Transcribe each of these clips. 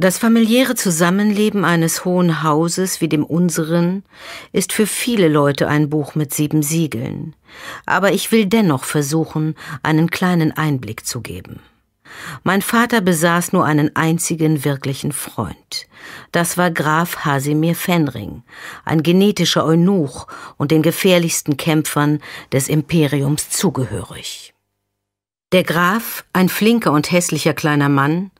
Das familiäre Zusammenleben eines hohen Hauses wie dem unseren ist für viele Leute ein Buch mit sieben Siegeln, aber ich will dennoch versuchen, einen kleinen Einblick zu geben. Mein Vater besaß nur einen einzigen wirklichen Freund. Das war Graf Hasimir Fenring, ein genetischer Eunuch und den gefährlichsten Kämpfern des Imperiums zugehörig. Der Graf, ein flinker und hässlicher kleiner Mann,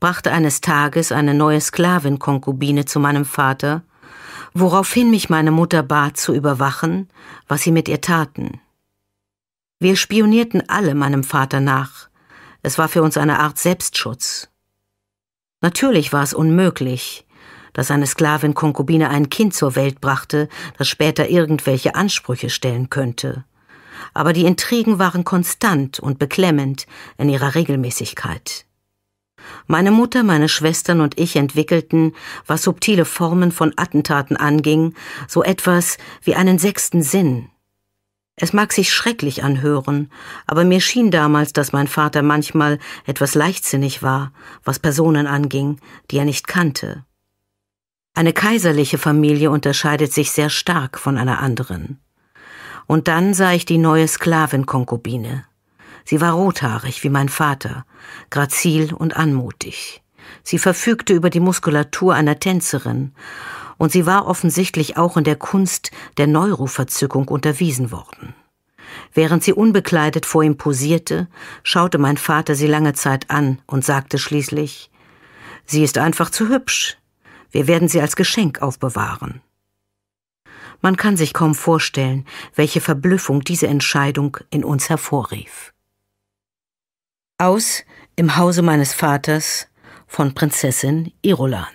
brachte eines Tages eine neue Sklavin-Konkubine zu meinem Vater, woraufhin mich meine Mutter bat zu überwachen, was sie mit ihr taten. Wir spionierten alle meinem Vater nach. Es war für uns eine Art Selbstschutz. Natürlich war es unmöglich, dass eine Sklavin-Konkubine ein Kind zur Welt brachte, das später irgendwelche Ansprüche stellen könnte. Aber die Intrigen waren konstant und beklemmend in ihrer Regelmäßigkeit. Meine Mutter, meine Schwestern und ich entwickelten, was subtile Formen von Attentaten anging, so etwas wie einen sechsten Sinn. Es mag sich schrecklich anhören, aber mir schien damals, dass mein Vater manchmal etwas leichtsinnig war, was Personen anging, die er nicht kannte. Eine kaiserliche Familie unterscheidet sich sehr stark von einer anderen. Und dann sah ich die neue Sklavenkonkubine. Sie war rothaarig wie mein Vater, grazil und anmutig. Sie verfügte über die Muskulatur einer Tänzerin, und sie war offensichtlich auch in der Kunst der Neuroverzückung unterwiesen worden. Während sie unbekleidet vor ihm posierte, schaute mein Vater sie lange Zeit an und sagte schließlich Sie ist einfach zu hübsch. Wir werden sie als Geschenk aufbewahren. Man kann sich kaum vorstellen, welche Verblüffung diese Entscheidung in uns hervorrief. Aus im Hause meines Vaters von Prinzessin Irolan.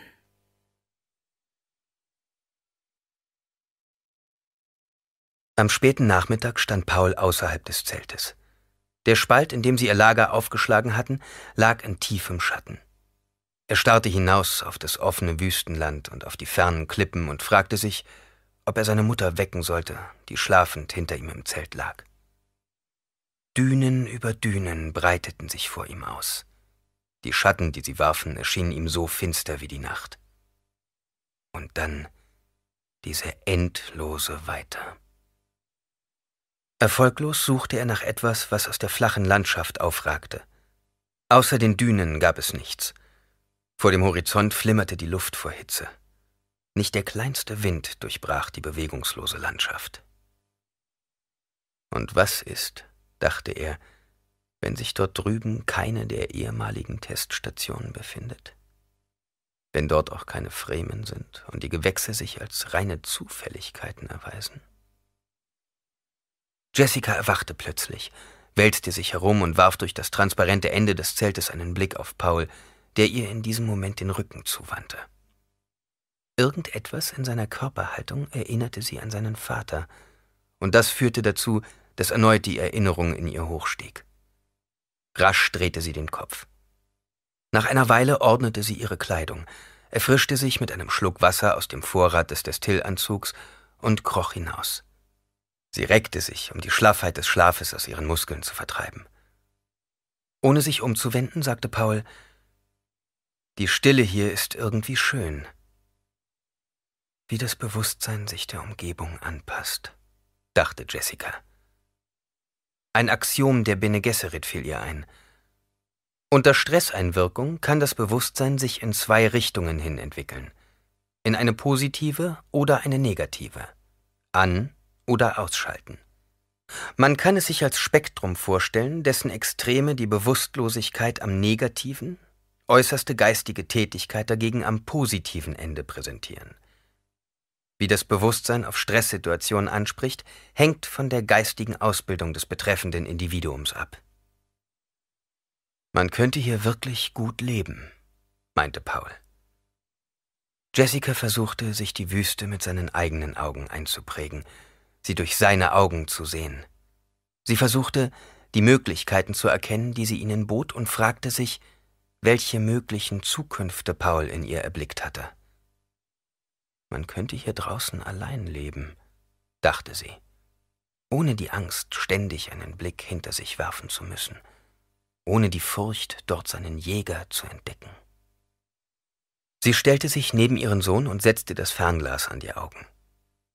Am späten Nachmittag stand Paul außerhalb des Zeltes. Der Spalt, in dem sie ihr Lager aufgeschlagen hatten, lag in tiefem Schatten. Er starrte hinaus auf das offene Wüstenland und auf die fernen Klippen und fragte sich, ob er seine Mutter wecken sollte, die schlafend hinter ihm im Zelt lag. Dünen über Dünen breiteten sich vor ihm aus. Die Schatten, die sie warfen, erschienen ihm so finster wie die Nacht. Und dann diese endlose Weiter. Erfolglos suchte er nach etwas, was aus der flachen Landschaft aufragte. Außer den Dünen gab es nichts. Vor dem Horizont flimmerte die Luft vor Hitze. Nicht der kleinste Wind durchbrach die bewegungslose Landschaft. Und was ist, dachte er, wenn sich dort drüben keine der ehemaligen Teststationen befindet? Wenn dort auch keine Fremen sind und die Gewächse sich als reine Zufälligkeiten erweisen? Jessica erwachte plötzlich, wälzte sich herum und warf durch das transparente Ende des Zeltes einen Blick auf Paul, der ihr in diesem Moment den Rücken zuwandte. Irgendetwas in seiner Körperhaltung erinnerte sie an seinen Vater, und das führte dazu, dass erneut die Erinnerung in ihr hochstieg. Rasch drehte sie den Kopf. Nach einer Weile ordnete sie ihre Kleidung, erfrischte sich mit einem Schluck Wasser aus dem Vorrat des Destillanzugs und kroch hinaus. Sie reckte sich, um die Schlaffheit des Schlafes aus ihren Muskeln zu vertreiben. Ohne sich umzuwenden, sagte Paul, die Stille hier ist irgendwie schön. Wie das Bewusstsein sich der Umgebung anpasst, dachte Jessica. Ein Axiom der Bene Gesserit fiel ihr ein. Unter Stresseinwirkung kann das Bewusstsein sich in zwei Richtungen hin entwickeln. In eine positive oder eine negative. An- oder ausschalten. Man kann es sich als Spektrum vorstellen, dessen Extreme die Bewusstlosigkeit am negativen, äußerste geistige Tätigkeit dagegen am positiven Ende präsentieren. Wie das Bewusstsein auf Stresssituationen anspricht, hängt von der geistigen Ausbildung des betreffenden Individuums ab. Man könnte hier wirklich gut leben, meinte Paul. Jessica versuchte, sich die Wüste mit seinen eigenen Augen einzuprägen, sie durch seine Augen zu sehen. Sie versuchte, die Möglichkeiten zu erkennen, die sie ihnen bot, und fragte sich, welche möglichen Zukünfte Paul in ihr erblickt hatte. Man könnte hier draußen allein leben, dachte sie, ohne die Angst, ständig einen Blick hinter sich werfen zu müssen, ohne die Furcht, dort seinen Jäger zu entdecken. Sie stellte sich neben ihren Sohn und setzte das Fernglas an die Augen.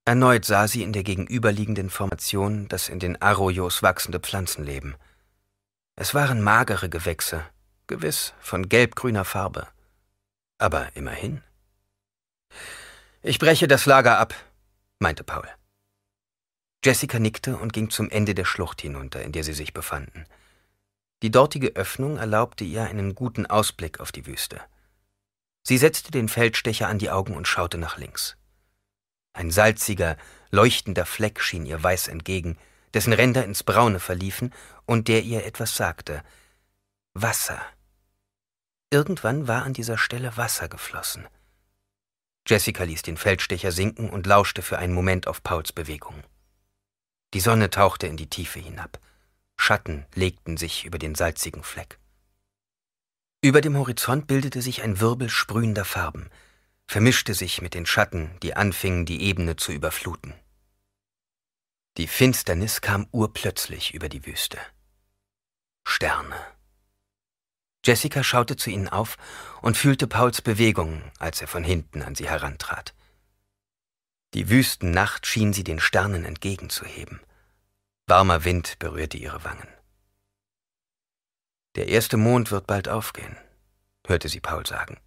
Erneut sah sie in der gegenüberliegenden Formation das in den Arroyos wachsende Pflanzenleben. Es waren magere Gewächse, gewiss von gelbgrüner Farbe. Aber immerhin. Ich breche das Lager ab, meinte Paul. Jessica nickte und ging zum Ende der Schlucht hinunter, in der sie sich befanden. Die dortige Öffnung erlaubte ihr einen guten Ausblick auf die Wüste. Sie setzte den Feldstecher an die Augen und schaute nach links. Ein salziger, leuchtender Fleck schien ihr weiß entgegen, dessen Ränder ins Braune verliefen und der ihr etwas sagte. Wasser. Irgendwann war an dieser Stelle Wasser geflossen. Jessica ließ den Feldstecher sinken und lauschte für einen Moment auf Pauls Bewegungen. Die Sonne tauchte in die Tiefe hinab. Schatten legten sich über den salzigen Fleck. Über dem Horizont bildete sich ein Wirbel sprühender Farben, vermischte sich mit den Schatten, die anfingen, die Ebene zu überfluten. Die Finsternis kam urplötzlich über die Wüste. Sterne. Jessica schaute zu ihnen auf und fühlte Pauls Bewegungen, als er von hinten an sie herantrat. Die Wüstennacht schien sie den Sternen entgegenzuheben. Warmer Wind berührte ihre Wangen. Der erste Mond wird bald aufgehen, hörte sie Paul sagen.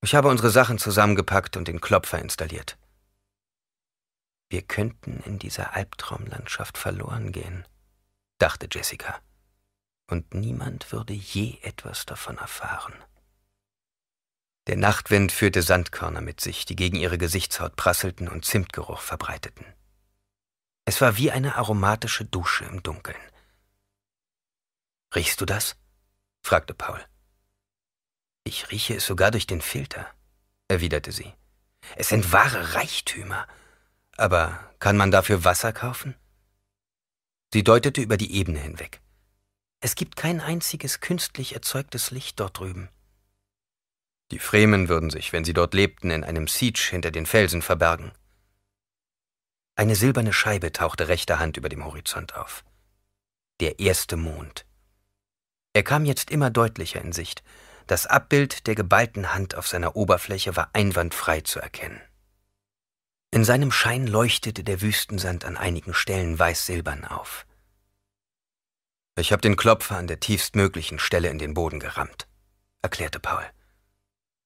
Ich habe unsere Sachen zusammengepackt und den Klopfer installiert. Wir könnten in dieser Albtraumlandschaft verloren gehen, dachte Jessica, und niemand würde je etwas davon erfahren. Der Nachtwind führte Sandkörner mit sich, die gegen ihre Gesichtshaut prasselten und Zimtgeruch verbreiteten. Es war wie eine aromatische Dusche im Dunkeln. Riechst du das? fragte Paul. Ich rieche es sogar durch den Filter, erwiderte sie. Es sind wahre Reichtümer. Aber kann man dafür Wasser kaufen? Sie deutete über die Ebene hinweg. Es gibt kein einziges künstlich erzeugtes Licht dort drüben. Die Fremen würden sich, wenn sie dort lebten, in einem Siege hinter den Felsen verbergen. Eine silberne Scheibe tauchte rechter Hand über dem Horizont auf. Der erste Mond. Er kam jetzt immer deutlicher in Sicht, das Abbild der geballten Hand auf seiner Oberfläche war einwandfrei zu erkennen. In seinem Schein leuchtete der Wüstensand an einigen Stellen weiß-silbern auf. Ich habe den Klopfer an der tiefstmöglichen Stelle in den Boden gerammt, erklärte Paul.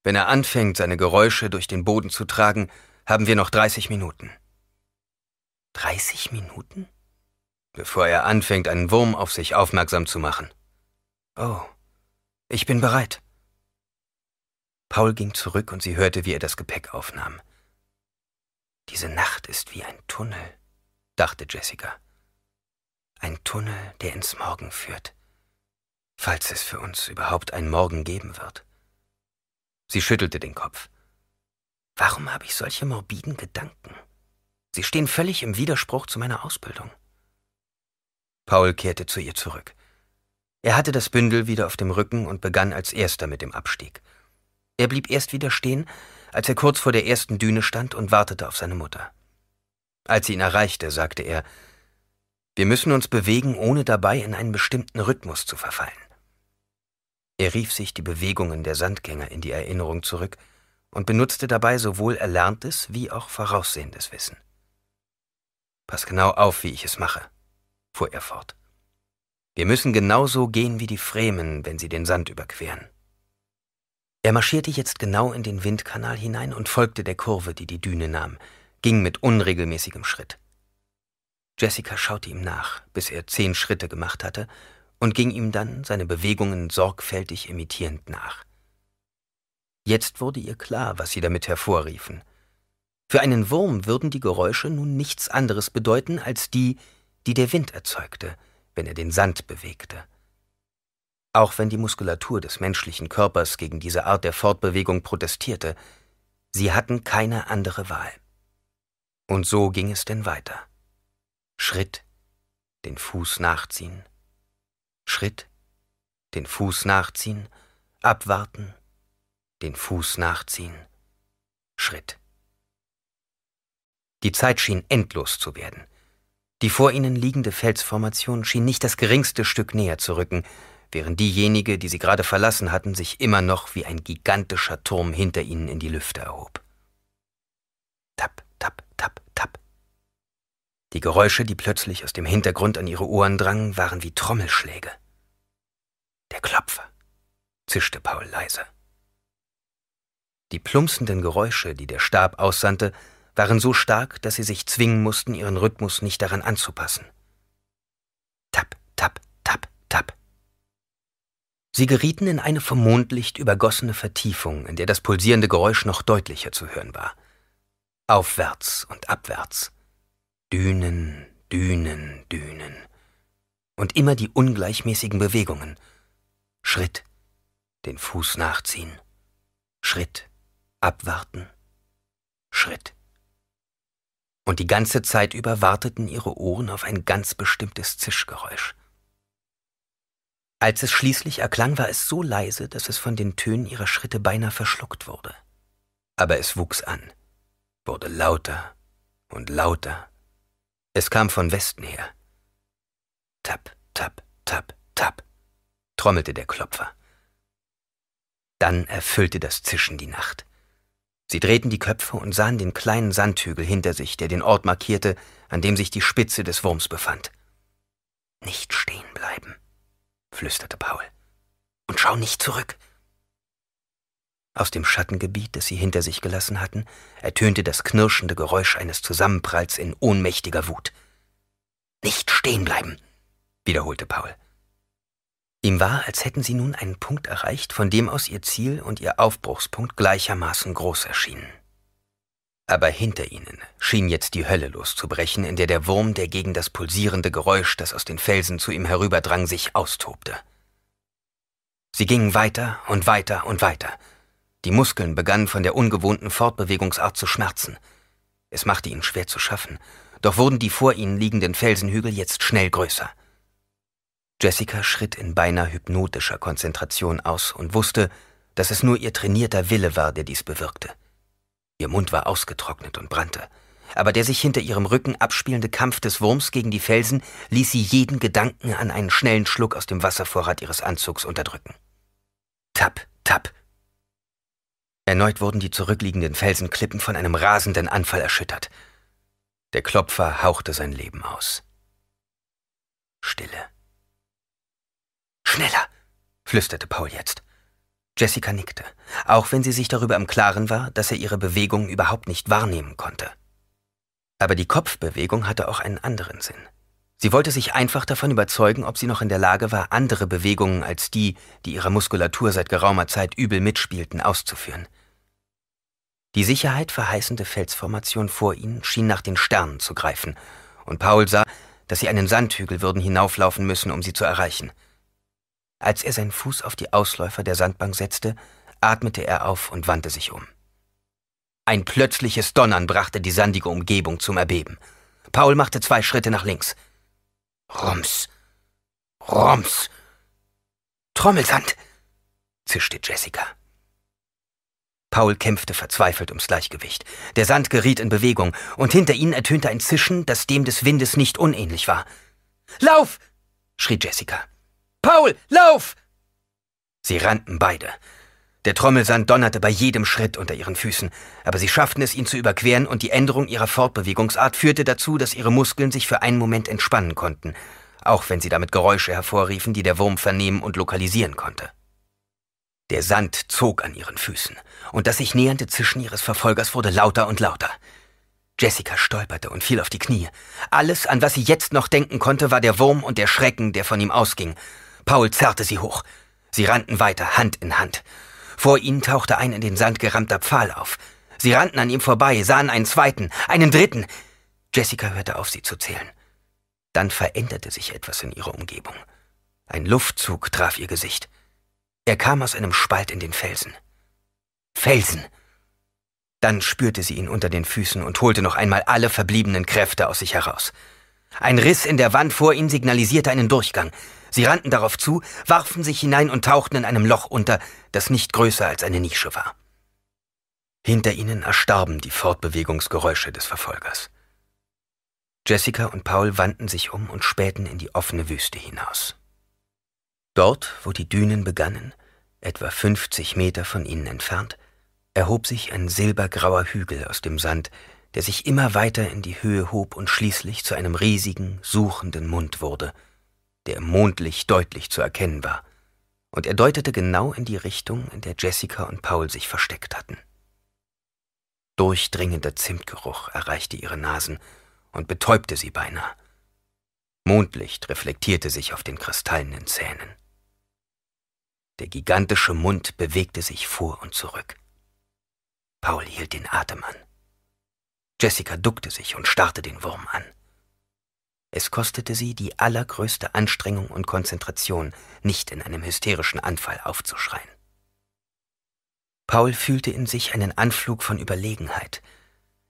Wenn er anfängt, seine Geräusche durch den Boden zu tragen, haben wir noch 30 Minuten. 30 Minuten? Bevor er anfängt, einen Wurm auf sich aufmerksam zu machen. Oh, ich bin bereit. Paul ging zurück und sie hörte, wie er das Gepäck aufnahm. Diese Nacht ist wie ein Tunnel, dachte Jessica. Ein Tunnel, der ins Morgen führt, falls es für uns überhaupt einen Morgen geben wird. Sie schüttelte den Kopf. Warum habe ich solche morbiden Gedanken? Sie stehen völlig im Widerspruch zu meiner Ausbildung. Paul kehrte zu ihr zurück. Er hatte das Bündel wieder auf dem Rücken und begann als erster mit dem Abstieg. Er blieb erst wieder stehen, als er kurz vor der ersten Düne stand und wartete auf seine Mutter. Als sie ihn erreichte, sagte er, wir müssen uns bewegen, ohne dabei in einen bestimmten Rhythmus zu verfallen. Er rief sich die Bewegungen der Sandgänger in die Erinnerung zurück und benutzte dabei sowohl erlerntes wie auch voraussehendes Wissen. Pass genau auf, wie ich es mache, fuhr er fort. Wir müssen genauso gehen wie die Fremen, wenn sie den Sand überqueren. Er marschierte jetzt genau in den Windkanal hinein und folgte der Kurve, die die Düne nahm, ging mit unregelmäßigem Schritt. Jessica schaute ihm nach, bis er zehn Schritte gemacht hatte, und ging ihm dann seine Bewegungen sorgfältig imitierend nach. Jetzt wurde ihr klar, was sie damit hervorriefen. Für einen Wurm würden die Geräusche nun nichts anderes bedeuten als die, die der Wind erzeugte, wenn er den Sand bewegte. Auch wenn die Muskulatur des menschlichen Körpers gegen diese Art der Fortbewegung protestierte, sie hatten keine andere Wahl. Und so ging es denn weiter. Schritt, den Fuß nachziehen, Schritt, den Fuß nachziehen, abwarten, den Fuß nachziehen, Schritt. Die Zeit schien endlos zu werden. Die vor ihnen liegende Felsformation schien nicht das geringste Stück näher zu rücken, während diejenige, die sie gerade verlassen hatten, sich immer noch wie ein gigantischer Turm hinter ihnen in die Lüfte erhob. Tap. Die Geräusche, die plötzlich aus dem Hintergrund an ihre Ohren drangen, waren wie Trommelschläge. Der Klopfer, zischte Paul leise. Die plumpsenden Geräusche, die der Stab aussandte, waren so stark, dass sie sich zwingen mussten, ihren Rhythmus nicht daran anzupassen. Tap, tap, tap, tap. Sie gerieten in eine vom Mondlicht übergossene Vertiefung, in der das pulsierende Geräusch noch deutlicher zu hören war. Aufwärts und abwärts. Dünen, Dünen, Dünen. Und immer die ungleichmäßigen Bewegungen. Schritt, den Fuß nachziehen. Schritt, abwarten. Schritt. Und die ganze Zeit über warteten ihre Ohren auf ein ganz bestimmtes Zischgeräusch. Als es schließlich erklang, war es so leise, dass es von den Tönen ihrer Schritte beinahe verschluckt wurde. Aber es wuchs an, wurde lauter und lauter es kam von Westen her. Tap, tap, tap, tap, trommelte der Klopfer. Dann erfüllte das Zischen die Nacht. Sie drehten die Köpfe und sahen den kleinen Sandhügel hinter sich, der den Ort markierte, an dem sich die Spitze des Wurms befand. Nicht stehen bleiben, flüsterte Paul. Und schau nicht zurück. Aus dem Schattengebiet, das sie hinter sich gelassen hatten, ertönte das knirschende Geräusch eines Zusammenpralls in ohnmächtiger Wut. Nicht stehen bleiben, wiederholte Paul. Ihm war, als hätten sie nun einen Punkt erreicht, von dem aus ihr Ziel und ihr Aufbruchspunkt gleichermaßen groß erschienen. Aber hinter ihnen schien jetzt die Hölle loszubrechen, in der der Wurm, der gegen das pulsierende Geräusch, das aus den Felsen zu ihm herüberdrang, sich austobte. Sie gingen weiter und weiter und weiter, die Muskeln begannen von der ungewohnten Fortbewegungsart zu schmerzen. Es machte ihnen schwer zu schaffen, doch wurden die vor ihnen liegenden Felsenhügel jetzt schnell größer. Jessica schritt in beinahe hypnotischer Konzentration aus und wusste, dass es nur ihr trainierter Wille war, der dies bewirkte. Ihr Mund war ausgetrocknet und brannte, aber der sich hinter ihrem Rücken abspielende Kampf des Wurms gegen die Felsen ließ sie jeden Gedanken an einen schnellen Schluck aus dem Wasservorrat ihres Anzugs unterdrücken. Tap, tap, Erneut wurden die zurückliegenden Felsenklippen von einem rasenden Anfall erschüttert. Der Klopfer hauchte sein Leben aus. Stille. Schneller, flüsterte Paul jetzt. Jessica nickte, auch wenn sie sich darüber im Klaren war, dass er ihre Bewegung überhaupt nicht wahrnehmen konnte. Aber die Kopfbewegung hatte auch einen anderen Sinn. Sie wollte sich einfach davon überzeugen, ob sie noch in der Lage war, andere Bewegungen als die, die ihrer Muskulatur seit geraumer Zeit übel mitspielten, auszuführen. Die Sicherheit verheißende Felsformation vor ihnen schien nach den Sternen zu greifen, und Paul sah, dass sie einen Sandhügel würden hinauflaufen müssen, um sie zu erreichen. Als er seinen Fuß auf die Ausläufer der Sandbank setzte, atmete er auf und wandte sich um. Ein plötzliches Donnern brachte die sandige Umgebung zum Erbeben. Paul machte zwei Schritte nach links. Rums. Rums. Trommelsand, zischte Jessica. Paul kämpfte verzweifelt ums Gleichgewicht. Der Sand geriet in Bewegung, und hinter ihnen ertönte ein Zischen, das dem des Windes nicht unähnlich war. Lauf! schrie Jessica. Paul, lauf! Sie rannten beide. Der Trommelsand donnerte bei jedem Schritt unter ihren Füßen, aber sie schafften es, ihn zu überqueren, und die Änderung ihrer Fortbewegungsart führte dazu, dass ihre Muskeln sich für einen Moment entspannen konnten, auch wenn sie damit Geräusche hervorriefen, die der Wurm vernehmen und lokalisieren konnte. Der Sand zog an ihren Füßen, und das sich nähernde Zischen ihres Verfolgers wurde lauter und lauter. Jessica stolperte und fiel auf die Knie. Alles, an was sie jetzt noch denken konnte, war der Wurm und der Schrecken, der von ihm ausging. Paul zerrte sie hoch. Sie rannten weiter, Hand in Hand. Vor ihnen tauchte ein in den Sand gerammter Pfahl auf. Sie rannten an ihm vorbei, sahen einen zweiten, einen dritten. Jessica hörte auf, sie zu zählen. Dann veränderte sich etwas in ihrer Umgebung. Ein Luftzug traf ihr Gesicht. Er kam aus einem Spalt in den Felsen. Felsen! Dann spürte sie ihn unter den Füßen und holte noch einmal alle verbliebenen Kräfte aus sich heraus. Ein Riss in der Wand vor ihnen signalisierte einen Durchgang. Sie rannten darauf zu, warfen sich hinein und tauchten in einem Loch unter, das nicht größer als eine Nische war. Hinter ihnen erstarben die Fortbewegungsgeräusche des Verfolgers. Jessica und Paul wandten sich um und spähten in die offene Wüste hinaus. Dort, wo die Dünen begannen, etwa 50 Meter von ihnen entfernt, erhob sich ein silbergrauer Hügel aus dem Sand, der sich immer weiter in die Höhe hob und schließlich zu einem riesigen, suchenden Mund wurde, der im Mondlicht deutlich zu erkennen war, und er deutete genau in die Richtung, in der Jessica und Paul sich versteckt hatten. Durchdringender Zimtgeruch erreichte ihre Nasen und betäubte sie beinahe. Mondlicht reflektierte sich auf den kristallenen Zähnen. Der gigantische Mund bewegte sich vor und zurück. Paul hielt den Atem an. Jessica duckte sich und starrte den Wurm an. Es kostete sie die allergrößte Anstrengung und Konzentration, nicht in einem hysterischen Anfall aufzuschreien. Paul fühlte in sich einen Anflug von Überlegenheit.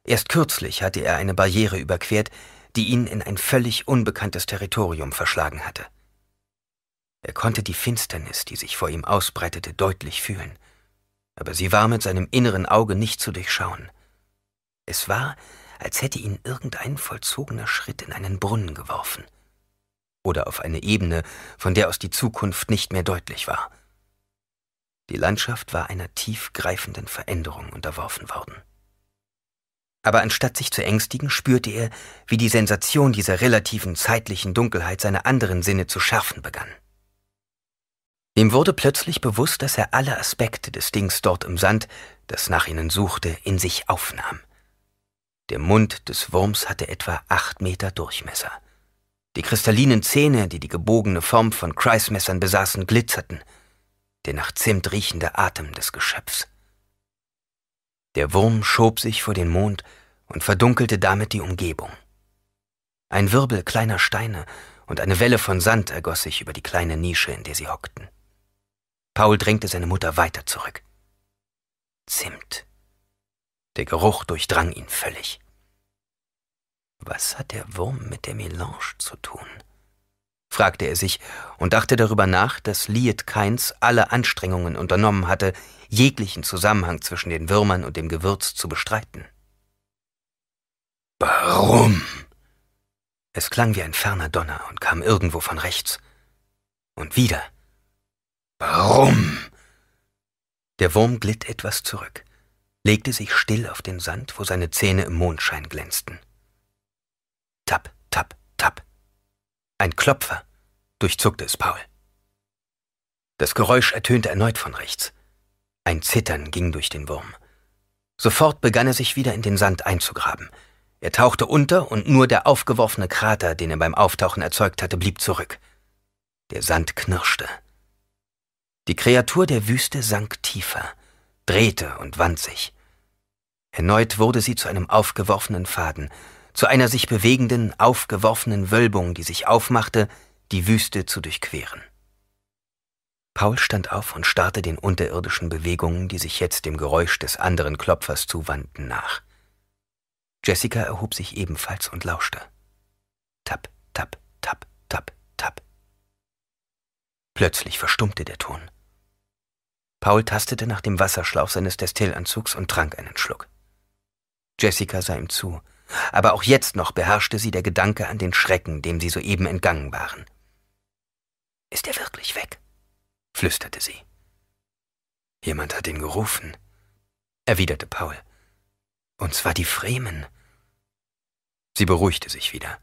Erst kürzlich hatte er eine Barriere überquert, die ihn in ein völlig unbekanntes Territorium verschlagen hatte. Er konnte die Finsternis, die sich vor ihm ausbreitete, deutlich fühlen, aber sie war mit seinem inneren Auge nicht zu durchschauen. Es war, als hätte ihn irgendein vollzogener Schritt in einen Brunnen geworfen. Oder auf eine Ebene, von der aus die Zukunft nicht mehr deutlich war. Die Landschaft war einer tiefgreifenden Veränderung unterworfen worden. Aber anstatt sich zu ängstigen, spürte er, wie die Sensation dieser relativen zeitlichen Dunkelheit seine anderen Sinne zu schärfen begann. Ihm wurde plötzlich bewusst, dass er alle Aspekte des Dings dort im Sand, das nach ihnen suchte, in sich aufnahm. Der Mund des Wurms hatte etwa acht Meter Durchmesser. Die kristallinen Zähne, die die gebogene Form von Kreismessern besaßen, glitzerten. Der nach Zimt riechende Atem des Geschöpfs. Der Wurm schob sich vor den Mond und verdunkelte damit die Umgebung. Ein Wirbel kleiner Steine und eine Welle von Sand ergoss sich über die kleine Nische, in der sie hockten. Paul drängte seine Mutter weiter zurück. Zimt. Der Geruch durchdrang ihn völlig. Was hat der Wurm mit der Melange zu tun? fragte er sich und dachte darüber nach, dass Liet Keins alle Anstrengungen unternommen hatte, jeglichen Zusammenhang zwischen den Würmern und dem Gewürz zu bestreiten. Warum? Es klang wie ein ferner Donner und kam irgendwo von rechts. Und wieder. Warum? Der Wurm glitt etwas zurück legte sich still auf den Sand, wo seine Zähne im Mondschein glänzten. Tapp, tapp, tapp. Ein Klopfer, durchzuckte es Paul. Das Geräusch ertönte erneut von rechts. Ein Zittern ging durch den Wurm. Sofort begann er sich wieder in den Sand einzugraben. Er tauchte unter und nur der aufgeworfene Krater, den er beim Auftauchen erzeugt hatte, blieb zurück. Der Sand knirschte. Die Kreatur der Wüste sank tiefer drehte und wand sich. Erneut wurde sie zu einem aufgeworfenen Faden, zu einer sich bewegenden, aufgeworfenen Wölbung, die sich aufmachte, die Wüste zu durchqueren. Paul stand auf und starrte den unterirdischen Bewegungen, die sich jetzt dem Geräusch des anderen Klopfers zuwandten, nach. Jessica erhob sich ebenfalls und lauschte. Tap, tap, tap, tap, tap. Plötzlich verstummte der Ton. Paul tastete nach dem Wasserschlauch seines Destillanzugs und trank einen Schluck. Jessica sah ihm zu, aber auch jetzt noch beherrschte sie der Gedanke an den Schrecken, dem sie soeben entgangen waren. Ist er wirklich weg? flüsterte sie. Jemand hat ihn gerufen, erwiderte Paul. Und zwar die Fremen. Sie beruhigte sich wieder.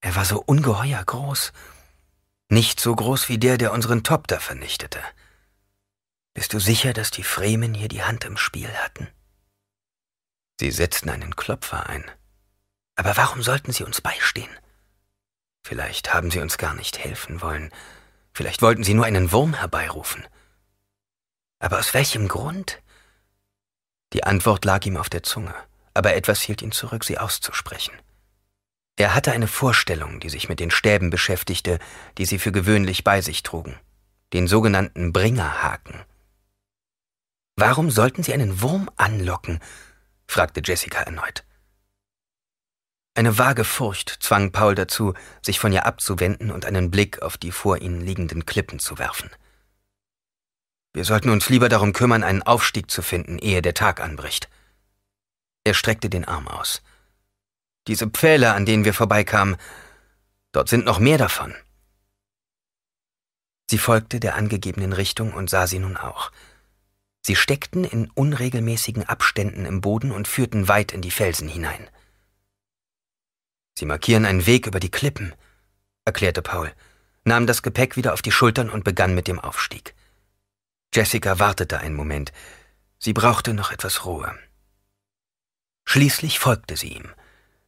Er war so ungeheuer groß. Nicht so groß wie der, der unseren Top da vernichtete. Bist du sicher, dass die Fremen hier die Hand im Spiel hatten? Sie setzten einen Klopfer ein. Aber warum sollten sie uns beistehen? Vielleicht haben sie uns gar nicht helfen wollen. Vielleicht wollten sie nur einen Wurm herbeirufen. Aber aus welchem Grund? Die Antwort lag ihm auf der Zunge, aber etwas hielt ihn zurück, sie auszusprechen. Er hatte eine Vorstellung, die sich mit den Stäben beschäftigte, die sie für gewöhnlich bei sich trugen, den sogenannten Bringerhaken. Warum sollten Sie einen Wurm anlocken? fragte Jessica erneut. Eine vage Furcht zwang Paul dazu, sich von ihr abzuwenden und einen Blick auf die vor ihnen liegenden Klippen zu werfen. Wir sollten uns lieber darum kümmern, einen Aufstieg zu finden, ehe der Tag anbricht. Er streckte den Arm aus. Diese Pfähle, an denen wir vorbeikamen, dort sind noch mehr davon. Sie folgte der angegebenen Richtung und sah sie nun auch. Sie steckten in unregelmäßigen Abständen im Boden und führten weit in die Felsen hinein. Sie markieren einen Weg über die Klippen, erklärte Paul, nahm das Gepäck wieder auf die Schultern und begann mit dem Aufstieg. Jessica wartete einen Moment. Sie brauchte noch etwas Ruhe. Schließlich folgte sie ihm.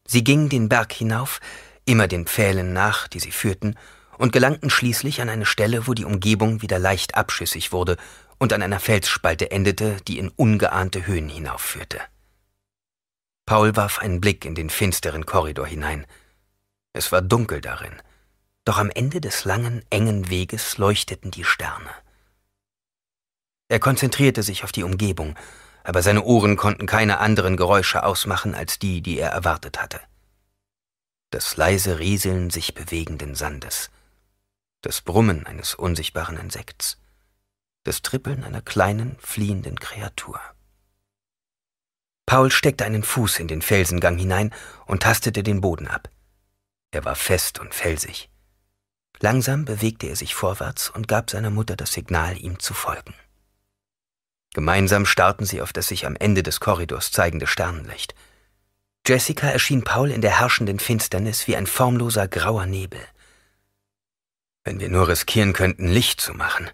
Sie gingen den Berg hinauf, immer den Pfählen nach, die sie führten, und gelangten schließlich an eine Stelle, wo die Umgebung wieder leicht abschüssig wurde und an einer Felsspalte endete, die in ungeahnte Höhen hinaufführte. Paul warf einen Blick in den finsteren Korridor hinein. Es war dunkel darin, doch am Ende des langen, engen Weges leuchteten die Sterne. Er konzentrierte sich auf die Umgebung, aber seine Ohren konnten keine anderen Geräusche ausmachen als die, die er erwartet hatte. Das leise Rieseln sich bewegenden Sandes, das Brummen eines unsichtbaren Insekts, das Trippeln einer kleinen, fliehenden Kreatur. Paul steckte einen Fuß in den Felsengang hinein und tastete den Boden ab. Er war fest und felsig. Langsam bewegte er sich vorwärts und gab seiner Mutter das Signal, ihm zu folgen. Gemeinsam starrten sie auf das sich am Ende des Korridors zeigende Sternenlicht. Jessica erschien Paul in der herrschenden Finsternis wie ein formloser grauer Nebel. Wenn wir nur riskieren könnten, Licht zu machen.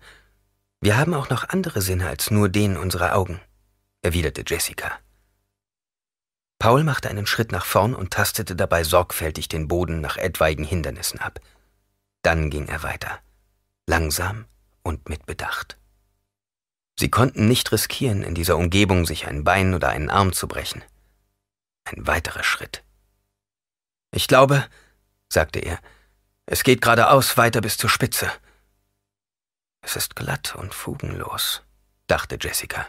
Wir haben auch noch andere Sinne als nur den unserer Augen, erwiderte Jessica. Paul machte einen Schritt nach vorn und tastete dabei sorgfältig den Boden nach etwaigen Hindernissen ab. Dann ging er weiter, langsam und mit Bedacht. Sie konnten nicht riskieren, in dieser Umgebung sich ein Bein oder einen Arm zu brechen. Ein weiterer Schritt. Ich glaube, sagte er, es geht geradeaus weiter bis zur Spitze. Es ist glatt und fugenlos, dachte Jessica.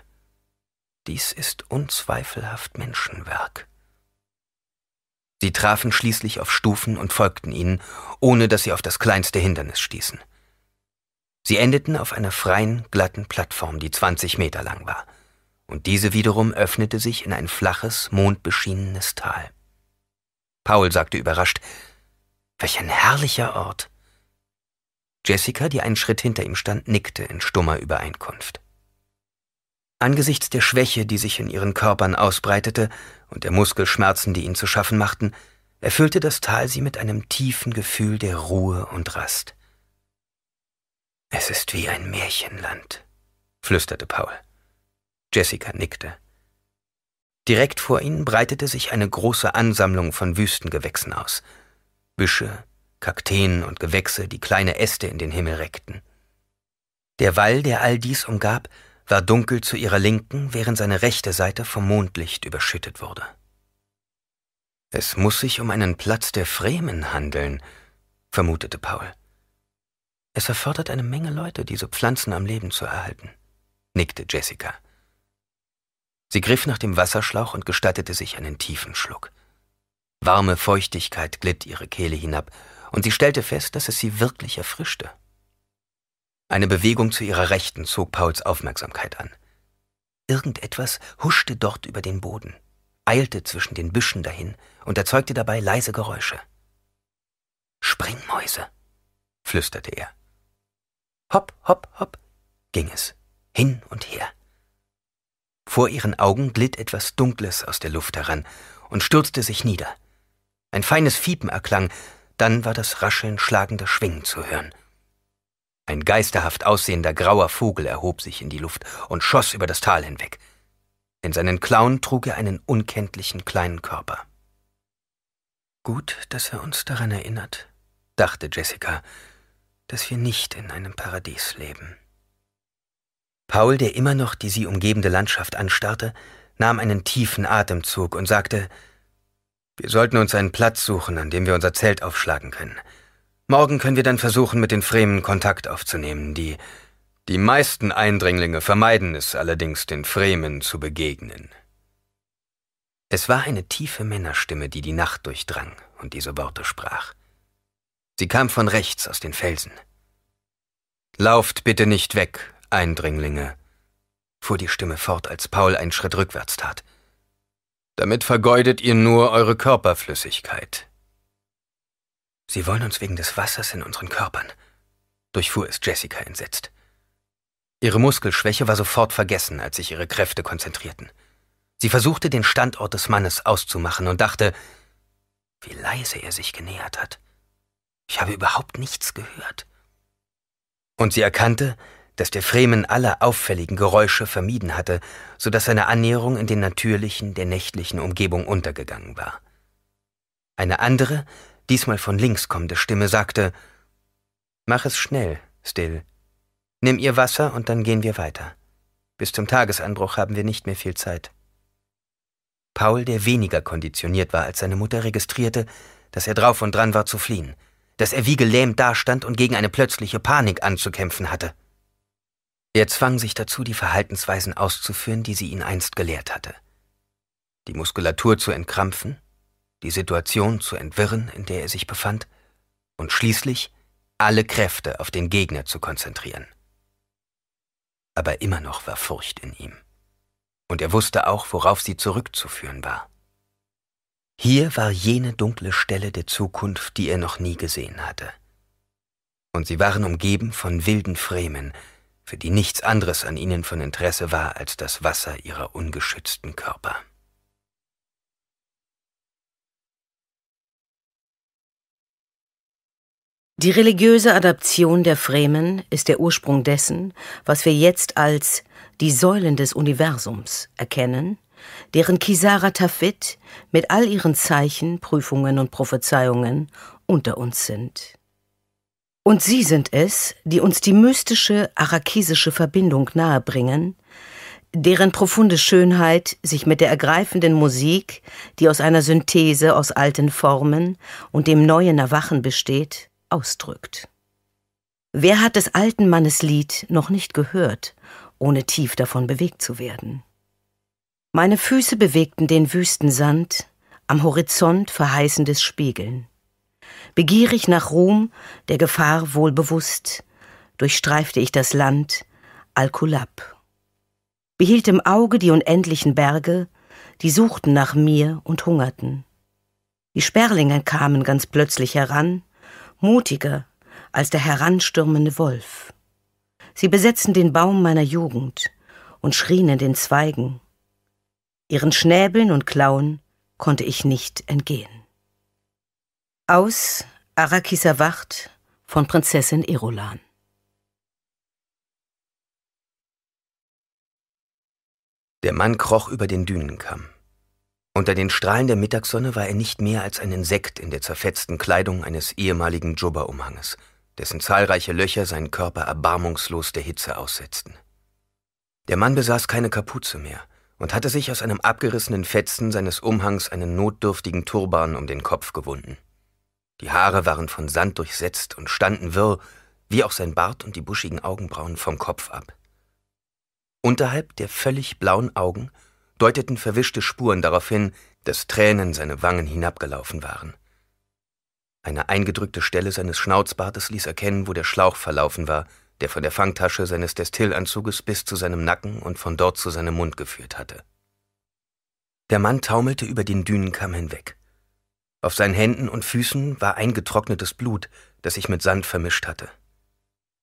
Dies ist unzweifelhaft Menschenwerk. Sie trafen schließlich auf Stufen und folgten ihnen, ohne dass sie auf das kleinste Hindernis stießen. Sie endeten auf einer freien, glatten Plattform, die 20 Meter lang war, und diese wiederum öffnete sich in ein flaches, mondbeschienenes Tal. Paul sagte überrascht, Welch ein herrlicher Ort. Jessica, die einen Schritt hinter ihm stand, nickte in stummer Übereinkunft. Angesichts der Schwäche, die sich in ihren Körpern ausbreitete, und der Muskelschmerzen, die ihnen zu schaffen machten, erfüllte das Tal sie mit einem tiefen Gefühl der Ruhe und Rast. Es ist wie ein Märchenland, flüsterte Paul. Jessica nickte. Direkt vor ihnen breitete sich eine große Ansammlung von Wüstengewächsen aus – Büsche, Kakteen und Gewächse, die kleine Äste in den Himmel reckten. Der Wall, der all dies umgab, war dunkel zu ihrer Linken, während seine rechte Seite vom Mondlicht überschüttet wurde. Es muss sich um einen Platz der Fremen handeln, vermutete Paul. Es erfordert eine Menge Leute, diese Pflanzen am Leben zu erhalten, nickte Jessica. Sie griff nach dem Wasserschlauch und gestattete sich einen tiefen Schluck. Warme Feuchtigkeit glitt ihre Kehle hinab, und sie stellte fest, dass es sie wirklich erfrischte. Eine Bewegung zu ihrer Rechten zog Pauls Aufmerksamkeit an. Irgendetwas huschte dort über den Boden, eilte zwischen den Büschen dahin und erzeugte dabei leise Geräusche. Springmäuse, flüsterte er. Hopp, hopp, hopp, ging es, hin und her. Vor ihren Augen glitt etwas Dunkles aus der Luft heran und stürzte sich nieder. Ein feines Fiepen erklang, dann war das Rascheln schlagender Schwingen zu hören. Ein geisterhaft aussehender grauer Vogel erhob sich in die Luft und schoss über das Tal hinweg. In seinen Klauen trug er einen unkenntlichen kleinen Körper. Gut, dass er uns daran erinnert, dachte Jessica, dass wir nicht in einem Paradies leben. Paul, der immer noch die sie umgebende Landschaft anstarrte, nahm einen tiefen Atemzug und sagte, wir sollten uns einen Platz suchen, an dem wir unser Zelt aufschlagen können. Morgen können wir dann versuchen, mit den Fremen Kontakt aufzunehmen. Die, die meisten Eindringlinge vermeiden es allerdings, den Fremen zu begegnen. Es war eine tiefe Männerstimme, die die Nacht durchdrang und diese Worte sprach. Sie kam von rechts aus den Felsen. Lauft bitte nicht weg, Eindringlinge, fuhr die Stimme fort, als Paul einen Schritt rückwärts tat. Damit vergeudet ihr nur eure Körperflüssigkeit. Sie wollen uns wegen des Wassers in unseren Körpern, durchfuhr es Jessica entsetzt. Ihre Muskelschwäche war sofort vergessen, als sich ihre Kräfte konzentrierten. Sie versuchte, den Standort des Mannes auszumachen und dachte, wie leise er sich genähert hat. Ich habe überhaupt nichts gehört. Und sie erkannte, dass der Fremen alle auffälligen Geräusche vermieden hatte, so dass seine Annäherung in den natürlichen, der nächtlichen Umgebung untergegangen war. Eine andere, diesmal von links kommende Stimme sagte, Mach es schnell, Still. Nimm ihr Wasser und dann gehen wir weiter. Bis zum Tagesanbruch haben wir nicht mehr viel Zeit. Paul, der weniger konditioniert war als seine Mutter, registrierte, dass er drauf und dran war zu fliehen, dass er wie gelähmt dastand und gegen eine plötzliche Panik anzukämpfen hatte. Er zwang sich dazu, die Verhaltensweisen auszuführen, die sie ihn einst gelehrt hatte. Die Muskulatur zu entkrampfen, die Situation zu entwirren, in der er sich befand, und schließlich alle Kräfte auf den Gegner zu konzentrieren. Aber immer noch war Furcht in ihm. Und er wusste auch, worauf sie zurückzuführen war. Hier war jene dunkle Stelle der Zukunft, die er noch nie gesehen hatte. Und sie waren umgeben von wilden Fremen, für die nichts anderes an ihnen von Interesse war als das Wasser ihrer ungeschützten Körper. Die religiöse Adaption der Fremen ist der Ursprung dessen, was wir jetzt als die Säulen des Universums erkennen, deren Kisara Tafit mit all ihren Zeichen, Prüfungen und Prophezeiungen unter uns sind. Und sie sind es, die uns die mystische arakisische Verbindung nahebringen, deren profunde Schönheit sich mit der ergreifenden Musik, die aus einer Synthese aus alten Formen und dem neuen Erwachen besteht, ausdrückt. Wer hat des alten Mannes Lied noch nicht gehört, ohne tief davon bewegt zu werden? Meine Füße bewegten den wüsten Sand, am Horizont verheißendes Spiegeln. Begierig nach Ruhm, der Gefahr wohlbewusst, durchstreifte ich das Land Alkulab. Behielt im Auge die unendlichen Berge, die suchten nach mir und hungerten. Die Sperlinge kamen ganz plötzlich heran, mutiger als der heranstürmende Wolf. Sie besetzten den Baum meiner Jugend und schrien in den Zweigen. Ihren Schnäbeln und Klauen konnte ich nicht entgehen. Aus Arakis erwacht von Prinzessin Irulan. Der Mann kroch über den Dünenkamm. Unter den Strahlen der Mittagssonne war er nicht mehr als ein Insekt in der zerfetzten Kleidung eines ehemaligen Jubba-Umhanges, dessen zahlreiche Löcher seinen Körper erbarmungslos der Hitze aussetzten. Der Mann besaß keine Kapuze mehr und hatte sich aus einem abgerissenen Fetzen seines Umhangs einen notdürftigen Turban um den Kopf gewunden. Die Haare waren von Sand durchsetzt und standen wirr, wie auch sein Bart und die buschigen Augenbrauen vom Kopf ab. Unterhalb der völlig blauen Augen deuteten verwischte Spuren darauf hin, dass Tränen seine Wangen hinabgelaufen waren. Eine eingedrückte Stelle seines Schnauzbartes ließ erkennen, wo der Schlauch verlaufen war, der von der Fangtasche seines Destillanzuges bis zu seinem Nacken und von dort zu seinem Mund geführt hatte. Der Mann taumelte über den Dünenkamm hinweg. Auf seinen Händen und Füßen war eingetrocknetes Blut, das sich mit Sand vermischt hatte.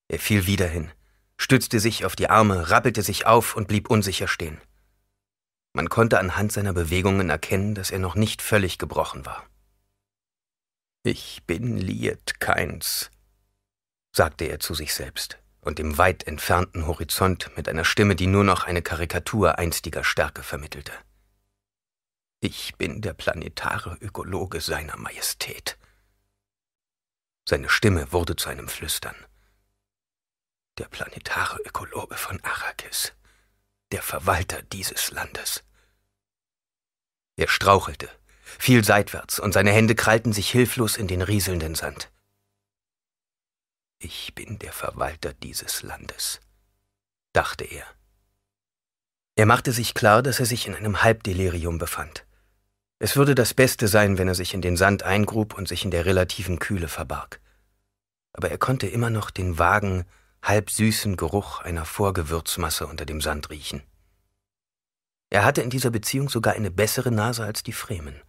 Er fiel wieder hin, stützte sich auf die Arme, rappelte sich auf und blieb unsicher stehen. Man konnte anhand seiner Bewegungen erkennen, dass er noch nicht völlig gebrochen war. Ich bin Liet Keins, sagte er zu sich selbst und dem weit entfernten Horizont mit einer Stimme, die nur noch eine Karikatur einstiger Stärke vermittelte. Ich bin der planetare Ökologe seiner Majestät. Seine Stimme wurde zu einem Flüstern. Der planetare Ökologe von Arrakis, der Verwalter dieses Landes. Er strauchelte, fiel seitwärts und seine Hände krallten sich hilflos in den rieselnden Sand. Ich bin der Verwalter dieses Landes, dachte er. Er machte sich klar, dass er sich in einem Halbdelirium befand. Es würde das Beste sein, wenn er sich in den Sand eingrub und sich in der relativen Kühle verbarg. Aber er konnte immer noch den vagen, halb süßen Geruch einer Vorgewürzmasse unter dem Sand riechen. Er hatte in dieser Beziehung sogar eine bessere Nase als die Fremen.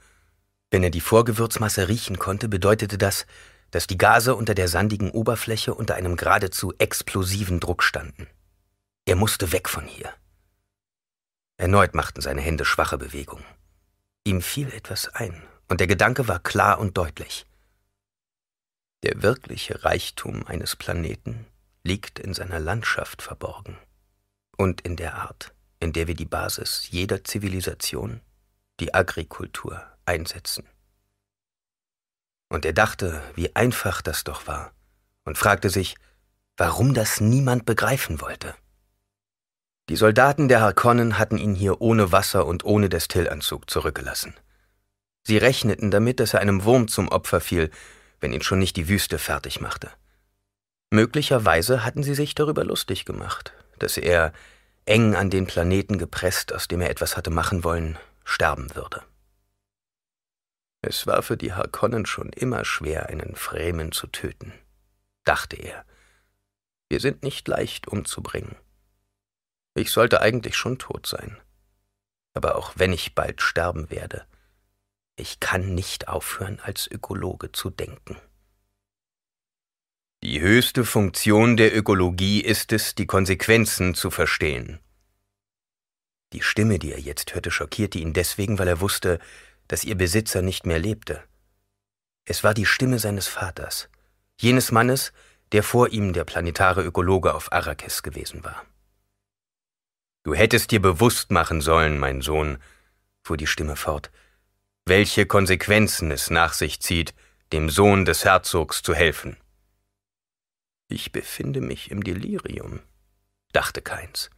Wenn er die Vorgewürzmasse riechen konnte, bedeutete das, dass die Gase unter der sandigen Oberfläche unter einem geradezu explosiven Druck standen. Er musste weg von hier. Erneut machten seine Hände schwache Bewegungen. Ihm fiel etwas ein, und der Gedanke war klar und deutlich. Der wirkliche Reichtum eines Planeten liegt in seiner Landschaft verborgen und in der Art, in der wir die Basis jeder Zivilisation, die Agrikultur, einsetzen. Und er dachte, wie einfach das doch war, und fragte sich, warum das niemand begreifen wollte. Die Soldaten der Harkonnen hatten ihn hier ohne Wasser und ohne Destillanzug zurückgelassen. Sie rechneten damit, dass er einem Wurm zum Opfer fiel, wenn ihn schon nicht die Wüste fertig machte. Möglicherweise hatten sie sich darüber lustig gemacht, dass er, eng an den Planeten gepresst, aus dem er etwas hatte machen wollen, sterben würde. Es war für die Harkonnen schon immer schwer, einen Fremen zu töten, dachte er. Wir sind nicht leicht umzubringen. Ich sollte eigentlich schon tot sein. Aber auch wenn ich bald sterben werde, ich kann nicht aufhören, als Ökologe zu denken. Die höchste Funktion der Ökologie ist es, die Konsequenzen zu verstehen. Die Stimme, die er jetzt hörte, schockierte ihn deswegen, weil er wusste, dass ihr Besitzer nicht mehr lebte. Es war die Stimme seines Vaters, jenes Mannes, der vor ihm der planetare Ökologe auf Arrakis gewesen war. Du hättest dir bewusst machen sollen, mein Sohn, fuhr die Stimme fort, welche Konsequenzen es nach sich zieht, dem Sohn des Herzogs zu helfen. Ich befinde mich im Delirium, dachte Keins.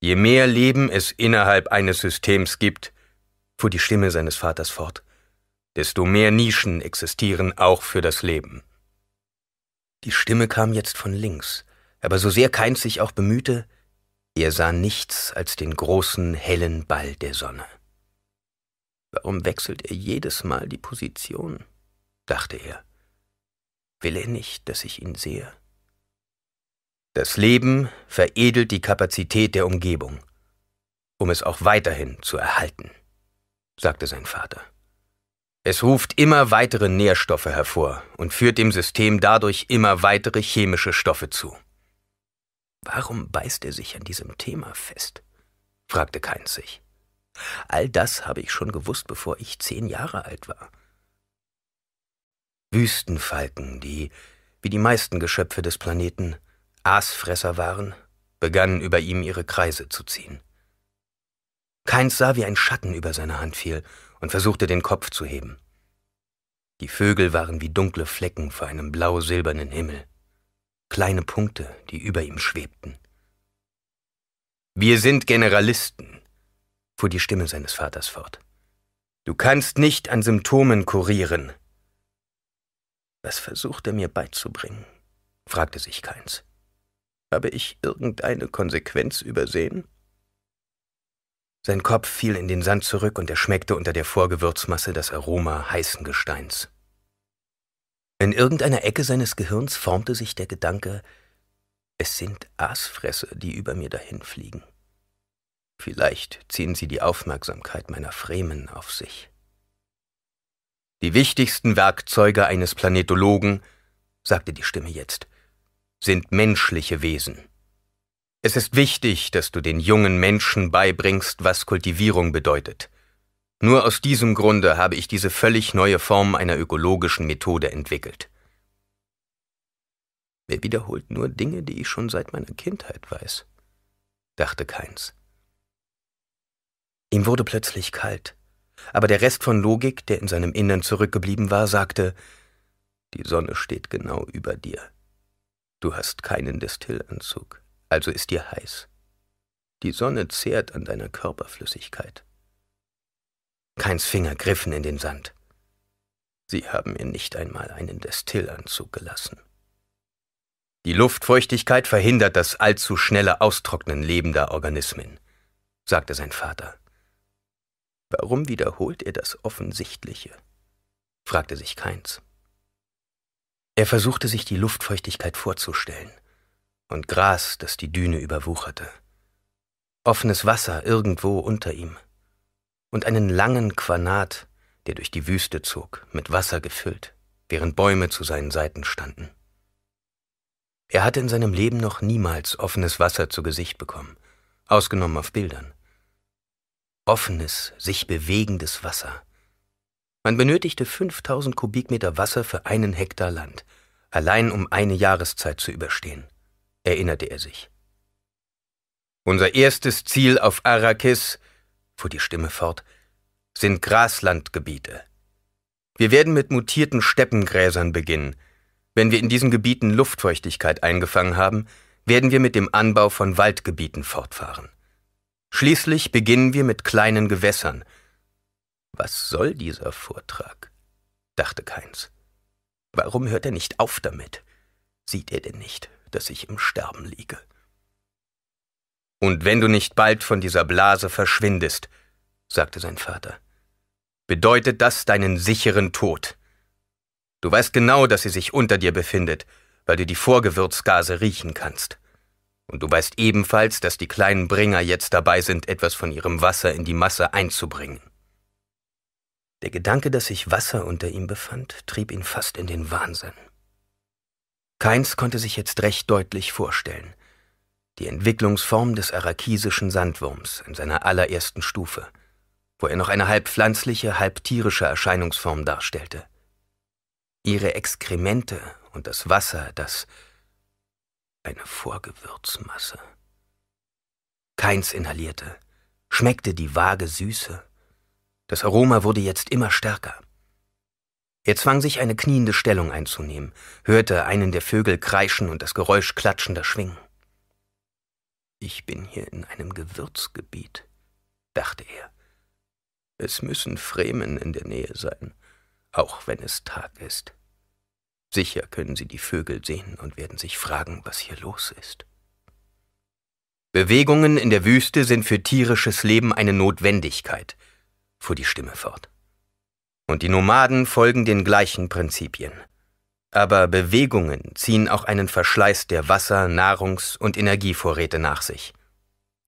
Je mehr Leben es innerhalb eines Systems gibt, fuhr die Stimme seines Vaters fort, desto mehr Nischen existieren auch für das Leben. Die Stimme kam jetzt von links, aber so sehr Keins sich auch bemühte, er sah nichts als den großen, hellen Ball der Sonne. Warum wechselt er jedes Mal die Position? dachte er. Will er nicht, dass ich ihn sehe? Das Leben veredelt die Kapazität der Umgebung, um es auch weiterhin zu erhalten sagte sein Vater. Es ruft immer weitere Nährstoffe hervor und führt dem System dadurch immer weitere chemische Stoffe zu. Warum beißt er sich an diesem Thema fest? fragte Keins sich. All das habe ich schon gewusst, bevor ich zehn Jahre alt war. Wüstenfalken, die, wie die meisten Geschöpfe des Planeten, Aasfresser waren, begannen über ihm ihre Kreise zu ziehen. Keins sah, wie ein Schatten über seine Hand fiel und versuchte den Kopf zu heben. Die Vögel waren wie dunkle Flecken vor einem blau-silbernen Himmel, kleine Punkte, die über ihm schwebten. Wir sind Generalisten, fuhr die Stimme seines Vaters fort. Du kannst nicht an Symptomen kurieren. Was versucht er mir beizubringen? fragte sich Keins. Habe ich irgendeine Konsequenz übersehen? Sein Kopf fiel in den Sand zurück und er schmeckte unter der Vorgewürzmasse das Aroma heißen Gesteins. In irgendeiner Ecke seines Gehirns formte sich der Gedanke, es sind Aasfresser, die über mir dahinfliegen. Vielleicht ziehen sie die Aufmerksamkeit meiner Fremen auf sich. Die wichtigsten Werkzeuge eines Planetologen, sagte die Stimme jetzt, sind menschliche Wesen. Es ist wichtig, dass du den jungen Menschen beibringst, was Kultivierung bedeutet. Nur aus diesem Grunde habe ich diese völlig neue Form einer ökologischen Methode entwickelt. Wer wiederholt nur Dinge, die ich schon seit meiner Kindheit weiß? dachte Keins. Ihm wurde plötzlich kalt, aber der Rest von Logik, der in seinem Innern zurückgeblieben war, sagte, die Sonne steht genau über dir. Du hast keinen Destillanzug also ist dir heiß. Die Sonne zehrt an deiner Körperflüssigkeit. Keins Finger griffen in den Sand. Sie haben mir nicht einmal einen Destillanzug gelassen. Die Luftfeuchtigkeit verhindert das allzu schnelle Austrocknen lebender Organismen, sagte sein Vater. Warum wiederholt er das Offensichtliche? fragte sich Keins. Er versuchte sich die Luftfeuchtigkeit vorzustellen und Gras, das die Düne überwucherte. Offenes Wasser irgendwo unter ihm und einen langen Quanat, der durch die Wüste zog, mit Wasser gefüllt, während Bäume zu seinen Seiten standen. Er hatte in seinem Leben noch niemals offenes Wasser zu Gesicht bekommen, ausgenommen auf Bildern. Offenes, sich bewegendes Wasser. Man benötigte 5000 Kubikmeter Wasser für einen Hektar Land, allein um eine Jahreszeit zu überstehen, erinnerte er sich. Unser erstes Ziel auf Arrakis, fuhr die Stimme fort, sind Graslandgebiete. Wir werden mit mutierten Steppengräsern beginnen. Wenn wir in diesen Gebieten Luftfeuchtigkeit eingefangen haben, werden wir mit dem Anbau von Waldgebieten fortfahren. Schließlich beginnen wir mit kleinen Gewässern. Was soll dieser Vortrag? dachte Keins. Warum hört er nicht auf damit? Sieht er denn nicht, dass ich im Sterben liege? Und wenn du nicht bald von dieser Blase verschwindest, sagte sein Vater, bedeutet das deinen sicheren Tod. Du weißt genau, dass sie sich unter dir befindet, weil du die Vorgewürzgase riechen kannst. Und du weißt ebenfalls, dass die kleinen Bringer jetzt dabei sind, etwas von ihrem Wasser in die Masse einzubringen. Der Gedanke, dass sich Wasser unter ihm befand, trieb ihn fast in den Wahnsinn. Keins konnte sich jetzt recht deutlich vorstellen. Die Entwicklungsform des arakisischen Sandwurms in seiner allerersten Stufe, wo er noch eine halb pflanzliche, halb tierische Erscheinungsform darstellte. Ihre Exkremente und das Wasser, das eine Vorgewürzmasse. Keins inhalierte, schmeckte die vage Süße. Das Aroma wurde jetzt immer stärker. Er zwang sich eine kniende Stellung einzunehmen, hörte einen der Vögel kreischen und das Geräusch klatschender Schwingen. Ich bin hier in einem Gewürzgebiet, dachte er. Es müssen Fremen in der Nähe sein, auch wenn es Tag ist. Sicher können Sie die Vögel sehen und werden sich fragen, was hier los ist. Bewegungen in der Wüste sind für tierisches Leben eine Notwendigkeit, fuhr die Stimme fort. Und die Nomaden folgen den gleichen Prinzipien. Aber Bewegungen ziehen auch einen Verschleiß der Wasser-, Nahrungs- und Energievorräte nach sich.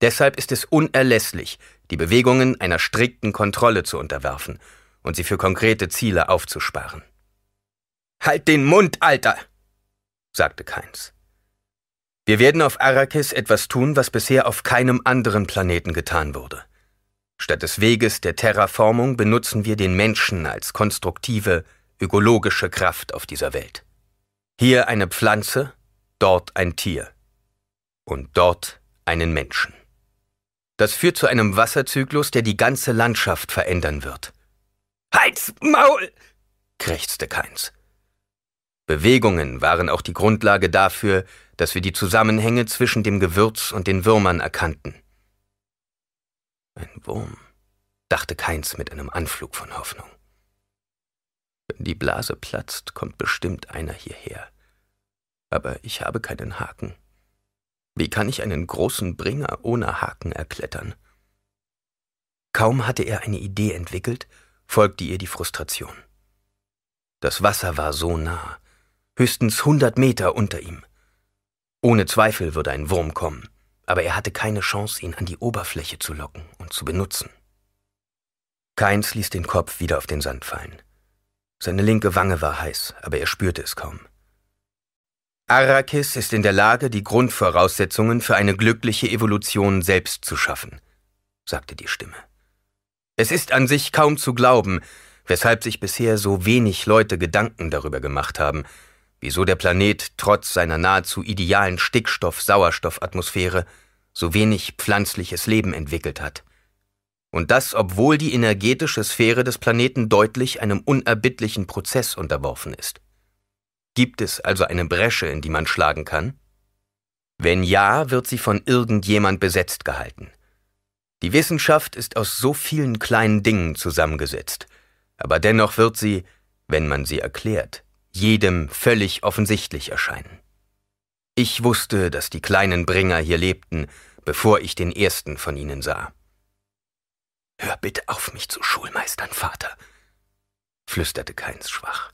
Deshalb ist es unerlässlich, die Bewegungen einer strikten Kontrolle zu unterwerfen und sie für konkrete Ziele aufzusparen. Halt den Mund, Alter! sagte Keins. Wir werden auf Arrakis etwas tun, was bisher auf keinem anderen Planeten getan wurde. Statt des Weges der Terraformung benutzen wir den Menschen als konstruktive, ökologische Kraft auf dieser Welt. Hier eine Pflanze, dort ein Tier und dort einen Menschen. Das führt zu einem Wasserzyklus, der die ganze Landschaft verändern wird. Halt's Maul! krächzte Keins. Bewegungen waren auch die Grundlage dafür, dass wir die Zusammenhänge zwischen dem Gewürz und den Würmern erkannten. Ein Wurm, dachte Keins mit einem Anflug von Hoffnung. Wenn die Blase platzt, kommt bestimmt einer hierher. Aber ich habe keinen Haken. Wie kann ich einen großen Bringer ohne Haken erklettern? Kaum hatte er eine Idee entwickelt, folgte ihr die Frustration. Das Wasser war so nah, höchstens hundert Meter unter ihm. Ohne Zweifel würde ein Wurm kommen, aber er hatte keine Chance, ihn an die Oberfläche zu locken und zu benutzen. Keins ließ den Kopf wieder auf den Sand fallen. Seine linke Wange war heiß, aber er spürte es kaum. Arrakis ist in der Lage, die Grundvoraussetzungen für eine glückliche Evolution selbst zu schaffen, sagte die Stimme. Es ist an sich kaum zu glauben, weshalb sich bisher so wenig Leute Gedanken darüber gemacht haben, wieso der Planet trotz seiner nahezu idealen Stickstoff-Sauerstoffatmosphäre so wenig pflanzliches Leben entwickelt hat. Und das, obwohl die energetische Sphäre des Planeten deutlich einem unerbittlichen Prozess unterworfen ist. Gibt es also eine Bresche, in die man schlagen kann? Wenn ja, wird sie von irgendjemand besetzt gehalten. Die Wissenschaft ist aus so vielen kleinen Dingen zusammengesetzt, aber dennoch wird sie, wenn man sie erklärt, jedem völlig offensichtlich erscheinen. Ich wusste, dass die kleinen Bringer hier lebten, bevor ich den ersten von ihnen sah. Hör bitte auf, mich zu Schulmeistern, Vater, flüsterte Keins schwach.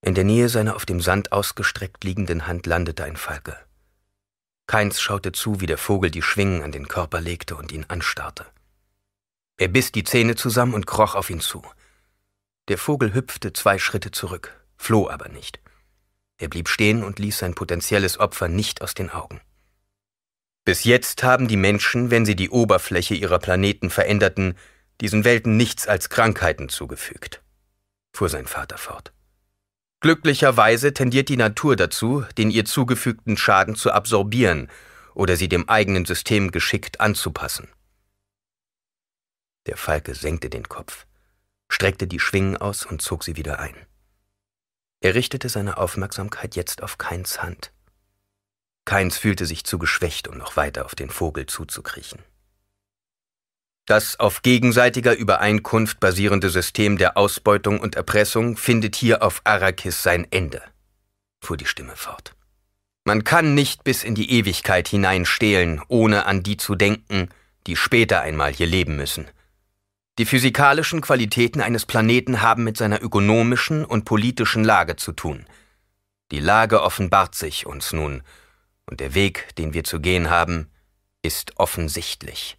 In der Nähe seiner auf dem Sand ausgestreckt liegenden Hand landete ein Falke. Keins schaute zu, wie der Vogel die Schwingen an den Körper legte und ihn anstarrte. Er biss die Zähne zusammen und kroch auf ihn zu. Der Vogel hüpfte zwei Schritte zurück, floh aber nicht. Er blieb stehen und ließ sein potenzielles Opfer nicht aus den Augen. Bis jetzt haben die Menschen, wenn sie die Oberfläche ihrer Planeten veränderten, diesen Welten nichts als Krankheiten zugefügt, fuhr sein Vater fort. Glücklicherweise tendiert die Natur dazu, den ihr zugefügten Schaden zu absorbieren oder sie dem eigenen System geschickt anzupassen. Der Falke senkte den Kopf, streckte die Schwingen aus und zog sie wieder ein. Er richtete seine Aufmerksamkeit jetzt auf Keins Hand. Keins fühlte sich zu geschwächt, um noch weiter auf den Vogel zuzukriechen. Das auf gegenseitiger Übereinkunft basierende System der Ausbeutung und Erpressung findet hier auf Arrakis sein Ende, fuhr die Stimme fort. Man kann nicht bis in die Ewigkeit hinein stehlen, ohne an die zu denken, die später einmal hier leben müssen. Die physikalischen Qualitäten eines Planeten haben mit seiner ökonomischen und politischen Lage zu tun. Die Lage offenbart sich uns nun, und der Weg, den wir zu gehen haben, ist offensichtlich.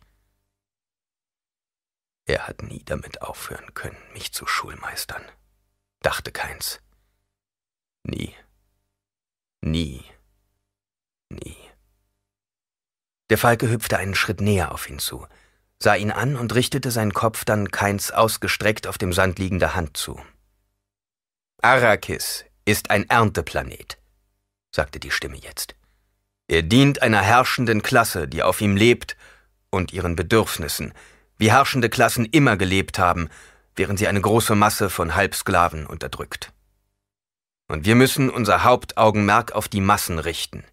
Er hat nie damit aufhören können, mich zu schulmeistern, dachte Keins. Nie. Nie. Nie. Der Falke hüpfte einen Schritt näher auf ihn zu, sah ihn an und richtete seinen Kopf dann Keins ausgestreckt auf dem Sand liegender Hand zu. Arrakis ist ein Ernteplanet, sagte die Stimme jetzt. Er dient einer herrschenden Klasse, die auf ihm lebt, und ihren Bedürfnissen, wie herrschende Klassen immer gelebt haben, während sie eine große Masse von Halbsklaven unterdrückt. Und wir müssen unser Hauptaugenmerk auf die Massen richten.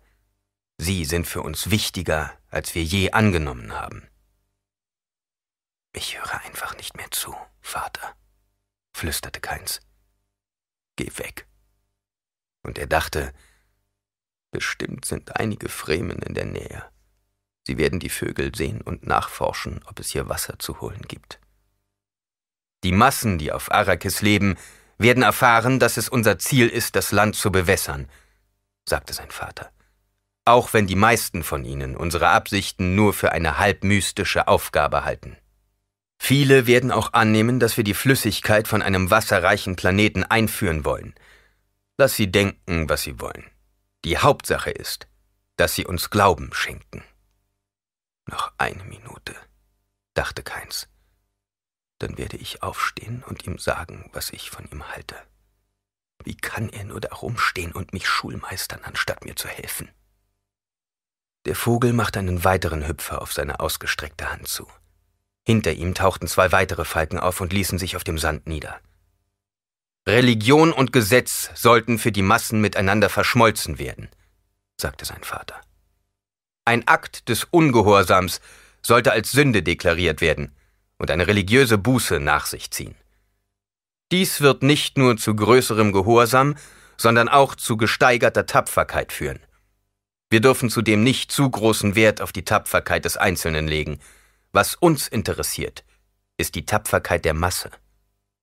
Sie sind für uns wichtiger, als wir je angenommen haben. Ich höre einfach nicht mehr zu, Vater, flüsterte Keins. Geh weg. Und er dachte, bestimmt sind einige Fremen in der Nähe. Sie werden die Vögel sehen und nachforschen, ob es hier Wasser zu holen gibt. Die Massen, die auf Arrakis leben, werden erfahren, dass es unser Ziel ist, das Land zu bewässern, sagte sein Vater. Auch wenn die meisten von ihnen unsere Absichten nur für eine halb mystische Aufgabe halten. Viele werden auch annehmen, dass wir die Flüssigkeit von einem wasserreichen Planeten einführen wollen. Lass sie denken, was sie wollen. Die Hauptsache ist, dass sie uns Glauben schenken. Noch eine Minute, dachte Keins. Dann werde ich aufstehen und ihm sagen, was ich von ihm halte. Wie kann er nur da rumstehen und mich schulmeistern, anstatt mir zu helfen? Der Vogel machte einen weiteren Hüpfer auf seine ausgestreckte Hand zu. Hinter ihm tauchten zwei weitere Falken auf und ließen sich auf dem Sand nieder. Religion und Gesetz sollten für die Massen miteinander verschmolzen werden, sagte sein Vater. Ein Akt des Ungehorsams sollte als Sünde deklariert werden und eine religiöse Buße nach sich ziehen. Dies wird nicht nur zu größerem Gehorsam, sondern auch zu gesteigerter Tapferkeit führen. Wir dürfen zudem nicht zu großen Wert auf die Tapferkeit des Einzelnen legen. Was uns interessiert, ist die Tapferkeit der Masse.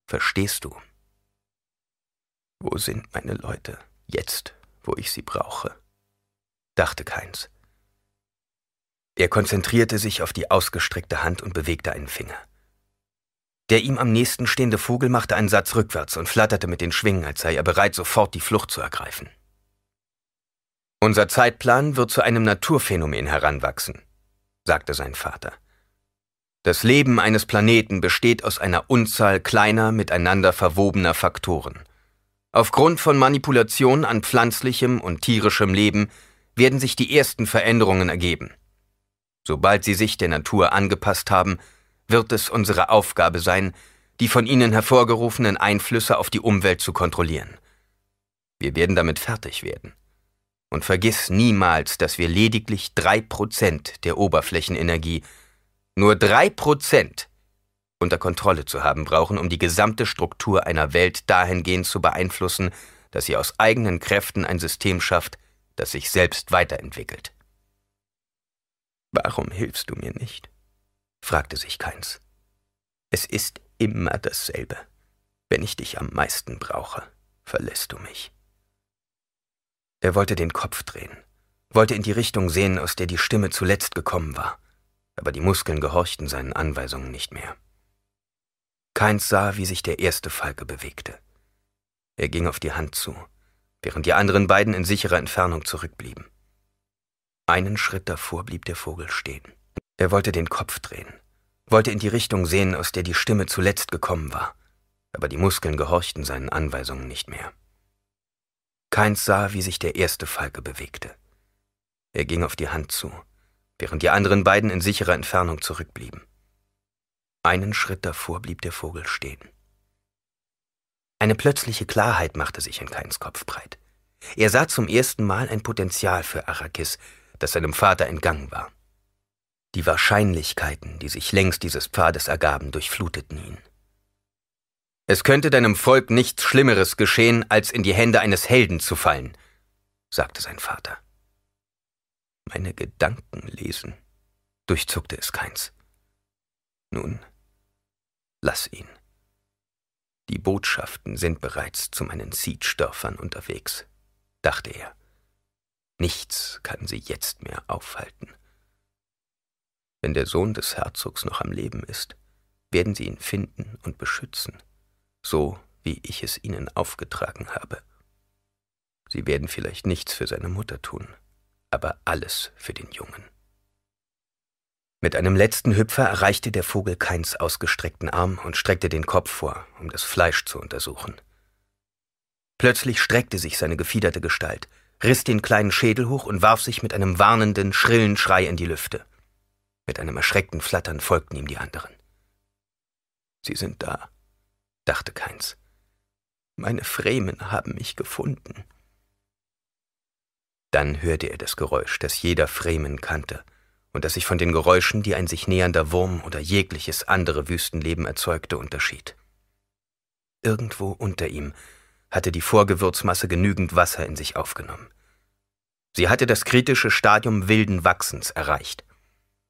Verstehst du? Wo sind meine Leute, jetzt, wo ich sie brauche? dachte Keins. Er konzentrierte sich auf die ausgestreckte Hand und bewegte einen Finger. Der ihm am nächsten stehende Vogel machte einen Satz rückwärts und flatterte mit den Schwingen, als sei er bereit, sofort die Flucht zu ergreifen. Unser Zeitplan wird zu einem Naturphänomen heranwachsen, sagte sein Vater. Das Leben eines Planeten besteht aus einer Unzahl kleiner, miteinander verwobener Faktoren. Aufgrund von Manipulation an pflanzlichem und tierischem Leben werden sich die ersten Veränderungen ergeben. Sobald sie sich der Natur angepasst haben, wird es unsere Aufgabe sein, die von ihnen hervorgerufenen Einflüsse auf die Umwelt zu kontrollieren. Wir werden damit fertig werden. Und vergiss niemals, dass wir lediglich drei Prozent der Oberflächenenergie, nur drei Prozent, unter Kontrolle zu haben brauchen, um die gesamte Struktur einer Welt dahingehend zu beeinflussen, dass sie aus eigenen Kräften ein System schafft, das sich selbst weiterentwickelt. Warum hilfst du mir nicht? fragte sich Keins. Es ist immer dasselbe. Wenn ich dich am meisten brauche, verlässt du mich. Er wollte den Kopf drehen, wollte in die Richtung sehen, aus der die Stimme zuletzt gekommen war, aber die Muskeln gehorchten seinen Anweisungen nicht mehr. Keins sah, wie sich der erste Falke bewegte. Er ging auf die Hand zu, während die anderen beiden in sicherer Entfernung zurückblieben. Einen Schritt davor blieb der Vogel stehen. Er wollte den Kopf drehen, wollte in die Richtung sehen, aus der die Stimme zuletzt gekommen war, aber die Muskeln gehorchten seinen Anweisungen nicht mehr. Keins sah, wie sich der erste Falke bewegte. Er ging auf die Hand zu, während die anderen beiden in sicherer Entfernung zurückblieben. Einen Schritt davor blieb der Vogel stehen. Eine plötzliche Klarheit machte sich in Keins Kopf breit. Er sah zum ersten Mal ein Potenzial für Arrakis, das seinem Vater entgangen war. Die Wahrscheinlichkeiten, die sich längs dieses Pfades ergaben, durchfluteten ihn. Es könnte deinem Volk nichts Schlimmeres geschehen, als in die Hände eines Helden zu fallen, sagte sein Vater. Meine Gedanken lesen, durchzuckte es keins. Nun, lass ihn. Die Botschaften sind bereits zu meinen Siege-Dörfern unterwegs, dachte er. Nichts kann sie jetzt mehr aufhalten. Wenn der Sohn des Herzogs noch am Leben ist, werden sie ihn finden und beschützen so wie ich es ihnen aufgetragen habe. Sie werden vielleicht nichts für seine Mutter tun, aber alles für den Jungen. Mit einem letzten Hüpfer erreichte der Vogel Keins ausgestreckten Arm und streckte den Kopf vor, um das Fleisch zu untersuchen. Plötzlich streckte sich seine gefiederte Gestalt, riss den kleinen Schädel hoch und warf sich mit einem warnenden, schrillen Schrei in die Lüfte. Mit einem erschreckten Flattern folgten ihm die anderen. Sie sind da, dachte Keins. Meine Fremen haben mich gefunden. Dann hörte er das Geräusch, das jeder Fremen kannte und das sich von den Geräuschen, die ein sich nähernder Wurm oder jegliches andere Wüstenleben erzeugte, unterschied. Irgendwo unter ihm hatte die Vorgewürzmasse genügend Wasser in sich aufgenommen. Sie hatte das kritische Stadium wilden Wachsens erreicht.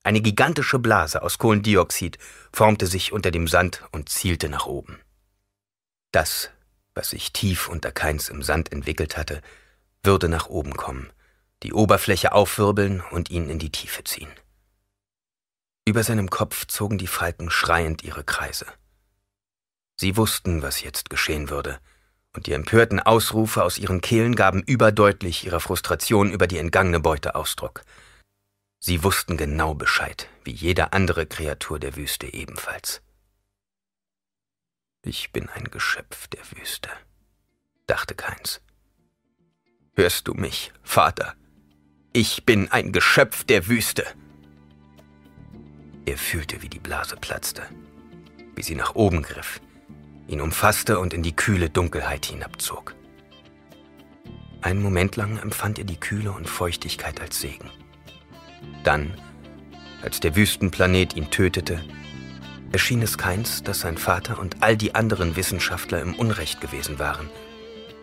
Eine gigantische Blase aus Kohlendioxid formte sich unter dem Sand und zielte nach oben. Das, was sich tief unter Keins im Sand entwickelt hatte, würde nach oben kommen, die Oberfläche aufwirbeln und ihn in die Tiefe ziehen. Über seinem Kopf zogen die Falken schreiend ihre Kreise. Sie wussten, was jetzt geschehen würde, und die empörten Ausrufe aus ihren Kehlen gaben überdeutlich ihrer Frustration über die entgangene Beute Ausdruck. Sie wussten genau Bescheid, wie jede andere Kreatur der Wüste ebenfalls. Ich bin ein Geschöpf der Wüste, dachte Keins. Hörst du mich, Vater? Ich bin ein Geschöpf der Wüste. Er fühlte, wie die Blase platzte, wie sie nach oben griff, ihn umfasste und in die kühle Dunkelheit hinabzog. Einen Moment lang empfand er die Kühle und Feuchtigkeit als Segen. Dann, als der Wüstenplanet ihn tötete, erschien es keins, dass sein Vater und all die anderen Wissenschaftler im Unrecht gewesen waren,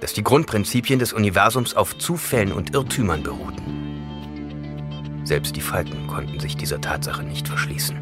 dass die Grundprinzipien des Universums auf Zufällen und Irrtümern beruhten. Selbst die Falken konnten sich dieser Tatsache nicht verschließen.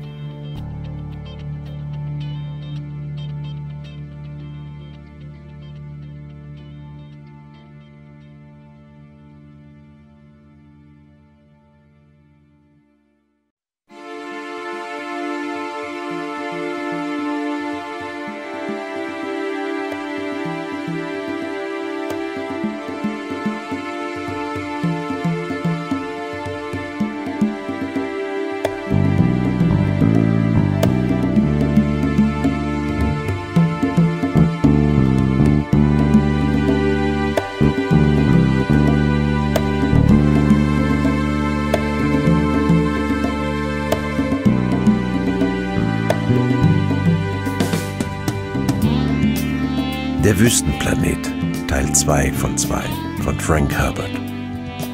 Der Wüstenplanet, Teil 2 von 2 von Frank Herbert.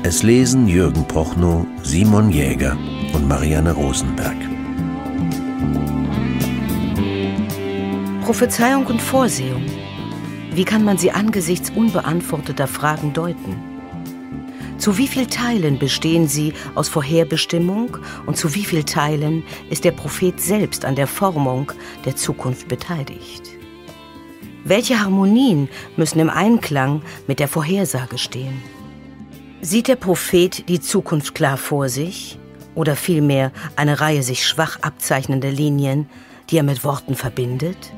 Es lesen Jürgen Prochnow, Simon Jäger und Marianne Rosenberg. Prophezeiung und Vorsehung. Wie kann man sie angesichts unbeantworteter Fragen deuten? Zu wie vielen Teilen bestehen sie aus Vorherbestimmung und zu wie vielen Teilen ist der Prophet selbst an der Formung der Zukunft beteiligt? Welche Harmonien müssen im Einklang mit der Vorhersage stehen? Sieht der Prophet die Zukunft klar vor sich oder vielmehr eine Reihe sich schwach abzeichnender Linien, die er mit Worten verbindet?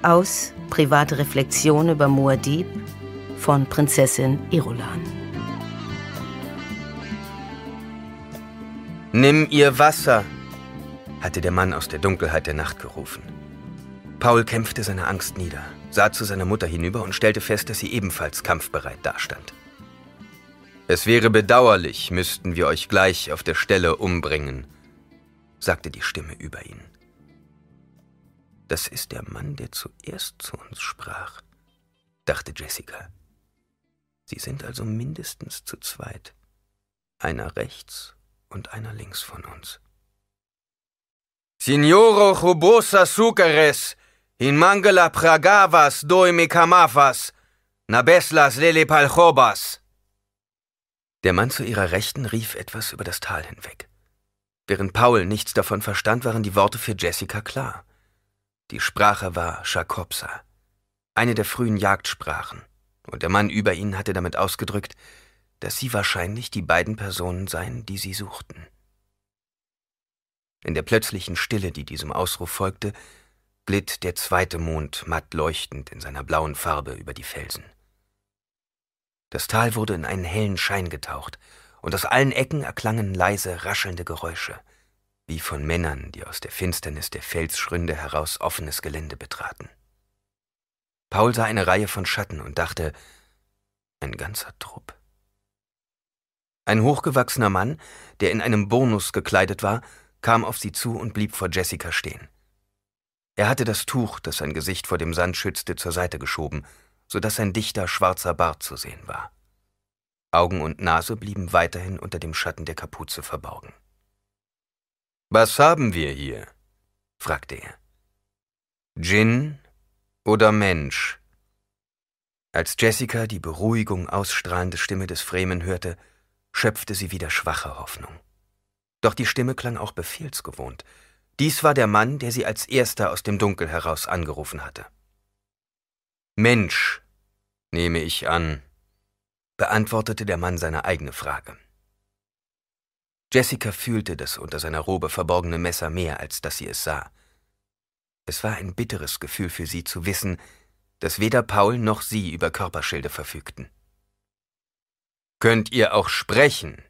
Aus Private Reflexion über Muad'Dib von Prinzessin Irulan. Nimm ihr Wasser, hatte der Mann aus der Dunkelheit der Nacht gerufen. Paul kämpfte seine Angst nieder, sah zu seiner Mutter hinüber und stellte fest, dass sie ebenfalls kampfbereit dastand. Es wäre bedauerlich, müssten wir euch gleich auf der Stelle umbringen, sagte die Stimme über ihn. Das ist der Mann, der zuerst zu uns sprach, dachte Jessica. Sie sind also mindestens zu zweit. Einer rechts und einer links von uns. Signoro Chubosa Sucares, in Mangala Pragavas doime Kamafas, Nabeslas Lele Palchobas. Der Mann zu ihrer Rechten rief etwas über das Tal hinweg. Während Paul nichts davon verstand, waren die Worte für Jessica klar. Die Sprache war Shakopsa, eine der frühen Jagdsprachen, und der Mann über ihnen hatte damit ausgedrückt, dass sie wahrscheinlich die beiden Personen seien, die sie suchten. In der plötzlichen Stille, die diesem Ausruf folgte, glitt der zweite Mond matt leuchtend in seiner blauen Farbe über die Felsen. Das Tal wurde in einen hellen Schein getaucht, und aus allen Ecken erklangen leise, raschelnde Geräusche – wie von Männern, die aus der Finsternis der Felsschründe heraus offenes Gelände betraten. Paul sah eine Reihe von Schatten und dachte, ein ganzer Trupp. Ein hochgewachsener Mann, der in einem Bonus gekleidet war, kam auf sie zu und blieb vor Jessica stehen. Er hatte das Tuch, das sein Gesicht vor dem Sand schützte, zur Seite geschoben, so dass sein dichter schwarzer Bart zu sehen war. Augen und Nase blieben weiterhin unter dem Schatten der Kapuze verborgen. Was haben wir hier? fragte er. Djinn oder Mensch? Als Jessica die Beruhigung ausstrahlende Stimme des Fremen hörte, schöpfte sie wieder schwache Hoffnung. Doch die Stimme klang auch befehlsgewohnt. Dies war der Mann, der sie als erster aus dem Dunkel heraus angerufen hatte. Mensch, nehme ich an, beantwortete der Mann seine eigene Frage. Jessica fühlte das unter seiner Robe verborgene Messer mehr, als dass sie es sah. Es war ein bitteres Gefühl für sie zu wissen, dass weder Paul noch sie über Körperschilde verfügten. Könnt ihr auch sprechen?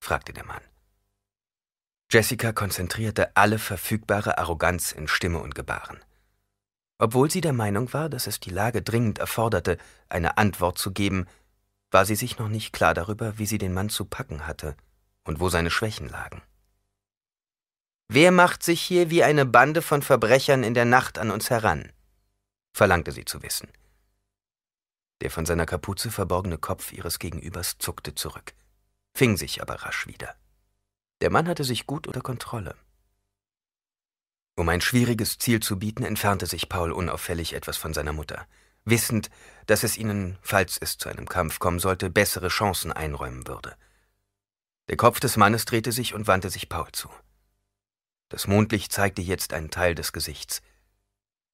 fragte der Mann. Jessica konzentrierte alle verfügbare Arroganz in Stimme und Gebaren. Obwohl sie der Meinung war, dass es die Lage dringend erforderte, eine Antwort zu geben, war sie sich noch nicht klar darüber, wie sie den Mann zu packen hatte und wo seine Schwächen lagen. Wer macht sich hier wie eine Bande von Verbrechern in der Nacht an uns heran? verlangte sie zu wissen. Der von seiner Kapuze verborgene Kopf ihres Gegenübers zuckte zurück, fing sich aber rasch wieder. Der Mann hatte sich gut unter Kontrolle. Um ein schwieriges Ziel zu bieten, entfernte sich Paul unauffällig etwas von seiner Mutter, wissend, dass es ihnen, falls es zu einem Kampf kommen sollte, bessere Chancen einräumen würde. Der Kopf des Mannes drehte sich und wandte sich Paul zu. Das Mondlicht zeigte jetzt einen Teil des Gesichts.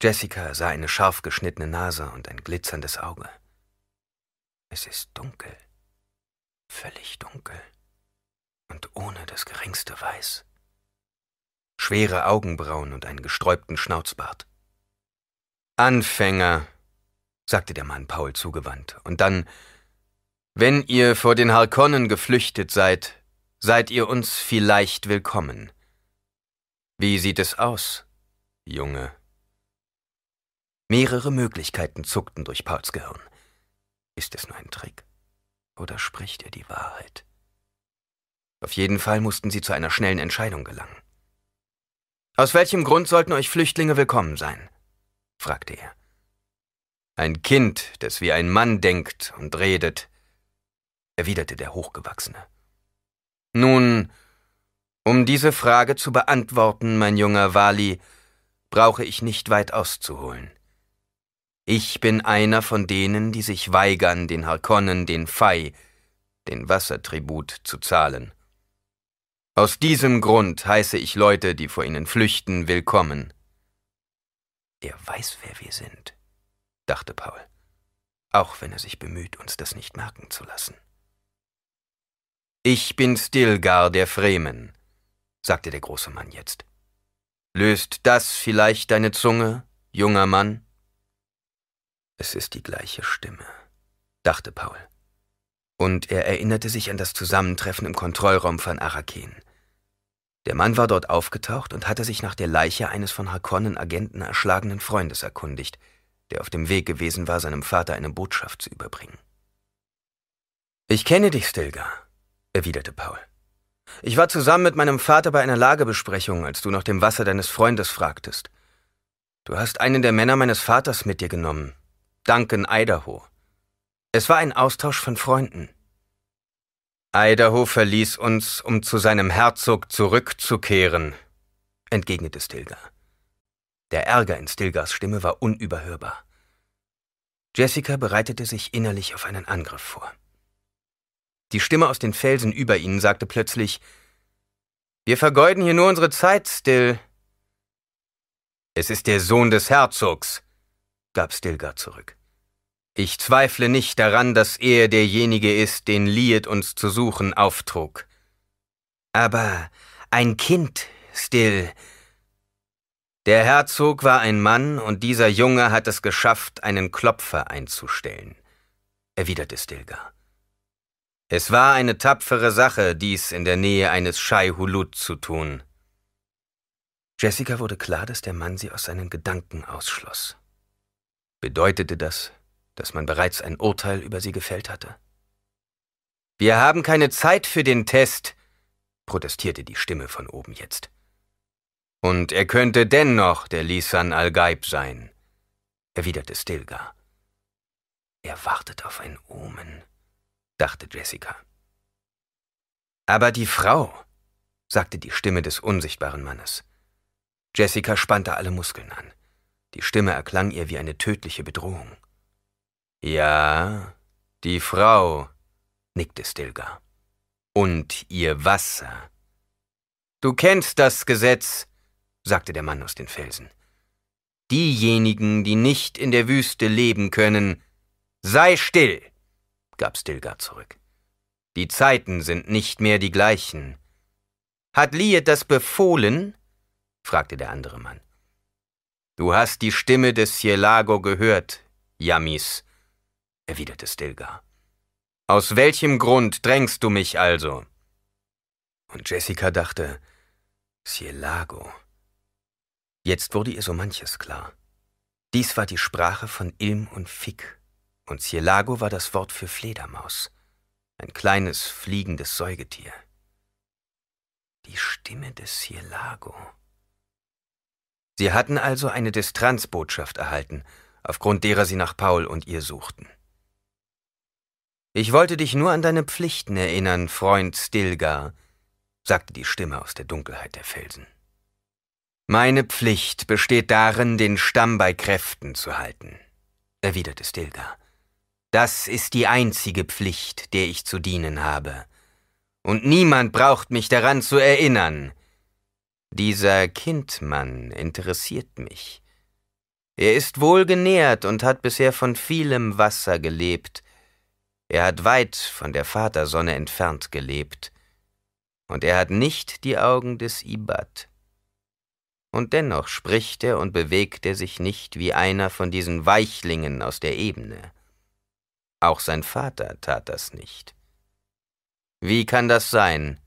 Jessica sah eine scharf geschnittene Nase und ein glitzerndes Auge. Es ist dunkel, völlig dunkel und ohne das geringste Weiß. Schwere Augenbrauen und einen gesträubten Schnauzbart. Anfänger, sagte der Mann Paul zugewandt, und dann, wenn ihr vor den Harkonnen geflüchtet seid, seid ihr uns vielleicht willkommen. Wie sieht es aus, Junge? Mehrere Möglichkeiten zuckten durch Pauls Gehirn. Ist es nur ein Trick? Oder spricht er die Wahrheit? Auf jeden Fall mussten sie zu einer schnellen Entscheidung gelangen. Aus welchem Grund sollten euch Flüchtlinge willkommen sein? fragte er. Ein Kind, das wie ein Mann denkt und redet, erwiderte der Hochgewachsene. Nun, um diese Frage zu beantworten, mein junger Wali, brauche ich nicht weit auszuholen. Ich bin einer von denen, die sich weigern, den Harkonnen, den Fei, den Wassertribut zu zahlen. Aus diesem Grund heiße ich Leute, die vor ihnen flüchten, willkommen. Er weiß, wer wir sind, dachte Paul, auch wenn er sich bemüht, uns das nicht merken zu lassen. Ich bin Stilgar der Fremen, sagte der große Mann jetzt. Löst das vielleicht deine Zunge, junger Mann? Es ist die gleiche Stimme, dachte Paul. Und er erinnerte sich an das Zusammentreffen im Kontrollraum von Araken. Der Mann war dort aufgetaucht und hatte sich nach der Leiche eines von Harkonnen-Agenten erschlagenen Freundes erkundigt, der auf dem Weg gewesen war, seinem Vater eine Botschaft zu überbringen. Ich kenne dich, Stilgar, erwiderte Paul. Ich war zusammen mit meinem Vater bei einer Lagebesprechung, als du nach dem Wasser deines Freundes fragtest. Du hast einen der Männer meines Vaters mit dir genommen, Duncan Idaho. Es war ein Austausch von Freunden. Idaho verließ uns, um zu seinem Herzog zurückzukehren, entgegnete Stilgar. Der Ärger in Stilgars Stimme war unüberhörbar. Jessica bereitete sich innerlich auf einen Angriff vor. Die Stimme aus den Felsen über ihnen sagte plötzlich Wir vergeuden hier nur unsere Zeit, Still. Es ist der Sohn des Herzogs, gab Stilgar zurück. Ich zweifle nicht daran, dass er derjenige ist, den Liet uns zu suchen auftrug. Aber ein Kind, Still. Der Herzog war ein Mann und dieser Junge hat es geschafft, einen Klopfer einzustellen, erwiderte Stilgar. Es war eine tapfere Sache, dies in der Nähe eines Shai Hulut zu tun. Jessica wurde klar, dass der Mann sie aus seinen Gedanken ausschloss. Bedeutete das, dass man bereits ein Urteil über sie gefällt hatte? Wir haben keine Zeit für den Test, protestierte die Stimme von oben jetzt. Und er könnte dennoch der Lisan al-Gaib sein, erwiderte Stilgar. Er wartet auf ein Omen, dachte Jessica. Aber die Frau, sagte die Stimme des unsichtbaren Mannes. Jessica spannte alle Muskeln an. Die Stimme erklang ihr wie eine tödliche Bedrohung. Ja, die Frau, nickte Stilgar. Und ihr Wasser. Du kennst das Gesetz, sagte der Mann aus den Felsen. Diejenigen, die nicht in der Wüste leben können, sei still, gab Stilgar zurück. Die Zeiten sind nicht mehr die gleichen. Hat Liet das befohlen? fragte der andere Mann. Du hast die Stimme des Cielago gehört, Yamis, erwiderte Stilgar. Aus welchem Grund drängst du mich also? Und Jessica dachte, Cielago. Jetzt wurde ihr so manches klar. Dies war die Sprache von Ilm und Fick, und Cielago war das Wort für Fledermaus, ein kleines fliegendes Säugetier. Die Stimme des Cielago. Sie hatten also eine Distanzbotschaft erhalten, aufgrund derer sie nach Paul und ihr suchten. Ich wollte dich nur an deine Pflichten erinnern, Freund Stilgar, sagte die Stimme aus der Dunkelheit der Felsen. Meine Pflicht besteht darin, den Stamm bei Kräften zu halten, erwiderte Stilgar. Das ist die einzige Pflicht, der ich zu dienen habe. Und niemand braucht mich daran zu erinnern. Dieser Kindmann interessiert mich. Er ist wohlgenährt und hat bisher von vielem Wasser gelebt, er hat weit von der Vatersonne entfernt gelebt, und er hat nicht die Augen des Ibad. Und dennoch spricht er und bewegt er sich nicht wie einer von diesen Weichlingen aus der Ebene. Auch sein Vater tat das nicht. Wie kann das sein?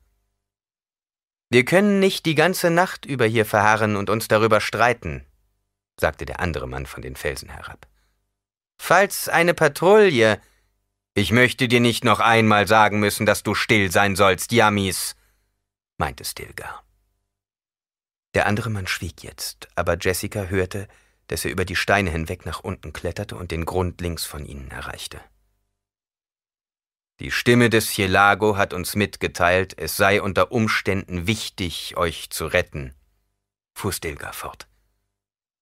Wir können nicht die ganze Nacht über hier verharren und uns darüber streiten, sagte der andere Mann von den Felsen herab. Falls eine Patrouille ich möchte dir nicht noch einmal sagen müssen, dass du still sein sollst, Yamis, meinte Stilgar. Der andere Mann schwieg jetzt, aber Jessica hörte, dass er über die Steine hinweg nach unten kletterte und den Grund links von ihnen erreichte. Die Stimme des Cielago hat uns mitgeteilt, es sei unter Umständen wichtig, euch zu retten, fuhr Stilgar fort.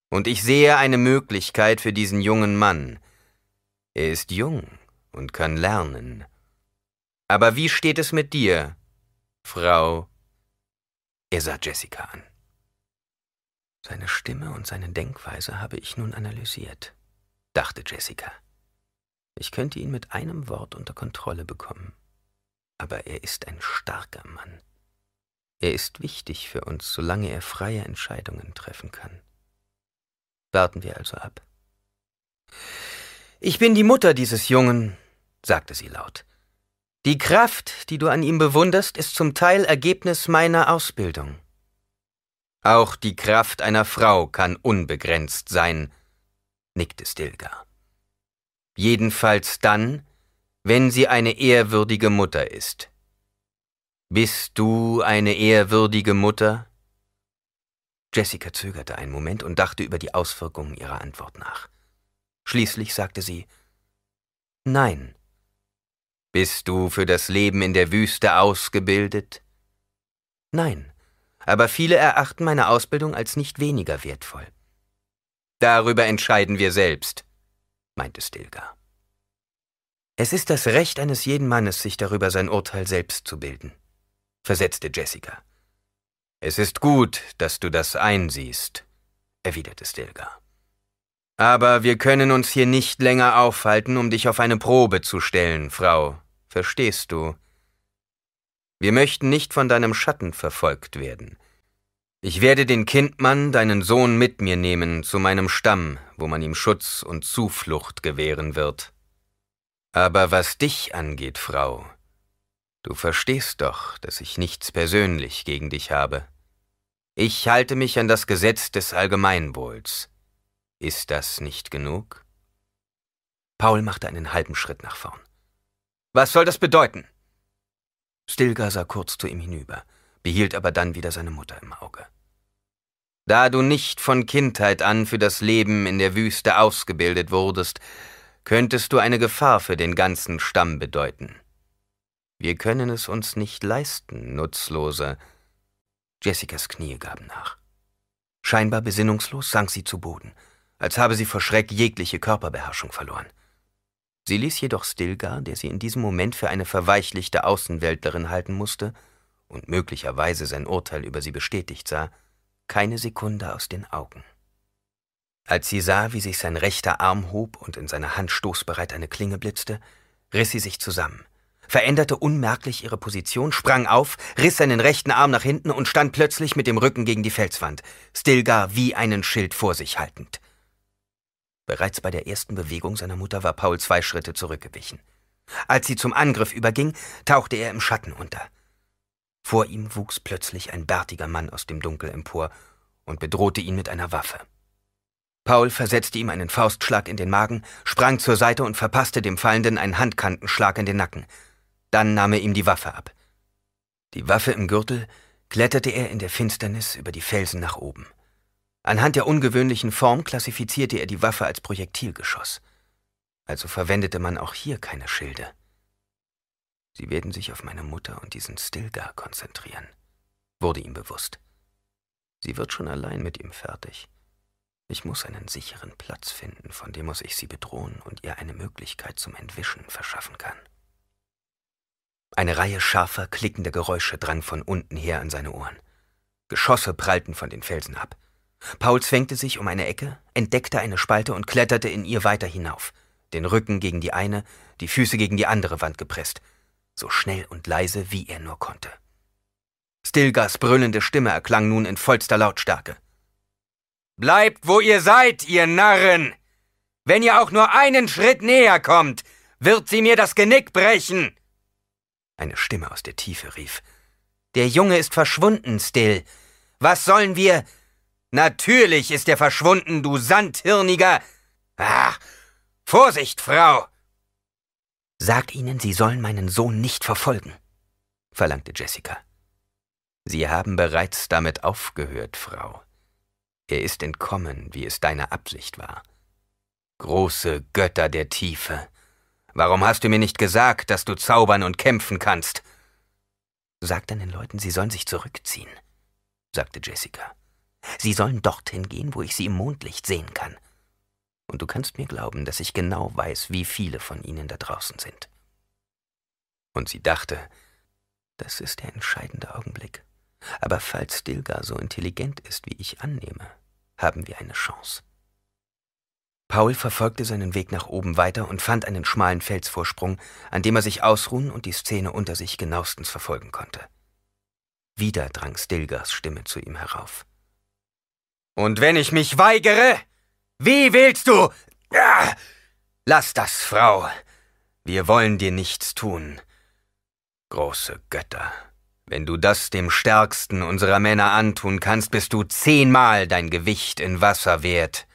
Und ich sehe eine Möglichkeit für diesen jungen Mann. Er ist jung, und kann lernen. Aber wie steht es mit dir, Frau? Er sah Jessica an. Seine Stimme und seine Denkweise habe ich nun analysiert, dachte Jessica. Ich könnte ihn mit einem Wort unter Kontrolle bekommen. Aber er ist ein starker Mann. Er ist wichtig für uns, solange er freie Entscheidungen treffen kann. Warten wir also ab. Ich bin die Mutter dieses Jungen, sagte sie laut. Die Kraft, die du an ihm bewunderst, ist zum Teil Ergebnis meiner Ausbildung. Auch die Kraft einer Frau kann unbegrenzt sein, nickte Stilgar. Jedenfalls dann, wenn sie eine ehrwürdige Mutter ist. Bist du eine ehrwürdige Mutter? Jessica zögerte einen Moment und dachte über die Auswirkungen ihrer Antwort nach. Schließlich sagte sie Nein. Bist du für das Leben in der Wüste ausgebildet? Nein, aber viele erachten meine Ausbildung als nicht weniger wertvoll. Darüber entscheiden wir selbst, meinte Stilgar. Es ist das Recht eines jeden Mannes, sich darüber sein Urteil selbst zu bilden, versetzte Jessica. Es ist gut, dass du das einsiehst, erwiderte Stilgar. Aber wir können uns hier nicht länger aufhalten, um dich auf eine Probe zu stellen, Frau. Verstehst du? Wir möchten nicht von deinem Schatten verfolgt werden. Ich werde den Kindmann, deinen Sohn, mit mir nehmen zu meinem Stamm, wo man ihm Schutz und Zuflucht gewähren wird. Aber was dich angeht, Frau, du verstehst doch, dass ich nichts persönlich gegen dich habe. Ich halte mich an das Gesetz des Allgemeinwohls. Ist das nicht genug? Paul machte einen halben Schritt nach vorn. Was soll das bedeuten? Stilgar sah kurz zu ihm hinüber, behielt aber dann wieder seine Mutter im Auge. Da du nicht von Kindheit an für das Leben in der Wüste ausgebildet wurdest, könntest du eine Gefahr für den ganzen Stamm bedeuten. Wir können es uns nicht leisten, nutzlose. Jessicas Knie gaben nach. Scheinbar besinnungslos sank sie zu Boden als habe sie vor Schreck jegliche Körperbeherrschung verloren. Sie ließ jedoch Stilgar, der sie in diesem Moment für eine verweichlichte Außenweltlerin halten musste und möglicherweise sein Urteil über sie bestätigt sah, keine Sekunde aus den Augen. Als sie sah, wie sich sein rechter Arm hob und in seiner Hand stoßbereit eine Klinge blitzte, riss sie sich zusammen, veränderte unmerklich ihre Position, sprang auf, riss seinen rechten Arm nach hinten und stand plötzlich mit dem Rücken gegen die Felswand, Stilgar wie einen Schild vor sich haltend. Bereits bei der ersten Bewegung seiner Mutter war Paul zwei Schritte zurückgewichen. Als sie zum Angriff überging, tauchte er im Schatten unter. Vor ihm wuchs plötzlich ein bärtiger Mann aus dem Dunkel empor und bedrohte ihn mit einer Waffe. Paul versetzte ihm einen Faustschlag in den Magen, sprang zur Seite und verpasste dem Fallenden einen Handkantenschlag in den Nacken. Dann nahm er ihm die Waffe ab. Die Waffe im Gürtel kletterte er in der Finsternis über die Felsen nach oben. Anhand der ungewöhnlichen Form klassifizierte er die Waffe als Projektilgeschoss. Also verwendete man auch hier keine Schilde. Sie werden sich auf meine Mutter und diesen Stilgar konzentrieren, wurde ihm bewusst. Sie wird schon allein mit ihm fertig. Ich muss einen sicheren Platz finden, von dem aus ich sie bedrohen und ihr eine Möglichkeit zum Entwischen verschaffen kann. Eine Reihe scharfer, klickender Geräusche drang von unten her an seine Ohren. Geschosse prallten von den Felsen ab. Paul zwängte sich um eine Ecke, entdeckte eine Spalte und kletterte in ihr weiter hinauf, den Rücken gegen die eine, die Füße gegen die andere Wand gepresst, so schnell und leise, wie er nur konnte. Stilgars brüllende Stimme erklang nun in vollster Lautstärke. Bleibt, wo ihr seid, ihr Narren! Wenn ihr auch nur einen Schritt näher kommt, wird sie mir das Genick brechen! Eine Stimme aus der Tiefe rief. Der Junge ist verschwunden, Still. Was sollen wir. Natürlich ist er verschwunden, du Sandhirniger. Ach, Vorsicht, Frau! Sag ihnen, sie sollen meinen Sohn nicht verfolgen, verlangte Jessica. Sie haben bereits damit aufgehört, Frau. Er ist entkommen, wie es deine Absicht war. Große Götter der Tiefe, warum hast du mir nicht gesagt, dass du zaubern und kämpfen kannst? Sag deinen Leuten, sie sollen sich zurückziehen, sagte Jessica. Sie sollen dorthin gehen, wo ich sie im Mondlicht sehen kann. Und du kannst mir glauben, dass ich genau weiß, wie viele von ihnen da draußen sind. Und sie dachte, das ist der entscheidende Augenblick. Aber falls Stilgar so intelligent ist, wie ich annehme, haben wir eine Chance. Paul verfolgte seinen Weg nach oben weiter und fand einen schmalen Felsvorsprung, an dem er sich ausruhen und die Szene unter sich genauestens verfolgen konnte. Wieder drang Stilgars Stimme zu ihm herauf. Und wenn ich mich weigere, wie willst du? Lass das, Frau. Wir wollen dir nichts tun. Große Götter, wenn du das dem stärksten unserer Männer antun kannst, bist du zehnmal dein Gewicht in Wasser wert.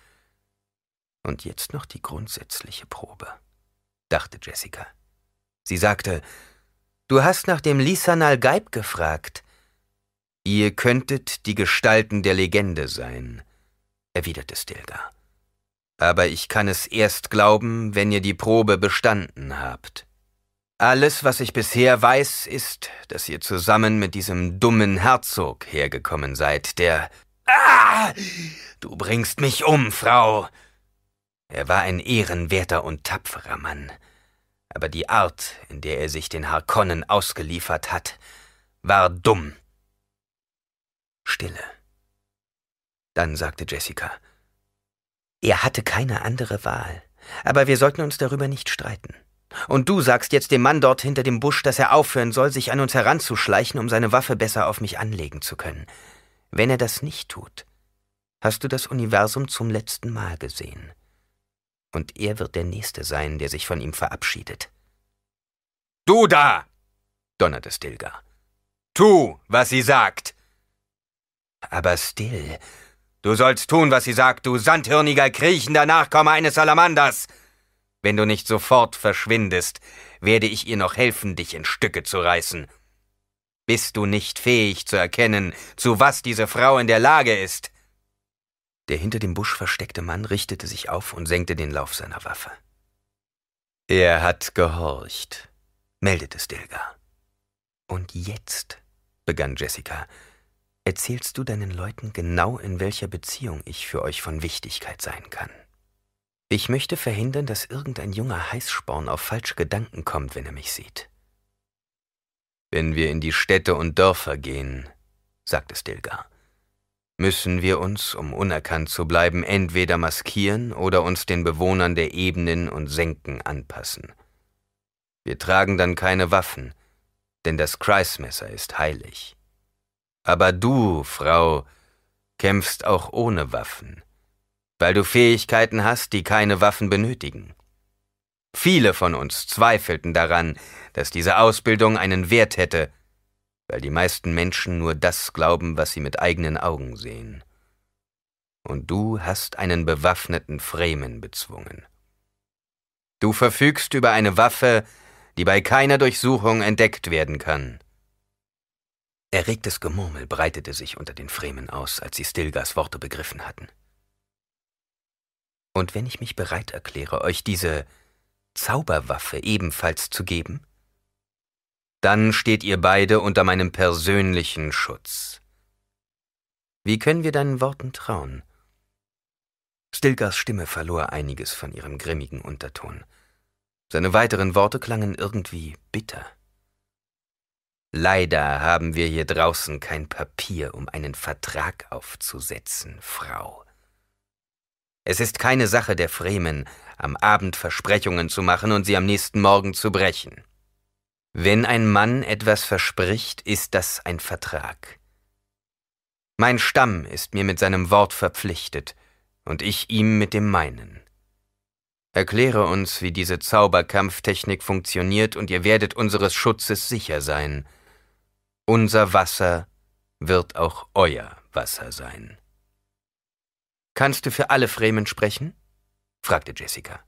Und jetzt noch die grundsätzliche Probe, dachte Jessica. Sie sagte, Du hast nach dem Lisanal Geib gefragt. Ihr könntet die Gestalten der Legende sein, erwiderte Stilgar. Aber ich kann es erst glauben, wenn ihr die Probe bestanden habt. Alles, was ich bisher weiß, ist, dass ihr zusammen mit diesem dummen Herzog hergekommen seid, der... Ah! Du bringst mich um, Frau! Er war ein ehrenwerter und tapferer Mann, aber die Art, in der er sich den Harkonnen ausgeliefert hat, war dumm. Stille. Dann sagte Jessica, er hatte keine andere Wahl, aber wir sollten uns darüber nicht streiten. Und du sagst jetzt dem Mann dort hinter dem Busch, dass er aufhören soll, sich an uns heranzuschleichen, um seine Waffe besser auf mich anlegen zu können. Wenn er das nicht tut, hast du das Universum zum letzten Mal gesehen. Und er wird der Nächste sein, der sich von ihm verabschiedet. Du da! donnerte Stilgar. Tu, was sie sagt! Aber still. Du sollst tun, was sie sagt, du sandhirniger, kriechender Nachkomme eines Salamanders! Wenn du nicht sofort verschwindest, werde ich ihr noch helfen, dich in Stücke zu reißen. Bist du nicht fähig zu erkennen, zu was diese Frau in der Lage ist? Der hinter dem Busch versteckte Mann richtete sich auf und senkte den Lauf seiner Waffe. Er hat gehorcht, meldete Stilgar. Und jetzt, begann Jessica, erzählst du deinen Leuten genau, in welcher Beziehung ich für euch von Wichtigkeit sein kann. Ich möchte verhindern, dass irgendein junger Heißsporn auf falsche Gedanken kommt, wenn er mich sieht. Wenn wir in die Städte und Dörfer gehen, sagte Stilgar, müssen wir uns, um unerkannt zu bleiben, entweder maskieren oder uns den Bewohnern der Ebenen und Senken anpassen. Wir tragen dann keine Waffen, denn das Kreismesser ist heilig. Aber du, Frau, kämpfst auch ohne Waffen weil du Fähigkeiten hast, die keine Waffen benötigen. Viele von uns zweifelten daran, dass diese Ausbildung einen Wert hätte, weil die meisten Menschen nur das glauben, was sie mit eigenen Augen sehen. Und du hast einen bewaffneten Fremen bezwungen. Du verfügst über eine Waffe, die bei keiner Durchsuchung entdeckt werden kann. Erregtes Gemurmel breitete sich unter den Fremen aus, als sie Stilgas Worte begriffen hatten. Und wenn ich mich bereit erkläre, euch diese Zauberwaffe ebenfalls zu geben? Dann steht ihr beide unter meinem persönlichen Schutz. Wie können wir deinen Worten trauen? Stilgars Stimme verlor einiges von ihrem grimmigen Unterton. Seine weiteren Worte klangen irgendwie bitter. Leider haben wir hier draußen kein Papier, um einen Vertrag aufzusetzen, Frau. Es ist keine Sache der Fremen, am Abend Versprechungen zu machen und sie am nächsten Morgen zu brechen. Wenn ein Mann etwas verspricht, ist das ein Vertrag. Mein Stamm ist mir mit seinem Wort verpflichtet und ich ihm mit dem meinen. Erkläre uns, wie diese Zauberkampftechnik funktioniert, und ihr werdet unseres Schutzes sicher sein. Unser Wasser wird auch euer Wasser sein. Kannst du für alle Fremen sprechen? fragte Jessica.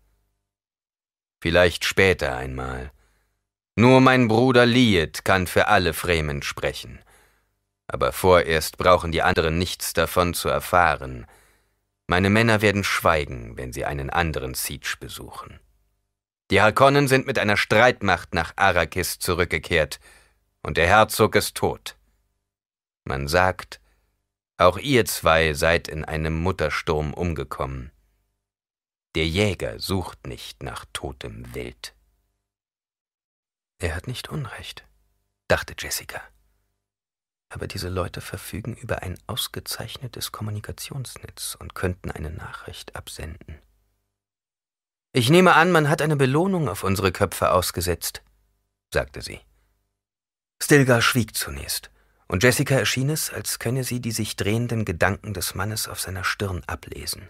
Vielleicht später einmal. Nur mein Bruder Liet kann für alle Fremen sprechen. Aber vorerst brauchen die anderen nichts davon zu erfahren. Meine Männer werden schweigen, wenn sie einen anderen Siege besuchen. Die Harkonnen sind mit einer Streitmacht nach Arrakis zurückgekehrt, und der Herzog ist tot. Man sagt, auch ihr zwei seid in einem Muttersturm umgekommen. Der Jäger sucht nicht nach totem Wild. Er hat nicht Unrecht, dachte Jessica. Aber diese Leute verfügen über ein ausgezeichnetes Kommunikationsnetz und könnten eine Nachricht absenden. Ich nehme an, man hat eine Belohnung auf unsere Köpfe ausgesetzt, sagte sie. Stilgar schwieg zunächst und Jessica erschien es, als könne sie die sich drehenden Gedanken des Mannes auf seiner Stirn ablesen.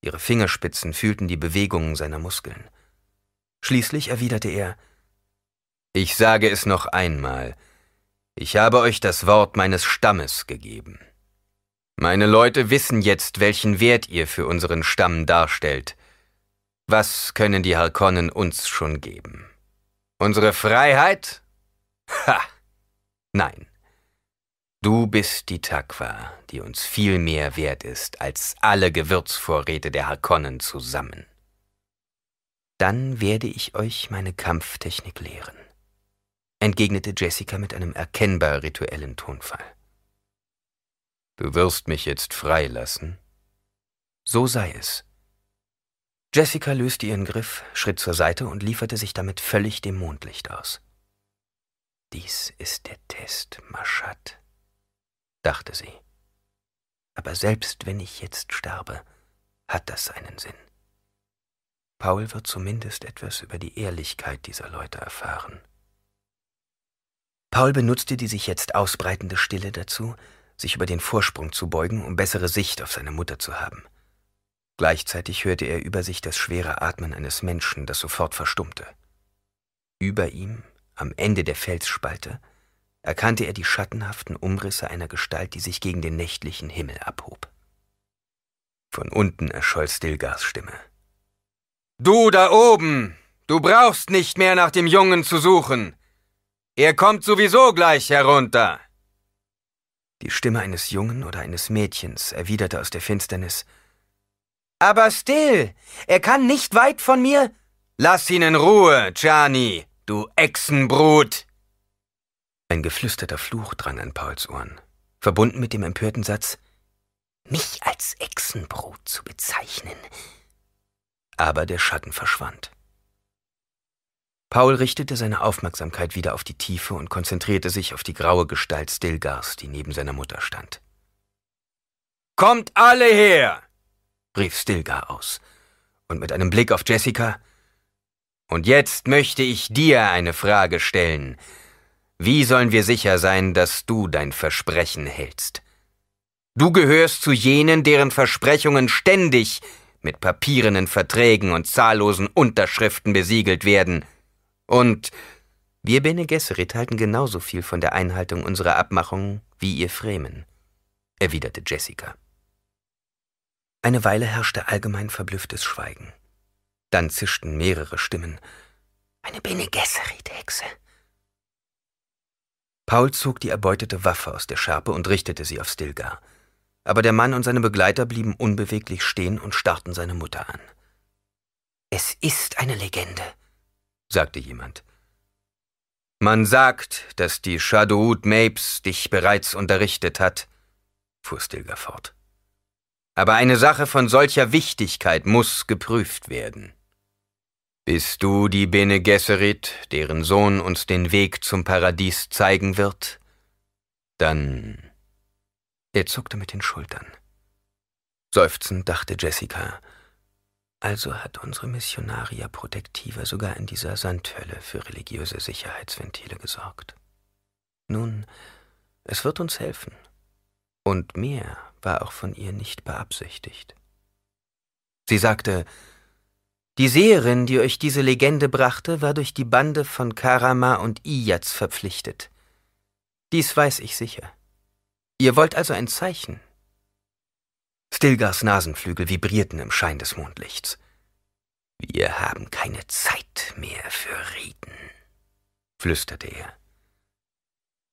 Ihre Fingerspitzen fühlten die Bewegungen seiner Muskeln. Schließlich erwiderte er Ich sage es noch einmal, ich habe euch das Wort meines Stammes gegeben. Meine Leute wissen jetzt, welchen Wert ihr für unseren Stamm darstellt. Was können die Harkonnen uns schon geben? Unsere Freiheit? Ha! Nein. Du bist die Takwa, die uns viel mehr wert ist als alle Gewürzvorräte der Harkonnen zusammen. Dann werde ich euch meine Kampftechnik lehren, entgegnete Jessica mit einem erkennbar rituellen Tonfall. Du wirst mich jetzt freilassen? So sei es. Jessica löste ihren Griff, schritt zur Seite und lieferte sich damit völlig dem Mondlicht aus. Dies ist der Test, Maschat, dachte sie. Aber selbst wenn ich jetzt sterbe, hat das seinen Sinn. Paul wird zumindest etwas über die Ehrlichkeit dieser Leute erfahren. Paul benutzte die sich jetzt ausbreitende Stille dazu, sich über den Vorsprung zu beugen, um bessere Sicht auf seine Mutter zu haben. Gleichzeitig hörte er über sich das schwere Atmen eines Menschen, das sofort verstummte. Über ihm, am Ende der Felsspalte, erkannte er die schattenhaften Umrisse einer Gestalt, die sich gegen den nächtlichen Himmel abhob. Von unten erscholl Stilgars Stimme. Du da oben, du brauchst nicht mehr nach dem Jungen zu suchen. Er kommt sowieso gleich herunter. Die Stimme eines Jungen oder eines Mädchens erwiderte aus der Finsternis. Aber still, er kann nicht weit von mir. Lass ihn in Ruhe, Gianni, du Echsenbrut. Ein geflüsterter Fluch drang an Pauls Ohren, verbunden mit dem empörten Satz, mich als Echsenbrut zu bezeichnen, aber der Schatten verschwand. Paul richtete seine Aufmerksamkeit wieder auf die Tiefe und konzentrierte sich auf die graue Gestalt Stilgars, die neben seiner Mutter stand. Kommt alle her! rief Stilgar aus, und mit einem Blick auf Jessica Und jetzt möchte ich dir eine Frage stellen. Wie sollen wir sicher sein, dass du dein Versprechen hältst? Du gehörst zu jenen, deren Versprechungen ständig mit papierenen Verträgen und zahllosen Unterschriften besiegelt werden. Und wir Bene Gesserit halten genauso viel von der Einhaltung unserer Abmachungen wie ihr Fremen, erwiderte Jessica. Eine Weile herrschte allgemein verblüfftes Schweigen. Dann zischten mehrere Stimmen. Eine Bene Gesserit-Hexe. Paul zog die erbeutete Waffe aus der Schärpe und richtete sie auf Stilgar aber der Mann und seine Begleiter blieben unbeweglich stehen und starrten seine Mutter an. Es ist eine Legende, sagte jemand. Man sagt, dass die Shadowwood Mapes dich bereits unterrichtet hat, fuhr Stilger fort. Aber eine Sache von solcher Wichtigkeit muss geprüft werden. Bist du die Bene Gesserit, deren Sohn uns den Weg zum Paradies zeigen wird? Dann er zuckte mit den Schultern. Seufzend dachte Jessica, also hat unsere Missionaria Protectiva sogar in dieser Sandhölle für religiöse Sicherheitsventile gesorgt. Nun, es wird uns helfen. Und mehr war auch von ihr nicht beabsichtigt. Sie sagte, die Seherin, die euch diese Legende brachte, war durch die Bande von Karama und Iyaz verpflichtet. Dies weiß ich sicher. Ihr wollt also ein Zeichen? Stilgars Nasenflügel vibrierten im Schein des Mondlichts. Wir haben keine Zeit mehr für Riten, flüsterte er.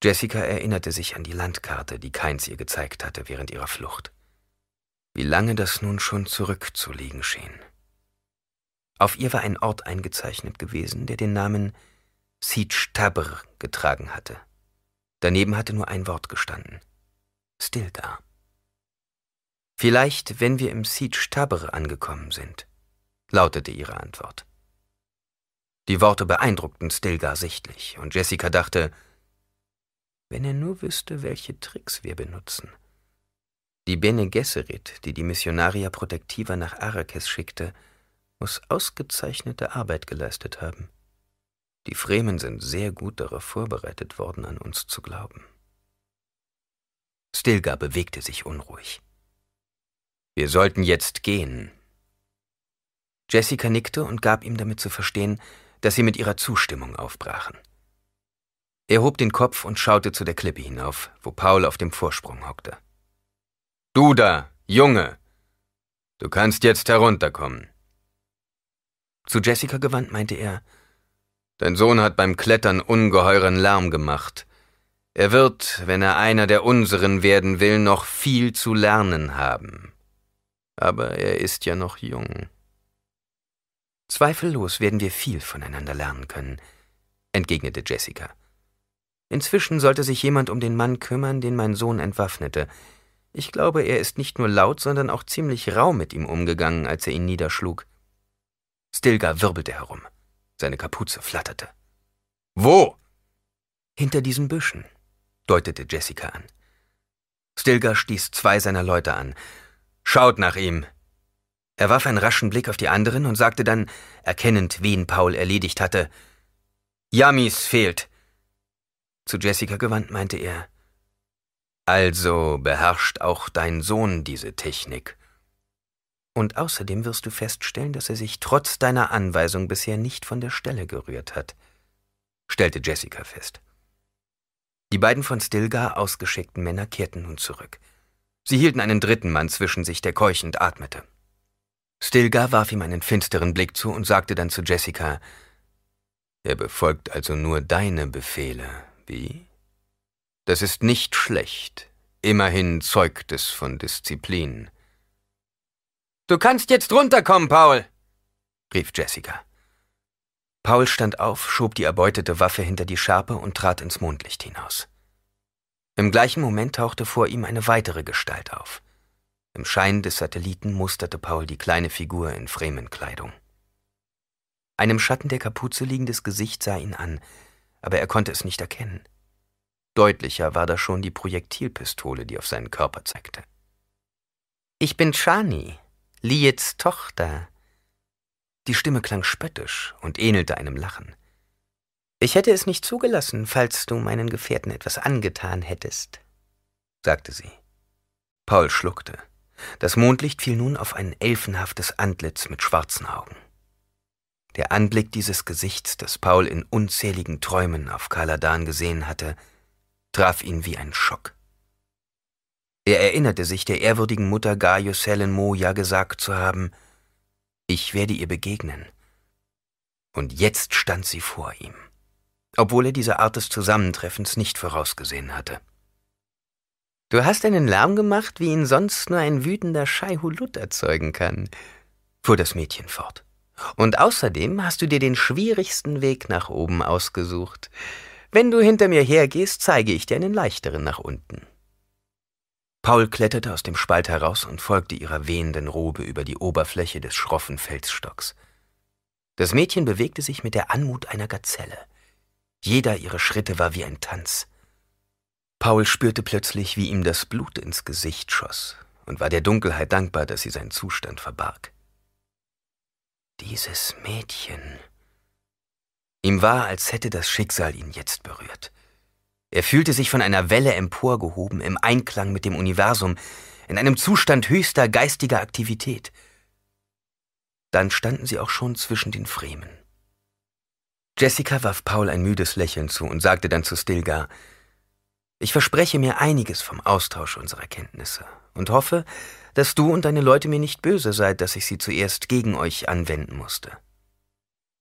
Jessica erinnerte sich an die Landkarte, die Keins ihr gezeigt hatte während ihrer Flucht. Wie lange das nun schon zurückzuliegen schien. Auf ihr war ein Ort eingezeichnet gewesen, der den Namen Siege Tabr getragen hatte. Daneben hatte nur ein Wort gestanden – still da. Vielleicht, wenn wir im Tabere angekommen sind, lautete ihre Antwort. Die Worte beeindruckten Stilgar sichtlich, und Jessica dachte, wenn er nur wüsste, welche Tricks wir benutzen. Die Bene Gesserit, die die Missionaria Protectiva nach Arrakis schickte, muss ausgezeichnete Arbeit geleistet haben. Die Fremen sind sehr gut darauf vorbereitet worden, an uns zu glauben. Stilgar bewegte sich unruhig. Wir sollten jetzt gehen, Jessica nickte und gab ihm damit zu verstehen, dass sie mit ihrer Zustimmung aufbrachen. Er hob den Kopf und schaute zu der Klippe hinauf, wo Paul auf dem Vorsprung hockte. Du da, Junge! Du kannst jetzt herunterkommen. Zu Jessica gewandt meinte er, Dein Sohn hat beim Klettern ungeheuren Lärm gemacht. Er wird, wenn er einer der unseren werden will, noch viel zu lernen haben. Aber er ist ja noch jung. Zweifellos werden wir viel voneinander lernen können, entgegnete Jessica. Inzwischen sollte sich jemand um den Mann kümmern, den mein Sohn entwaffnete. Ich glaube, er ist nicht nur laut, sondern auch ziemlich rau mit ihm umgegangen, als er ihn niederschlug. Stilgar wirbelte herum. Seine Kapuze flatterte. Wo? Hinter diesen Büschen, deutete Jessica an. Stilgar stieß zwei seiner Leute an. Schaut nach ihm. Er warf einen raschen Blick auf die anderen und sagte dann, erkennend, wen Paul erledigt hatte, Yamis fehlt. Zu Jessica gewandt meinte er, also beherrscht auch dein Sohn diese Technik. Und außerdem wirst du feststellen, dass er sich trotz deiner Anweisung bisher nicht von der Stelle gerührt hat, stellte Jessica fest. Die beiden von Stilgar ausgeschickten Männer kehrten nun zurück. Sie hielten einen dritten Mann zwischen sich, der keuchend atmete. Stilgar warf ihm einen finsteren Blick zu und sagte dann zu Jessica, er befolgt also nur deine Befehle, wie? Das ist nicht schlecht. Immerhin zeugt es von Disziplin. Du kannst jetzt runterkommen, Paul, rief Jessica. Paul stand auf, schob die erbeutete Waffe hinter die Schärpe und trat ins Mondlicht hinaus. Im gleichen Moment tauchte vor ihm eine weitere Gestalt auf. Im Schein des Satelliten musterte Paul die kleine Figur in Fremenkleidung. Ein im Schatten der Kapuze liegendes Gesicht sah ihn an, aber er konnte es nicht erkennen. Deutlicher war da schon die Projektilpistole, die auf seinen Körper zeigte. Ich bin Chani, Liets Tochter. Die Stimme klang spöttisch und ähnelte einem Lachen. Ich hätte es nicht zugelassen, falls du meinen Gefährten etwas angetan hättest, sagte sie. Paul schluckte. Das Mondlicht fiel nun auf ein elfenhaftes Antlitz mit schwarzen Augen. Der Anblick dieses Gesichts, das Paul in unzähligen Träumen auf Kaladan gesehen hatte, traf ihn wie ein Schock. Er erinnerte sich, der ehrwürdigen Mutter Gaius Helen Moja gesagt zu haben, ich werde ihr begegnen. Und jetzt stand sie vor ihm, obwohl er diese Art des Zusammentreffens nicht vorausgesehen hatte. Du hast einen Lärm gemacht, wie ihn sonst nur ein wütender Scheihulut erzeugen kann, fuhr das Mädchen fort. Und außerdem hast du dir den schwierigsten Weg nach oben ausgesucht. Wenn du hinter mir hergehst, zeige ich dir einen leichteren nach unten. Paul kletterte aus dem Spalt heraus und folgte ihrer wehenden Robe über die Oberfläche des schroffen Felsstocks. Das Mädchen bewegte sich mit der Anmut einer Gazelle. Jeder ihrer Schritte war wie ein Tanz. Paul spürte plötzlich, wie ihm das Blut ins Gesicht schoss und war der Dunkelheit dankbar, dass sie seinen Zustand verbarg. Dieses Mädchen. Ihm war, als hätte das Schicksal ihn jetzt berührt. Er fühlte sich von einer Welle emporgehoben, im Einklang mit dem Universum, in einem Zustand höchster geistiger Aktivität. Dann standen sie auch schon zwischen den Fremen. Jessica warf Paul ein müdes Lächeln zu und sagte dann zu Stilgar, ich verspreche mir einiges vom Austausch unserer Kenntnisse und hoffe, dass du und deine Leute mir nicht böse seid, dass ich sie zuerst gegen euch anwenden musste.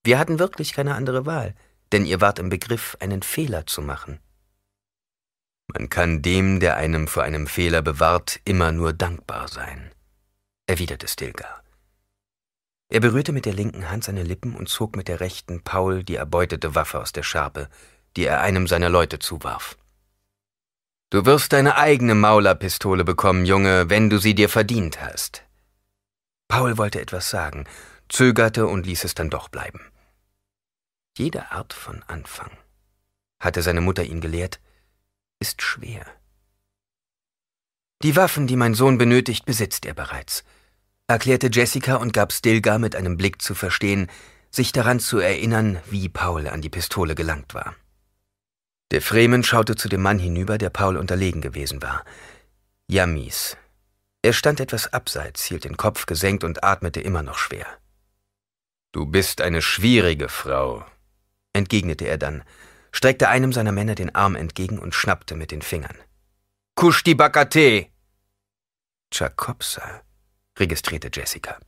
Wir hatten wirklich keine andere Wahl, denn ihr wart im Begriff, einen Fehler zu machen. Man kann dem, der einem vor einem Fehler bewahrt, immer nur dankbar sein, erwiderte Stilgar. Er berührte mit der linken Hand seine Lippen und zog mit der rechten Paul die erbeutete Waffe aus der Schärpe, die er einem seiner Leute zuwarf. Du wirst deine eigene Maulerpistole bekommen, Junge, wenn du sie dir verdient hast. Paul wollte etwas sagen, zögerte und ließ es dann doch bleiben. Jede Art von Anfang, hatte seine Mutter ihn gelehrt, ist schwer. Die Waffen, die mein Sohn benötigt, besitzt er bereits, erklärte Jessica und gab Stilgar mit einem Blick zu verstehen, sich daran zu erinnern, wie Paul an die Pistole gelangt war. Der Fremen schaute zu dem Mann hinüber, der Paul unterlegen gewesen war. Yamis. Er stand etwas abseits, hielt den Kopf gesenkt und atmete immer noch schwer. Du bist eine schwierige Frau, entgegnete er dann, streckte einem seiner Männer den Arm entgegen und schnappte mit den Fingern. Kusch die Bakate! Jacobsa, registrierte Jessica.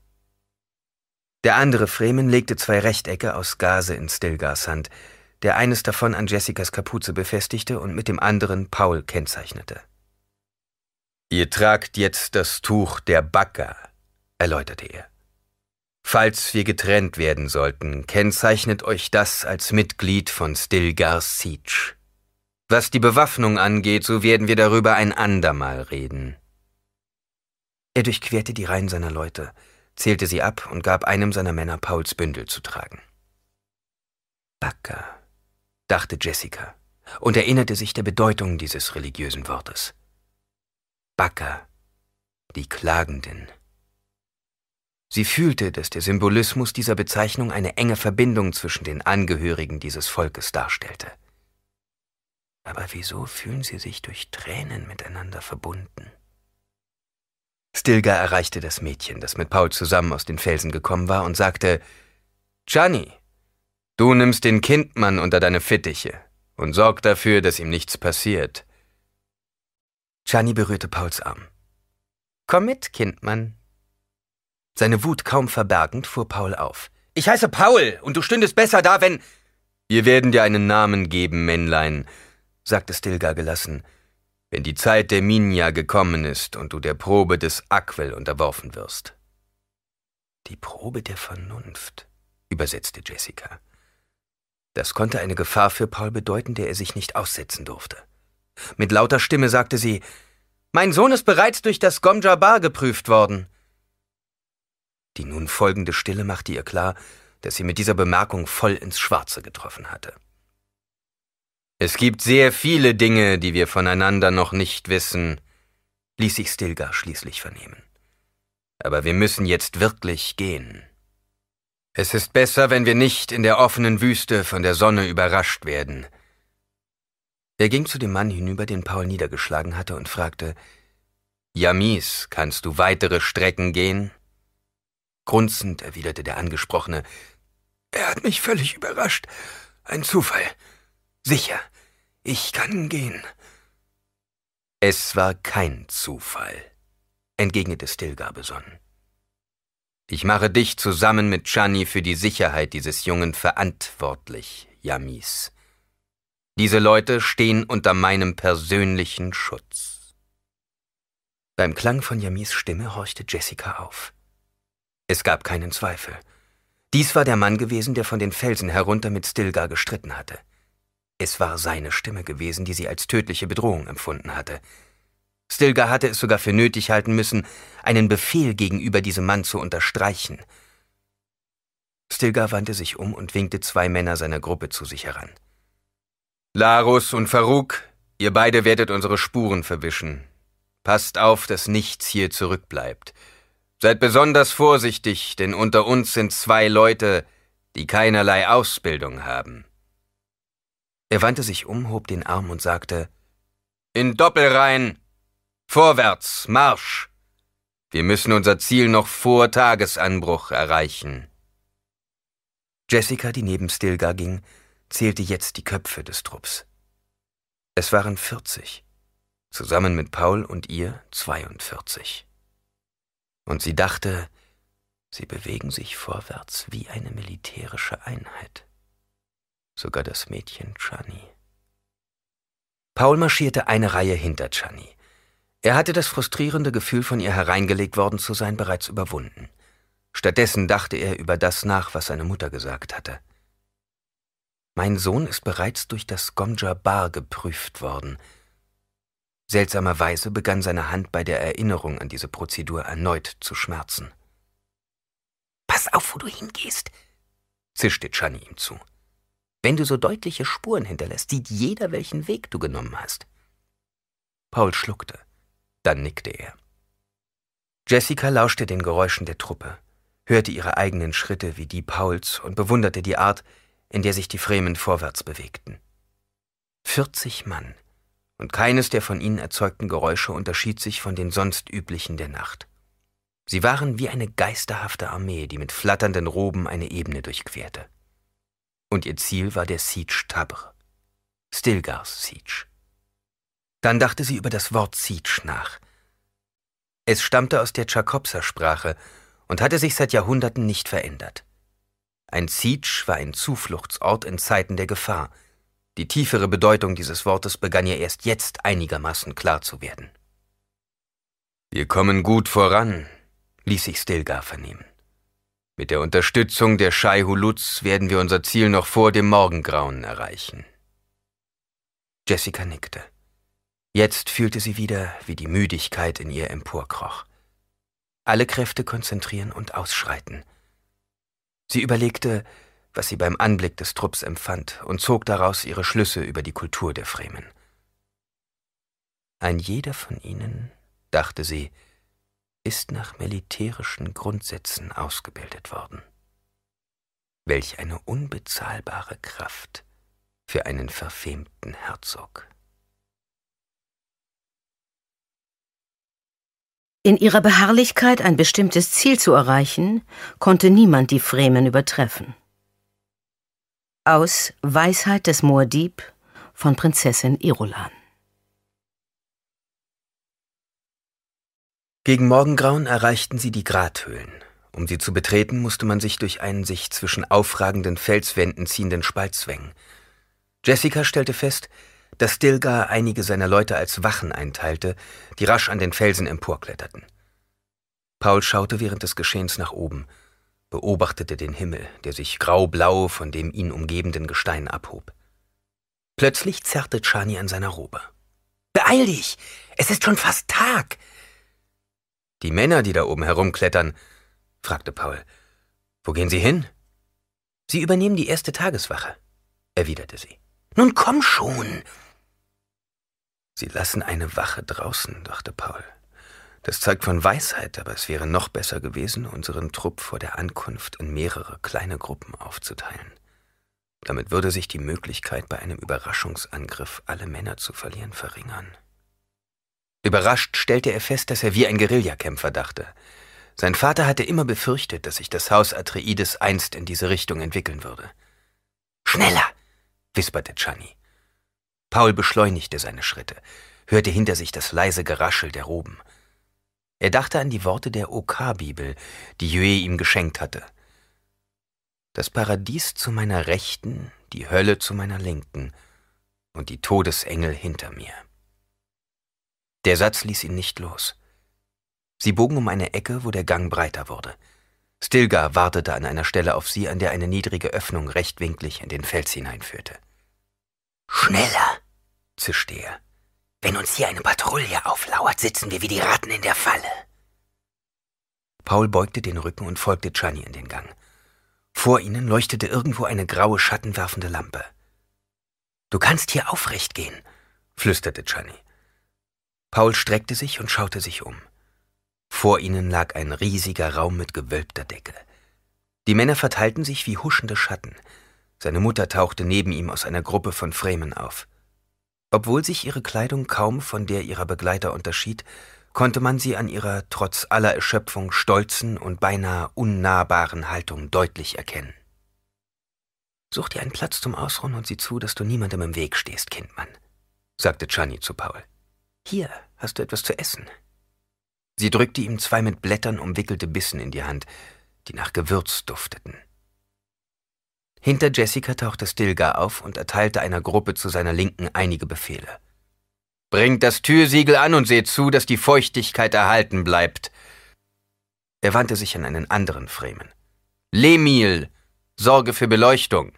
Der andere Fremen legte zwei Rechtecke aus Gase in Stilgars Hand, der eines davon an Jessicas Kapuze befestigte und mit dem anderen Paul kennzeichnete. Ihr tragt jetzt das Tuch der Bacca, erläuterte er. Falls wir getrennt werden sollten, kennzeichnet euch das als Mitglied von Stilgar Siege. Was die Bewaffnung angeht, so werden wir darüber ein andermal reden. Er durchquerte die Reihen seiner Leute, zählte sie ab und gab einem seiner Männer Pauls Bündel zu tragen. Bacca, dachte Jessica und erinnerte sich der Bedeutung dieses religiösen Wortes. Bacca, die Klagenden. Sie fühlte, dass der Symbolismus dieser Bezeichnung eine enge Verbindung zwischen den Angehörigen dieses Volkes darstellte. Aber wieso fühlen sie sich durch Tränen miteinander verbunden? Stilgar erreichte das Mädchen, das mit Paul zusammen aus den Felsen gekommen war, und sagte, Gianni, du nimmst den Kindmann unter deine Fittiche und sorg dafür, dass ihm nichts passiert. Gianni berührte Pauls Arm. Komm mit, Kindmann. Seine Wut kaum verbergend fuhr Paul auf. Ich heiße Paul, und du stündest besser da, wenn... Wir werden dir einen Namen geben, Männlein, sagte Stilgar gelassen wenn die Zeit der Minja gekommen ist und du der Probe des Aquel unterworfen wirst. Die Probe der Vernunft, übersetzte Jessica. Das konnte eine Gefahr für Paul bedeuten, der er sich nicht aussetzen durfte. Mit lauter Stimme sagte sie, Mein Sohn ist bereits durch das Gomjabar geprüft worden. Die nun folgende Stille machte ihr klar, dass sie mit dieser Bemerkung voll ins Schwarze getroffen hatte. Es gibt sehr viele Dinge, die wir voneinander noch nicht wissen, ließ sich Stilgar schließlich vernehmen. Aber wir müssen jetzt wirklich gehen. Es ist besser, wenn wir nicht in der offenen Wüste von der Sonne überrascht werden. Er ging zu dem Mann hinüber, den Paul niedergeschlagen hatte, und fragte, Yamis, kannst du weitere Strecken gehen? Grunzend erwiderte der Angesprochene, er hat mich völlig überrascht. Ein Zufall. Sicher, ich kann gehen. Es war kein Zufall, entgegnete Stilgar besonnen. Ich mache dich zusammen mit Chani für die Sicherheit dieses Jungen verantwortlich, Yamis. Diese Leute stehen unter meinem persönlichen Schutz. Beim Klang von Yamis Stimme horchte Jessica auf. Es gab keinen Zweifel. Dies war der Mann gewesen, der von den Felsen herunter mit Stilgar gestritten hatte. Es war seine Stimme gewesen, die sie als tödliche Bedrohung empfunden hatte. Stilgar hatte es sogar für nötig halten müssen, einen Befehl gegenüber diesem Mann zu unterstreichen. Stilgar wandte sich um und winkte zwei Männer seiner Gruppe zu sich heran. Larus und Farouk, ihr beide werdet unsere Spuren verwischen. Passt auf, dass nichts hier zurückbleibt. Seid besonders vorsichtig, denn unter uns sind zwei Leute, die keinerlei Ausbildung haben. Er wandte sich um, hob den Arm und sagte In Doppelreihen. Vorwärts, Marsch. Wir müssen unser Ziel noch vor Tagesanbruch erreichen. Jessica, die neben Stilgar ging, zählte jetzt die Köpfe des Trupps. Es waren vierzig, zusammen mit Paul und ihr 42. Und sie dachte, sie bewegen sich vorwärts wie eine militärische Einheit sogar das Mädchen Chani. Paul marschierte eine Reihe hinter Chani. Er hatte das frustrierende Gefühl, von ihr hereingelegt worden zu sein, bereits überwunden. Stattdessen dachte er über das nach, was seine Mutter gesagt hatte. Mein Sohn ist bereits durch das Gomja Bar geprüft worden. Seltsamerweise begann seine Hand bei der Erinnerung an diese Prozedur erneut zu schmerzen. Pass auf, wo du hingehst, zischte Chani ihm zu. Wenn du so deutliche Spuren hinterlässt, sieht jeder, welchen Weg du genommen hast. Paul schluckte. Dann nickte er. Jessica lauschte den Geräuschen der Truppe, hörte ihre eigenen Schritte wie die Pauls und bewunderte die Art, in der sich die Fremen vorwärts bewegten. Vierzig Mann, und keines der von ihnen erzeugten Geräusche unterschied sich von den sonst üblichen der Nacht. Sie waren wie eine geisterhafte Armee, die mit flatternden Roben eine Ebene durchquerte. Und ihr Ziel war der Siege Tabre, Stilgars Siege. Dann dachte sie über das Wort Siege nach. Es stammte aus der Tschakopser-Sprache und hatte sich seit Jahrhunderten nicht verändert. Ein Siege war ein Zufluchtsort in Zeiten der Gefahr. Die tiefere Bedeutung dieses Wortes begann ihr erst jetzt einigermaßen klar zu werden. Wir kommen gut voran, ließ sich Stilgar vernehmen. Mit der Unterstützung der Shai Hulutz werden wir unser Ziel noch vor dem Morgengrauen erreichen. Jessica nickte. Jetzt fühlte sie wieder, wie die Müdigkeit in ihr emporkroch. Alle Kräfte konzentrieren und ausschreiten. Sie überlegte, was sie beim Anblick des Trupps empfand und zog daraus ihre Schlüsse über die Kultur der Fremen. Ein jeder von ihnen, dachte sie, ist nach militärischen Grundsätzen ausgebildet worden. Welch eine unbezahlbare Kraft für einen verfemten Herzog. In ihrer Beharrlichkeit, ein bestimmtes Ziel zu erreichen, konnte niemand die Fremen übertreffen. Aus Weisheit des Moadib von Prinzessin Irulan Gegen Morgengrauen erreichten sie die Grathöhlen. Um sie zu betreten, musste man sich durch einen sich zwischen aufragenden Felswänden ziehenden Spalt zwängen. Jessica stellte fest, dass Stilgar einige seiner Leute als Wachen einteilte, die rasch an den Felsen emporkletterten. Paul schaute während des Geschehens nach oben, beobachtete den Himmel, der sich graublau von dem ihn umgebenden Gestein abhob. Plötzlich zerrte Chani an seiner Robe. Beeil dich! Es ist schon fast Tag! Die Männer, die da oben herumklettern, fragte Paul. Wo gehen sie hin? Sie übernehmen die erste Tageswache, erwiderte sie. Nun komm schon! Sie lassen eine Wache draußen, dachte Paul. Das zeigt von Weisheit, aber es wäre noch besser gewesen, unseren Trupp vor der Ankunft in mehrere kleine Gruppen aufzuteilen. Damit würde sich die Möglichkeit, bei einem Überraschungsangriff alle Männer zu verlieren, verringern. Überrascht stellte er fest, dass er wie ein Guerillakämpfer dachte. Sein Vater hatte immer befürchtet, dass sich das Haus Atreides einst in diese Richtung entwickeln würde. Schneller! wisperte Chani. Paul beschleunigte seine Schritte, hörte hinter sich das leise Geraschel der Roben. Er dachte an die Worte der OK-Bibel, die Jue ihm geschenkt hatte. Das Paradies zu meiner Rechten, die Hölle zu meiner Linken und die Todesengel hinter mir. Der Satz ließ ihn nicht los. Sie bogen um eine Ecke, wo der Gang breiter wurde. Stilgar wartete an einer Stelle auf sie, an der eine niedrige Öffnung rechtwinklig in den Fels hineinführte. Schneller, zischte er. Wenn uns hier eine Patrouille auflauert, sitzen wir wie die Ratten in der Falle. Paul beugte den Rücken und folgte Chani in den Gang. Vor ihnen leuchtete irgendwo eine graue, schattenwerfende Lampe. Du kannst hier aufrecht gehen, flüsterte Chani. Paul streckte sich und schaute sich um. Vor ihnen lag ein riesiger Raum mit gewölbter Decke. Die Männer verteilten sich wie huschende Schatten. Seine Mutter tauchte neben ihm aus einer Gruppe von Fremen auf. Obwohl sich ihre Kleidung kaum von der ihrer Begleiter unterschied, konnte man sie an ihrer trotz aller Erschöpfung stolzen und beinahe unnahbaren Haltung deutlich erkennen. Such dir einen Platz zum Ausruhen und sieh zu, dass du niemandem im Weg stehst, Kindmann, sagte Chani zu Paul. Hier hast du etwas zu essen. Sie drückte ihm zwei mit Blättern umwickelte Bissen in die Hand, die nach Gewürz dufteten. Hinter Jessica tauchte Stilgar auf und erteilte einer Gruppe zu seiner Linken einige Befehle. Bringt das Türsiegel an und seht zu, dass die Feuchtigkeit erhalten bleibt. Er wandte sich an einen anderen Fremen. Lemil, sorge für Beleuchtung.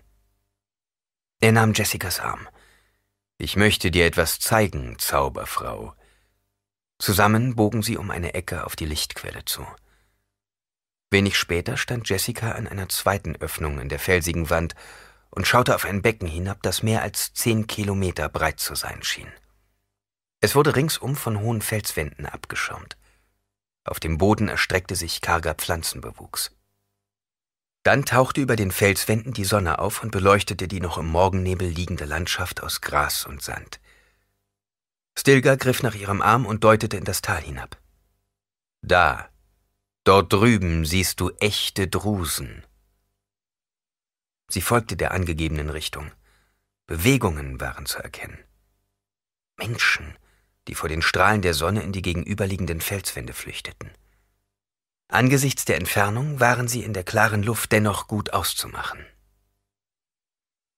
Er nahm Jessicas Arm. Ich möchte dir etwas zeigen, Zauberfrau. Zusammen bogen sie um eine Ecke auf die Lichtquelle zu. Wenig später stand Jessica an einer zweiten Öffnung in der felsigen Wand und schaute auf ein Becken hinab, das mehr als zehn Kilometer breit zu sein schien. Es wurde ringsum von hohen Felswänden abgeschirmt. Auf dem Boden erstreckte sich karger Pflanzenbewuchs. Dann tauchte über den Felswänden die Sonne auf und beleuchtete die noch im Morgennebel liegende Landschaft aus Gras und Sand. Stilgar griff nach ihrem Arm und deutete in das Tal hinab. Da, Dort drüben siehst du echte Drusen. Sie folgte der angegebenen Richtung. Bewegungen waren zu erkennen. Menschen, die vor den Strahlen der Sonne in die gegenüberliegenden Felswände flüchteten. Angesichts der Entfernung waren sie in der klaren Luft dennoch gut auszumachen.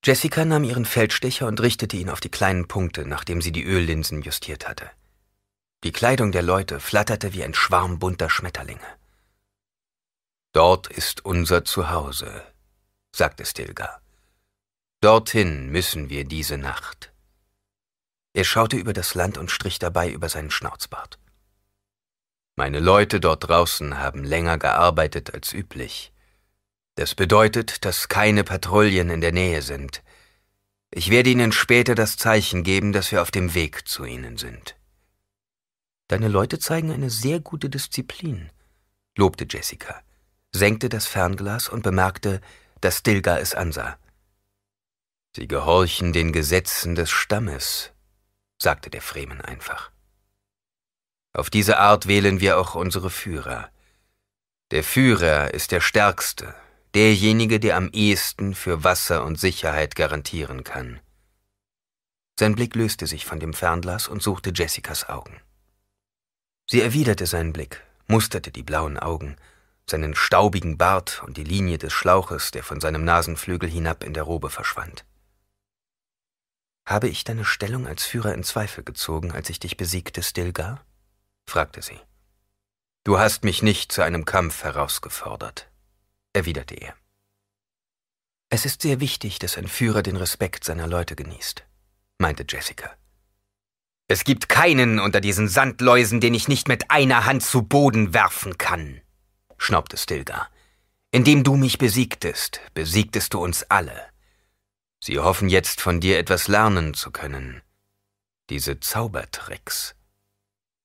Jessica nahm ihren Feldstecher und richtete ihn auf die kleinen Punkte, nachdem sie die Öllinsen justiert hatte. Die Kleidung der Leute flatterte wie ein Schwarm bunter Schmetterlinge. Dort ist unser Zuhause, sagte Stilgar. Dorthin müssen wir diese Nacht. Er schaute über das Land und strich dabei über seinen Schnauzbart. Meine Leute dort draußen haben länger gearbeitet als üblich. Das bedeutet, dass keine Patrouillen in der Nähe sind. Ich werde Ihnen später das Zeichen geben, dass wir auf dem Weg zu Ihnen sind. Deine Leute zeigen eine sehr gute Disziplin, lobte Jessica, senkte das Fernglas und bemerkte, dass Stilgar es ansah. Sie gehorchen den Gesetzen des Stammes, sagte der Fremen einfach. Auf diese Art wählen wir auch unsere Führer. Der Führer ist der Stärkste, derjenige, der am ehesten für Wasser und Sicherheit garantieren kann. Sein Blick löste sich von dem Fernglas und suchte Jessicas Augen. Sie erwiderte seinen Blick, musterte die blauen Augen, seinen staubigen Bart und die Linie des Schlauches, der von seinem Nasenflügel hinab in der Robe verschwand. Habe ich deine Stellung als Führer in Zweifel gezogen, als ich dich besiegte, Stilgar? fragte sie. Du hast mich nicht zu einem Kampf herausgefordert, erwiderte er. Es ist sehr wichtig, dass ein Führer den Respekt seiner Leute genießt, meinte Jessica. Es gibt keinen unter diesen Sandläusen, den ich nicht mit einer Hand zu Boden werfen kann, schnaubte Stilgar. Indem du mich besiegtest, besiegtest du uns alle. Sie hoffen jetzt von dir etwas lernen zu können. Diese Zaubertricks.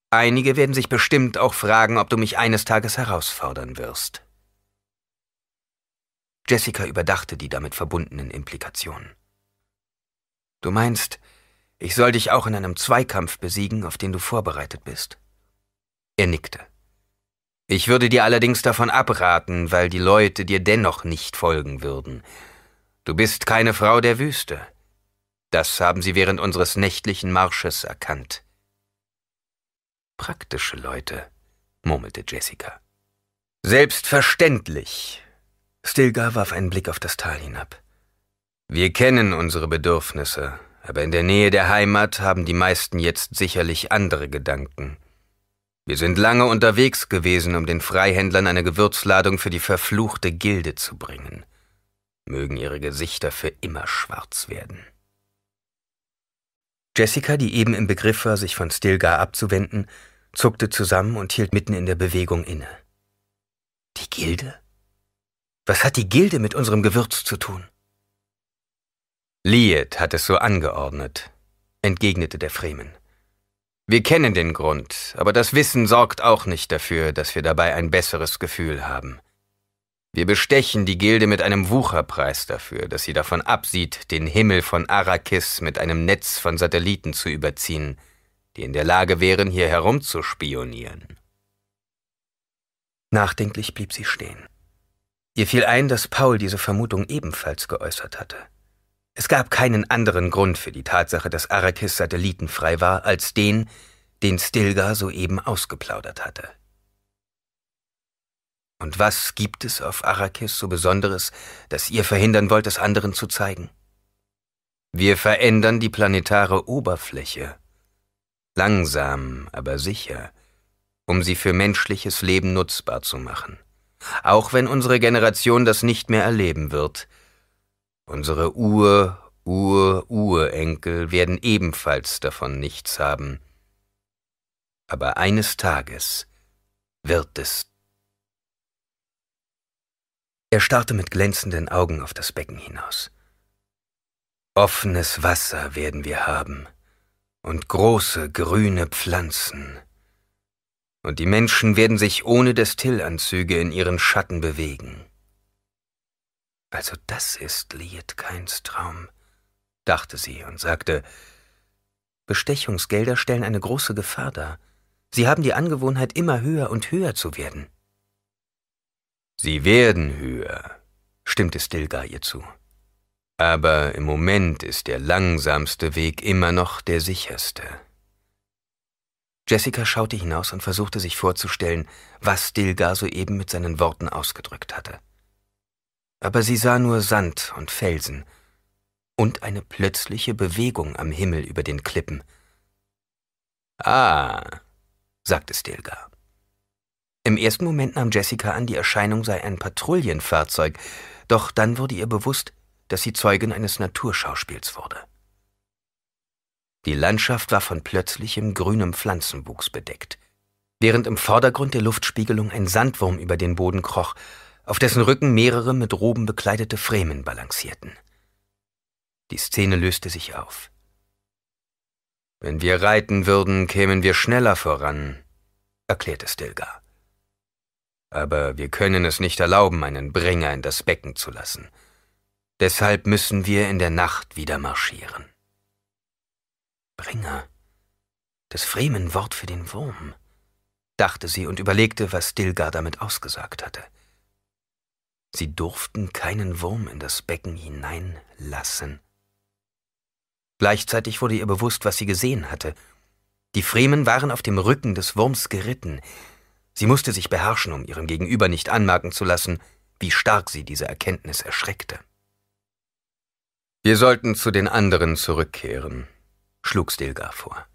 Einige werden sich bestimmt auch fragen, ob du mich eines Tages herausfordern wirst. Jessica überdachte die damit verbundenen Implikationen. Du meinst, ich soll dich auch in einem Zweikampf besiegen, auf den du vorbereitet bist? Er nickte. Ich würde dir allerdings davon abraten, weil die Leute dir dennoch nicht folgen würden. Du bist keine Frau der Wüste. Das haben sie während unseres nächtlichen Marsches erkannt. Praktische Leute, murmelte Jessica. Selbstverständlich. Stilgar warf einen Blick auf das Tal hinab. Wir kennen unsere Bedürfnisse, aber in der Nähe der Heimat haben die meisten jetzt sicherlich andere Gedanken. Wir sind lange unterwegs gewesen, um den Freihändlern eine Gewürzladung für die verfluchte Gilde zu bringen mögen ihre Gesichter für immer schwarz werden. Jessica, die eben im Begriff war, sich von Stilgar abzuwenden, zuckte zusammen und hielt mitten in der Bewegung inne. Die Gilde? Was hat die Gilde mit unserem Gewürz zu tun? Liet hat es so angeordnet, entgegnete der Fremen. Wir kennen den Grund, aber das Wissen sorgt auch nicht dafür, dass wir dabei ein besseres Gefühl haben. Wir bestechen die Gilde mit einem Wucherpreis dafür, dass sie davon absieht, den Himmel von Arrakis mit einem Netz von Satelliten zu überziehen, die in der Lage wären, hier herumzuspionieren. Nachdenklich blieb sie stehen. Ihr fiel ein, dass Paul diese Vermutung ebenfalls geäußert hatte. Es gab keinen anderen Grund für die Tatsache, dass Arrakis satellitenfrei war, als den, den Stilgar soeben ausgeplaudert hatte. Und was gibt es auf Arrakis so Besonderes, das ihr verhindern wollt, es anderen zu zeigen? Wir verändern die planetare Oberfläche. Langsam, aber sicher, um sie für menschliches Leben nutzbar zu machen. Auch wenn unsere Generation das nicht mehr erleben wird. Unsere Ur, Ur, Urenkel werden ebenfalls davon nichts haben. Aber eines Tages wird es er starrte mit glänzenden Augen auf das Becken hinaus. Offenes Wasser werden wir haben und große grüne Pflanzen. Und die Menschen werden sich ohne Destillanzüge in ihren Schatten bewegen. Also das ist Lietkeins Traum, dachte sie und sagte, Bestechungsgelder stellen eine große Gefahr dar. Sie haben die Angewohnheit, immer höher und höher zu werden. Sie werden höher, stimmte Stilgar ihr zu. Aber im Moment ist der langsamste Weg immer noch der sicherste. Jessica schaute hinaus und versuchte sich vorzustellen, was Stilgar soeben mit seinen Worten ausgedrückt hatte. Aber sie sah nur Sand und Felsen und eine plötzliche Bewegung am Himmel über den Klippen. Ah, sagte Stilgar. Im ersten Moment nahm Jessica an, die Erscheinung sei ein Patrouillenfahrzeug, doch dann wurde ihr bewusst, dass sie Zeugin eines Naturschauspiels wurde. Die Landschaft war von plötzlichem grünem Pflanzenwuchs bedeckt, während im Vordergrund der Luftspiegelung ein Sandwurm über den Boden kroch, auf dessen Rücken mehrere mit Roben bekleidete Fremen balancierten. Die Szene löste sich auf. Wenn wir reiten würden, kämen wir schneller voran, erklärte Stilgar. Aber wir können es nicht erlauben, einen Bringer in das Becken zu lassen. Deshalb müssen wir in der Nacht wieder marschieren. Bringer. Das Fremenwort für den Wurm, dachte sie und überlegte, was Stilgar damit ausgesagt hatte. Sie durften keinen Wurm in das Becken hineinlassen. Gleichzeitig wurde ihr bewusst, was sie gesehen hatte. Die Fremen waren auf dem Rücken des Wurms geritten. Sie musste sich beherrschen, um ihrem Gegenüber nicht anmerken zu lassen, wie stark sie diese Erkenntnis erschreckte. Wir sollten zu den anderen zurückkehren, schlug Stilgar vor.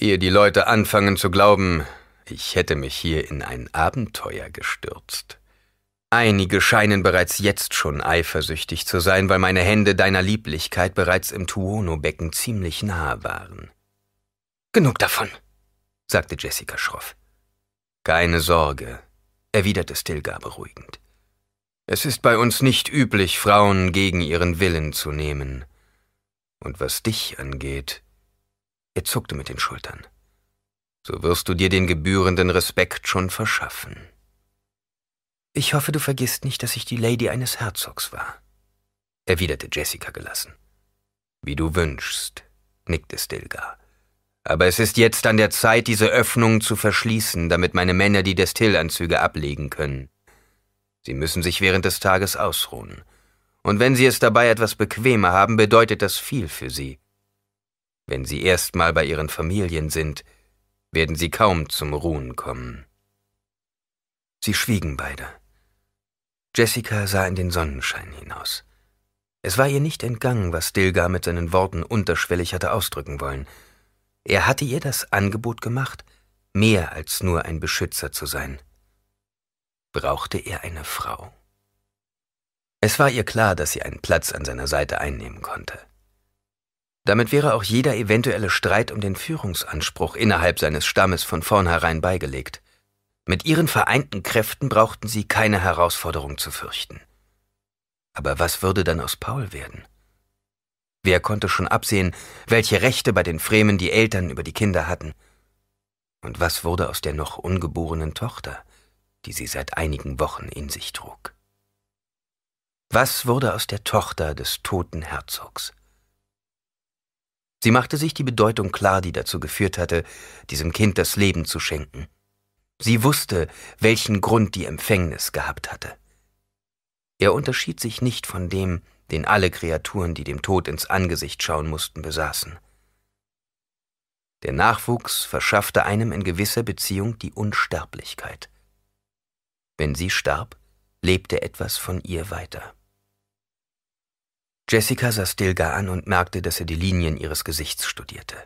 Ehe die Leute anfangen zu glauben, ich hätte mich hier in ein Abenteuer gestürzt. Einige scheinen bereits jetzt schon eifersüchtig zu sein, weil meine Hände deiner Lieblichkeit bereits im Tuono-Becken ziemlich nahe waren. Genug davon, sagte Jessica schroff. Keine Sorge, erwiderte Stilgar beruhigend. Es ist bei uns nicht üblich, Frauen gegen ihren Willen zu nehmen. Und was dich angeht, er zuckte mit den Schultern. So wirst du dir den gebührenden Respekt schon verschaffen. Ich hoffe, du vergisst nicht, dass ich die Lady eines Herzogs war, erwiderte Jessica gelassen. Wie du wünschst, nickte Stilgar. Aber es ist jetzt an der Zeit, diese Öffnung zu verschließen, damit meine Männer die Destillanzüge ablegen können. Sie müssen sich während des Tages ausruhen. Und wenn sie es dabei etwas bequemer haben, bedeutet das viel für sie. Wenn Sie erstmal bei Ihren Familien sind, werden Sie kaum zum Ruhen kommen. Sie schwiegen beide. Jessica sah in den Sonnenschein hinaus. Es war ihr nicht entgangen, was Dilgar mit seinen Worten unterschwellig hatte ausdrücken wollen. Er hatte ihr das Angebot gemacht, mehr als nur ein Beschützer zu sein. Brauchte er eine Frau? Es war ihr klar, dass sie einen Platz an seiner Seite einnehmen konnte. Damit wäre auch jeder eventuelle Streit um den Führungsanspruch innerhalb seines Stammes von vornherein beigelegt. Mit ihren vereinten Kräften brauchten sie keine Herausforderung zu fürchten. Aber was würde dann aus Paul werden? Wer konnte schon absehen, welche Rechte bei den Fremen die Eltern über die Kinder hatten? Und was wurde aus der noch ungeborenen Tochter, die sie seit einigen Wochen in sich trug? Was wurde aus der Tochter des toten Herzogs? Sie machte sich die Bedeutung klar, die dazu geführt hatte, diesem Kind das Leben zu schenken. Sie wusste, welchen Grund die Empfängnis gehabt hatte. Er unterschied sich nicht von dem, den alle Kreaturen, die dem Tod ins Angesicht schauen mussten, besaßen. Der Nachwuchs verschaffte einem in gewisser Beziehung die Unsterblichkeit. Wenn sie starb, lebte etwas von ihr weiter. Jessica sah Stilgar an und merkte, dass er die Linien ihres Gesichts studierte.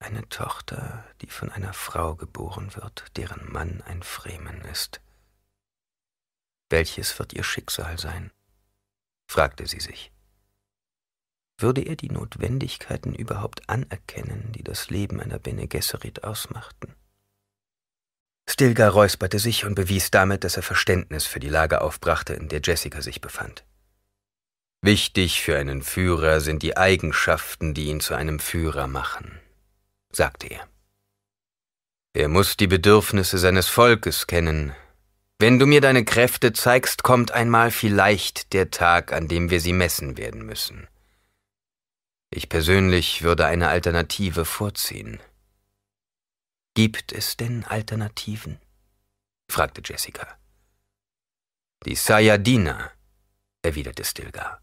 Eine Tochter, die von einer Frau geboren wird, deren Mann ein Fremen ist. Welches wird ihr Schicksal sein? fragte sie sich. Würde er die Notwendigkeiten überhaupt anerkennen, die das Leben einer Bene Gesserit ausmachten? Stilgar räusperte sich und bewies damit, dass er Verständnis für die Lage aufbrachte, in der Jessica sich befand. Wichtig für einen Führer sind die Eigenschaften, die ihn zu einem Führer machen, sagte er. Er muss die Bedürfnisse seines Volkes kennen. Wenn du mir deine Kräfte zeigst, kommt einmal vielleicht der Tag, an dem wir sie messen werden müssen. Ich persönlich würde eine Alternative vorziehen. Gibt es denn Alternativen? fragte Jessica. Die Sayadina, erwiderte Stilgar.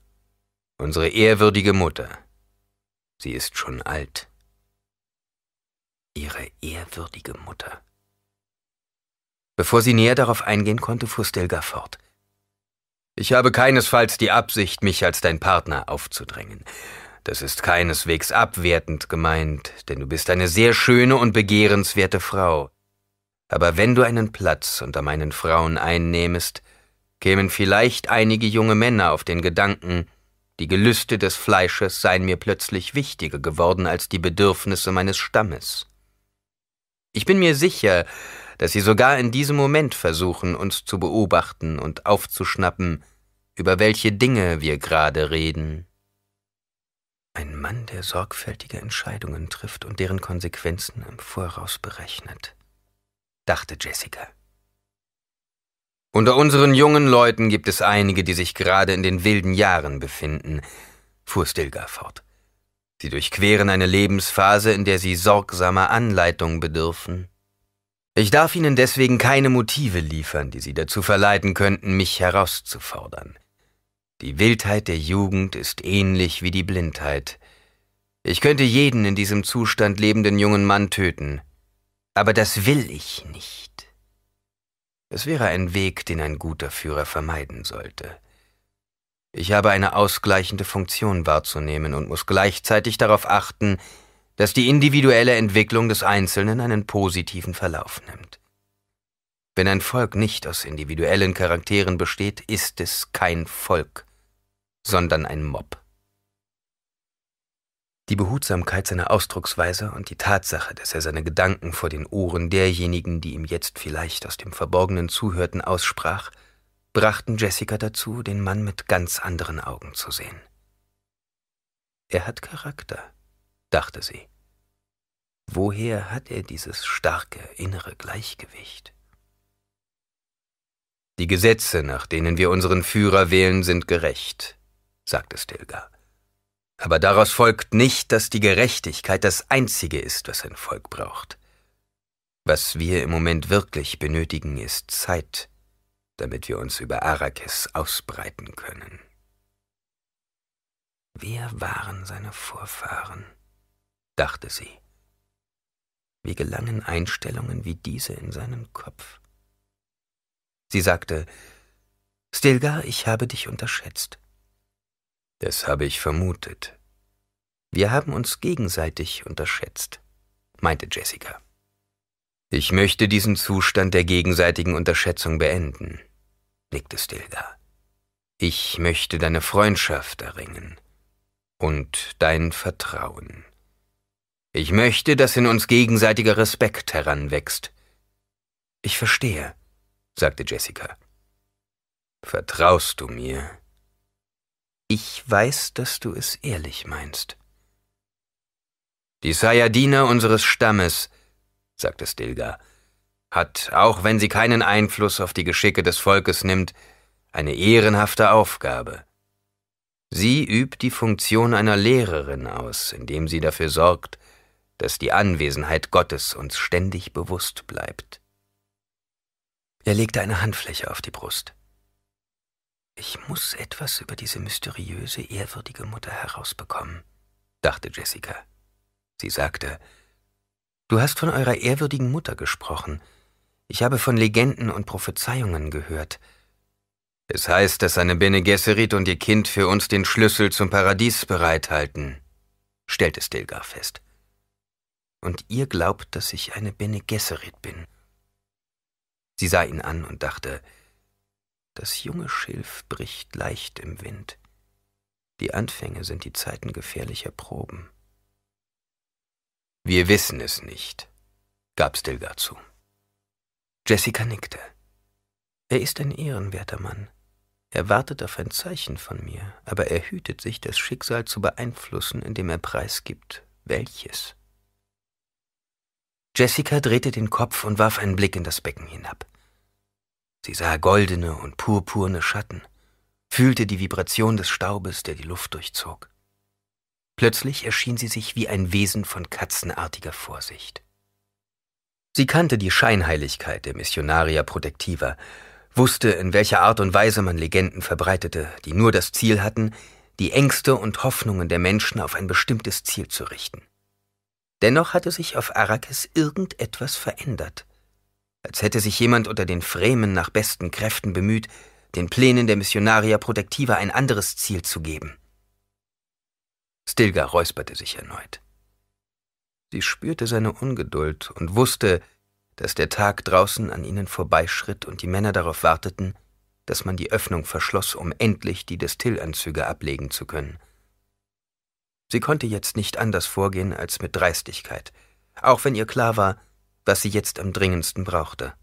Unsere ehrwürdige Mutter. Sie ist schon alt. Ihre ehrwürdige Mutter. Bevor sie näher darauf eingehen konnte, fuhr Stilgar fort. Ich habe keinesfalls die Absicht, mich als dein Partner aufzudrängen. Das ist keineswegs abwertend gemeint, denn du bist eine sehr schöne und begehrenswerte Frau. Aber wenn du einen Platz unter meinen Frauen einnehmest, kämen vielleicht einige junge Männer auf den Gedanken, die Gelüste des Fleisches seien mir plötzlich wichtiger geworden als die Bedürfnisse meines Stammes. Ich bin mir sicher, dass sie sogar in diesem Moment versuchen, uns zu beobachten und aufzuschnappen, über welche Dinge wir gerade reden. Ein Mann, der sorgfältige Entscheidungen trifft und deren Konsequenzen im Voraus berechnet, dachte Jessica. Unter unseren jungen Leuten gibt es einige, die sich gerade in den wilden Jahren befinden, fuhr Stilgar fort. Sie durchqueren eine Lebensphase, in der sie sorgsamer Anleitung bedürfen. Ich darf Ihnen deswegen keine Motive liefern, die Sie dazu verleiten könnten, mich herauszufordern. Die Wildheit der Jugend ist ähnlich wie die Blindheit. Ich könnte jeden in diesem Zustand lebenden jungen Mann töten, aber das will ich nicht. Es wäre ein Weg, den ein guter Führer vermeiden sollte. Ich habe eine ausgleichende Funktion wahrzunehmen und muss gleichzeitig darauf achten, dass die individuelle Entwicklung des Einzelnen einen positiven Verlauf nimmt. Wenn ein Volk nicht aus individuellen Charakteren besteht, ist es kein Volk, sondern ein Mob. Die Behutsamkeit seiner Ausdrucksweise und die Tatsache, dass er seine Gedanken vor den Ohren derjenigen, die ihm jetzt vielleicht aus dem Verborgenen zuhörten, aussprach, brachten Jessica dazu, den Mann mit ganz anderen Augen zu sehen. Er hat Charakter dachte sie. Woher hat er dieses starke innere Gleichgewicht? Die Gesetze, nach denen wir unseren Führer wählen, sind gerecht, sagte Stilgar. Aber daraus folgt nicht, dass die Gerechtigkeit das Einzige ist, was ein Volk braucht. Was wir im Moment wirklich benötigen, ist Zeit, damit wir uns über Arrakis ausbreiten können. Wer waren seine Vorfahren? dachte sie. Wie gelangen Einstellungen wie diese in seinen Kopf? Sie sagte, Stilgar, ich habe dich unterschätzt. Das habe ich vermutet. Wir haben uns gegenseitig unterschätzt, meinte Jessica. Ich möchte diesen Zustand der gegenseitigen Unterschätzung beenden, nickte Stilgar. Ich möchte deine Freundschaft erringen und dein Vertrauen. Ich möchte, dass in uns gegenseitiger Respekt heranwächst. Ich verstehe, sagte Jessica. Vertraust du mir? Ich weiß, dass du es ehrlich meinst. Die Sayadina unseres Stammes, sagte Stilgar, hat, auch wenn sie keinen Einfluss auf die Geschicke des Volkes nimmt, eine ehrenhafte Aufgabe. Sie übt die Funktion einer Lehrerin aus, indem sie dafür sorgt, dass die Anwesenheit Gottes uns ständig bewusst bleibt. Er legte eine Handfläche auf die Brust. Ich muss etwas über diese mysteriöse, ehrwürdige Mutter herausbekommen, dachte Jessica. Sie sagte, Du hast von eurer ehrwürdigen Mutter gesprochen. Ich habe von Legenden und Prophezeiungen gehört. Es heißt, dass seine Bene Gesserit und ihr Kind für uns den Schlüssel zum Paradies bereithalten, stellte Stilgar fest und ihr glaubt, dass ich eine Bene Gesserit bin. Sie sah ihn an und dachte, das junge Schilf bricht leicht im Wind. Die Anfänge sind die Zeiten gefährlicher Proben. Wir wissen es nicht, gab Stilgar zu. Jessica nickte. Er ist ein ehrenwerter Mann. Er wartet auf ein Zeichen von mir, aber er hütet sich, das Schicksal zu beeinflussen, indem er preisgibt, welches. Jessica drehte den Kopf und warf einen Blick in das Becken hinab. Sie sah goldene und purpurne Schatten, fühlte die Vibration des Staubes, der die Luft durchzog. Plötzlich erschien sie sich wie ein Wesen von katzenartiger Vorsicht. Sie kannte die Scheinheiligkeit der Missionaria Protectiva, wusste, in welcher Art und Weise man Legenden verbreitete, die nur das Ziel hatten, die Ängste und Hoffnungen der Menschen auf ein bestimmtes Ziel zu richten. Dennoch hatte sich auf Arrakis irgendetwas verändert, als hätte sich jemand unter den Fremen nach besten Kräften bemüht, den Plänen der Missionaria Protectiva ein anderes Ziel zu geben. Stilgar räusperte sich erneut. Sie spürte seine Ungeduld und wusste, dass der Tag draußen an ihnen vorbeischritt und die Männer darauf warteten, dass man die Öffnung verschloss, um endlich die Destillanzüge ablegen zu können. Sie konnte jetzt nicht anders vorgehen als mit Dreistigkeit, auch wenn ihr klar war, was sie jetzt am dringendsten brauchte.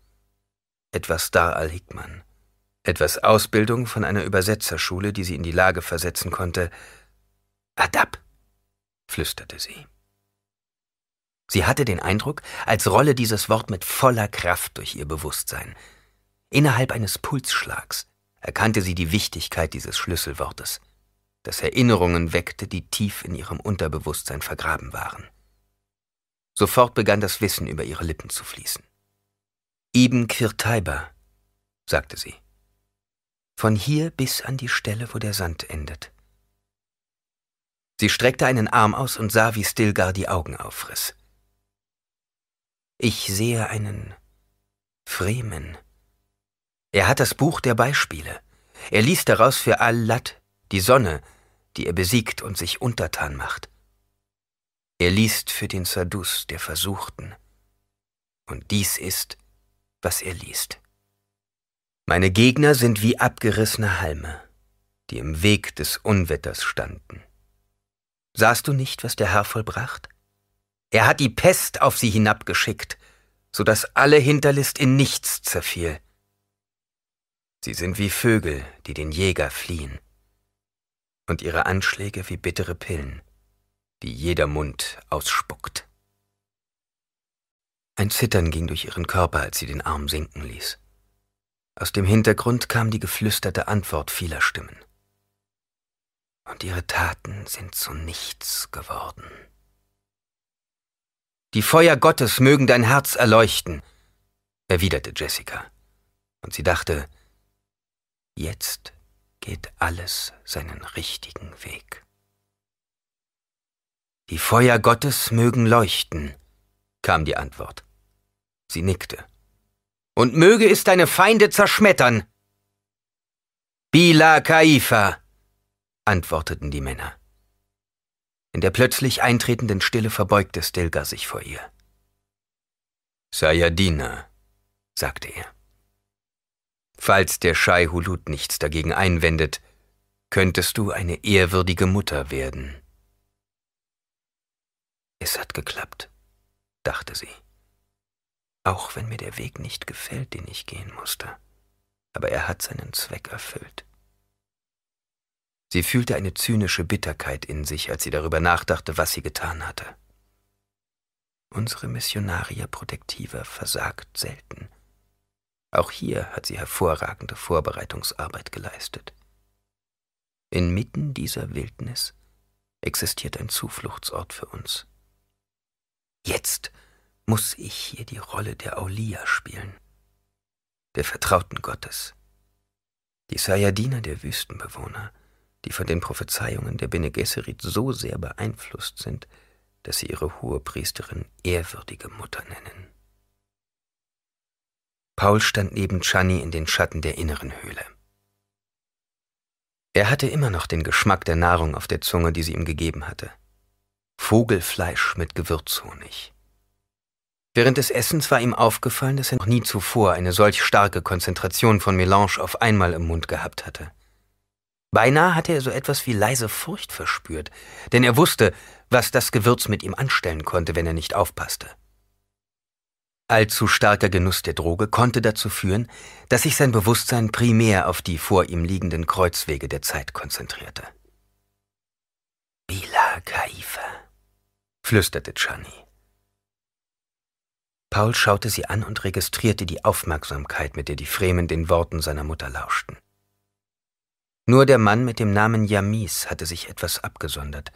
Etwas Dar al-Hikman, etwas Ausbildung von einer Übersetzerschule, die sie in die Lage versetzen konnte. Adab, flüsterte sie. Sie hatte den Eindruck, als rolle dieses Wort mit voller Kraft durch ihr Bewusstsein. Innerhalb eines Pulsschlags erkannte sie die Wichtigkeit dieses Schlüsselwortes, das Erinnerungen weckte, die tief in ihrem Unterbewusstsein vergraben waren. Sofort begann das Wissen über ihre Lippen zu fließen. Ibn Kirtaiba, sagte sie. Von hier bis an die Stelle, wo der Sand endet. Sie streckte einen Arm aus und sah, wie Stilgar die Augen aufriss. Ich sehe einen Fremen. Er hat das Buch der Beispiele. Er liest daraus für Al-Lat, die Sonne, die er besiegt und sich untertan macht. Er liest für den Sadus der Versuchten. Und dies ist, was er liest. Meine Gegner sind wie abgerissene Halme, die im Weg des Unwetters standen. Sahst du nicht, was der Herr vollbracht? Er hat die Pest auf sie hinabgeschickt, so dass alle Hinterlist in nichts zerfiel. Sie sind wie Vögel, die den Jäger fliehen, und ihre Anschläge wie bittere Pillen, die jeder Mund ausspuckt. Ein Zittern ging durch ihren Körper, als sie den Arm sinken ließ. Aus dem Hintergrund kam die geflüsterte Antwort vieler Stimmen. Und ihre Taten sind zu nichts geworden. Die Feuer Gottes mögen dein Herz erleuchten, erwiderte Jessica. Und sie dachte, jetzt geht alles seinen richtigen Weg. Die Feuer Gottes mögen leuchten, kam die Antwort. Sie nickte. Und möge es deine Feinde zerschmettern. Bila Kaifa, antworteten die Männer. In der plötzlich eintretenden Stille verbeugte Stilgar sich vor ihr. Sayadina, sagte er. Falls der Schei Hulut nichts dagegen einwendet, könntest du eine ehrwürdige Mutter werden. Es hat geklappt, dachte sie. Auch wenn mir der Weg nicht gefällt, den ich gehen musste. Aber er hat seinen Zweck erfüllt. Sie fühlte eine zynische Bitterkeit in sich, als sie darüber nachdachte, was sie getan hatte. Unsere Missionaria Protectiva versagt selten. Auch hier hat sie hervorragende Vorbereitungsarbeit geleistet. Inmitten dieser Wildnis existiert ein Zufluchtsort für uns. Jetzt muss ich hier die Rolle der Aulia spielen, der Vertrauten Gottes, die Sayadina der Wüstenbewohner, die von den Prophezeiungen der Bene Gesserit so sehr beeinflusst sind, dass sie ihre hohe Priesterin ehrwürdige Mutter nennen. Paul stand neben Chani in den Schatten der inneren Höhle. Er hatte immer noch den Geschmack der Nahrung auf der Zunge, die sie ihm gegeben hatte. Vogelfleisch mit Gewürzhonig. Während des Essens war ihm aufgefallen, dass er noch nie zuvor eine solch starke Konzentration von Melange auf einmal im Mund gehabt hatte. Beinahe hatte er so etwas wie leise Furcht verspürt, denn er wusste, was das Gewürz mit ihm anstellen konnte, wenn er nicht aufpasste. Allzu starker Genuss der Droge konnte dazu führen, dass sich sein Bewusstsein primär auf die vor ihm liegenden Kreuzwege der Zeit konzentrierte. Bila Kaifa, flüsterte Chani. Paul schaute sie an und registrierte die Aufmerksamkeit, mit der die Fremen den Worten seiner Mutter lauschten. Nur der Mann mit dem Namen Yamis hatte sich etwas abgesondert.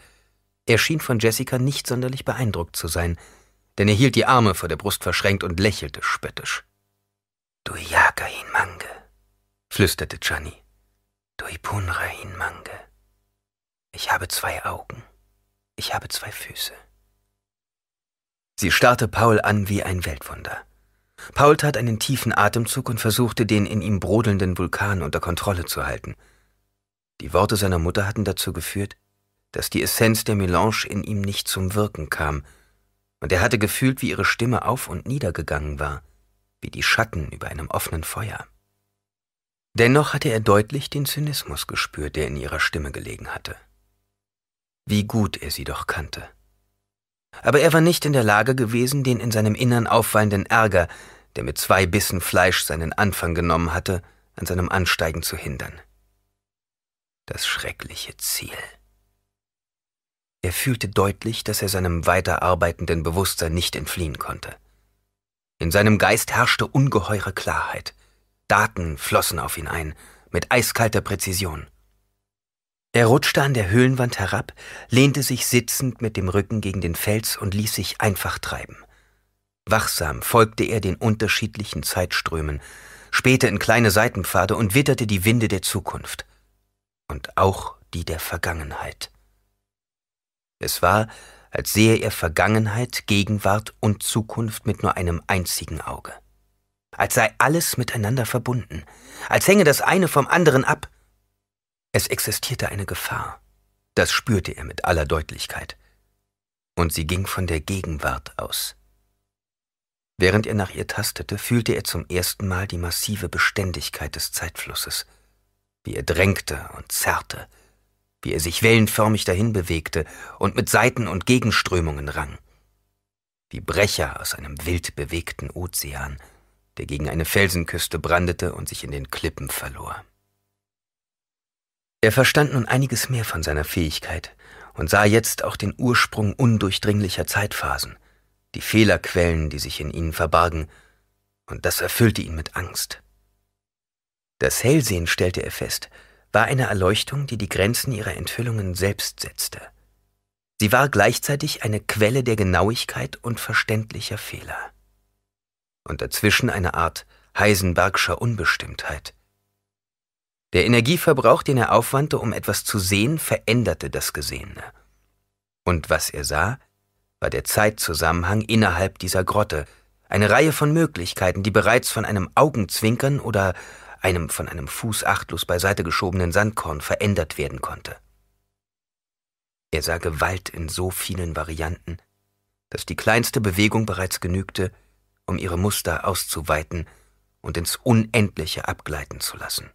Er schien von Jessica nicht sonderlich beeindruckt zu sein, denn er hielt die Arme vor der Brust verschränkt und lächelte spöttisch. Du Jagain Mange, flüsterte Gianni. Duipunrain Mange. Ich habe zwei Augen. Ich habe zwei Füße. Sie starrte Paul an wie ein Weltwunder. Paul tat einen tiefen Atemzug und versuchte, den in ihm brodelnden Vulkan unter Kontrolle zu halten. Die Worte seiner Mutter hatten dazu geführt, dass die Essenz der Melange in ihm nicht zum Wirken kam, und er hatte gefühlt, wie ihre Stimme auf und nieder gegangen war, wie die Schatten über einem offenen Feuer. Dennoch hatte er deutlich den Zynismus gespürt, der in ihrer Stimme gelegen hatte. Wie gut er sie doch kannte. Aber er war nicht in der Lage gewesen, den in seinem Innern auffallenden Ärger, der mit zwei Bissen Fleisch seinen Anfang genommen hatte, an seinem Ansteigen zu hindern. Das schreckliche Ziel. Er fühlte deutlich, dass er seinem weiterarbeitenden Bewusstsein nicht entfliehen konnte. In seinem Geist herrschte ungeheure Klarheit. Daten flossen auf ihn ein, mit eiskalter Präzision. Er rutschte an der Höhlenwand herab, lehnte sich sitzend mit dem Rücken gegen den Fels und ließ sich einfach treiben. Wachsam folgte er den unterschiedlichen Zeitströmen, spähte in kleine Seitenpfade und witterte die Winde der Zukunft. Und auch die der Vergangenheit. Es war, als sehe er Vergangenheit, Gegenwart und Zukunft mit nur einem einzigen Auge. Als sei alles miteinander verbunden, als hänge das eine vom anderen ab. Es existierte eine Gefahr, das spürte er mit aller Deutlichkeit. Und sie ging von der Gegenwart aus. Während er nach ihr tastete, fühlte er zum ersten Mal die massive Beständigkeit des Zeitflusses, wie er drängte und zerrte, wie er sich wellenförmig dahin bewegte und mit Seiten- und Gegenströmungen rang. Wie Brecher aus einem wild bewegten Ozean, der gegen eine Felsenküste brandete und sich in den Klippen verlor. Er verstand nun einiges mehr von seiner Fähigkeit und sah jetzt auch den Ursprung undurchdringlicher Zeitphasen, die Fehlerquellen, die sich in ihnen verbargen, und das erfüllte ihn mit Angst. Das Hellsehen, stellte er fest, war eine Erleuchtung, die die Grenzen ihrer Enthüllungen selbst setzte. Sie war gleichzeitig eine Quelle der Genauigkeit und verständlicher Fehler. Und dazwischen eine Art Heisenbergscher Unbestimmtheit. Der Energieverbrauch, den er aufwandte, um etwas zu sehen, veränderte das Gesehene. Und was er sah, war der Zeitzusammenhang innerhalb dieser Grotte, eine Reihe von Möglichkeiten, die bereits von einem Augenzwinkern oder einem von einem Fuß achtlos beiseite geschobenen Sandkorn verändert werden konnte. Er sah Gewalt in so vielen Varianten, dass die kleinste Bewegung bereits genügte, um ihre Muster auszuweiten und ins Unendliche abgleiten zu lassen.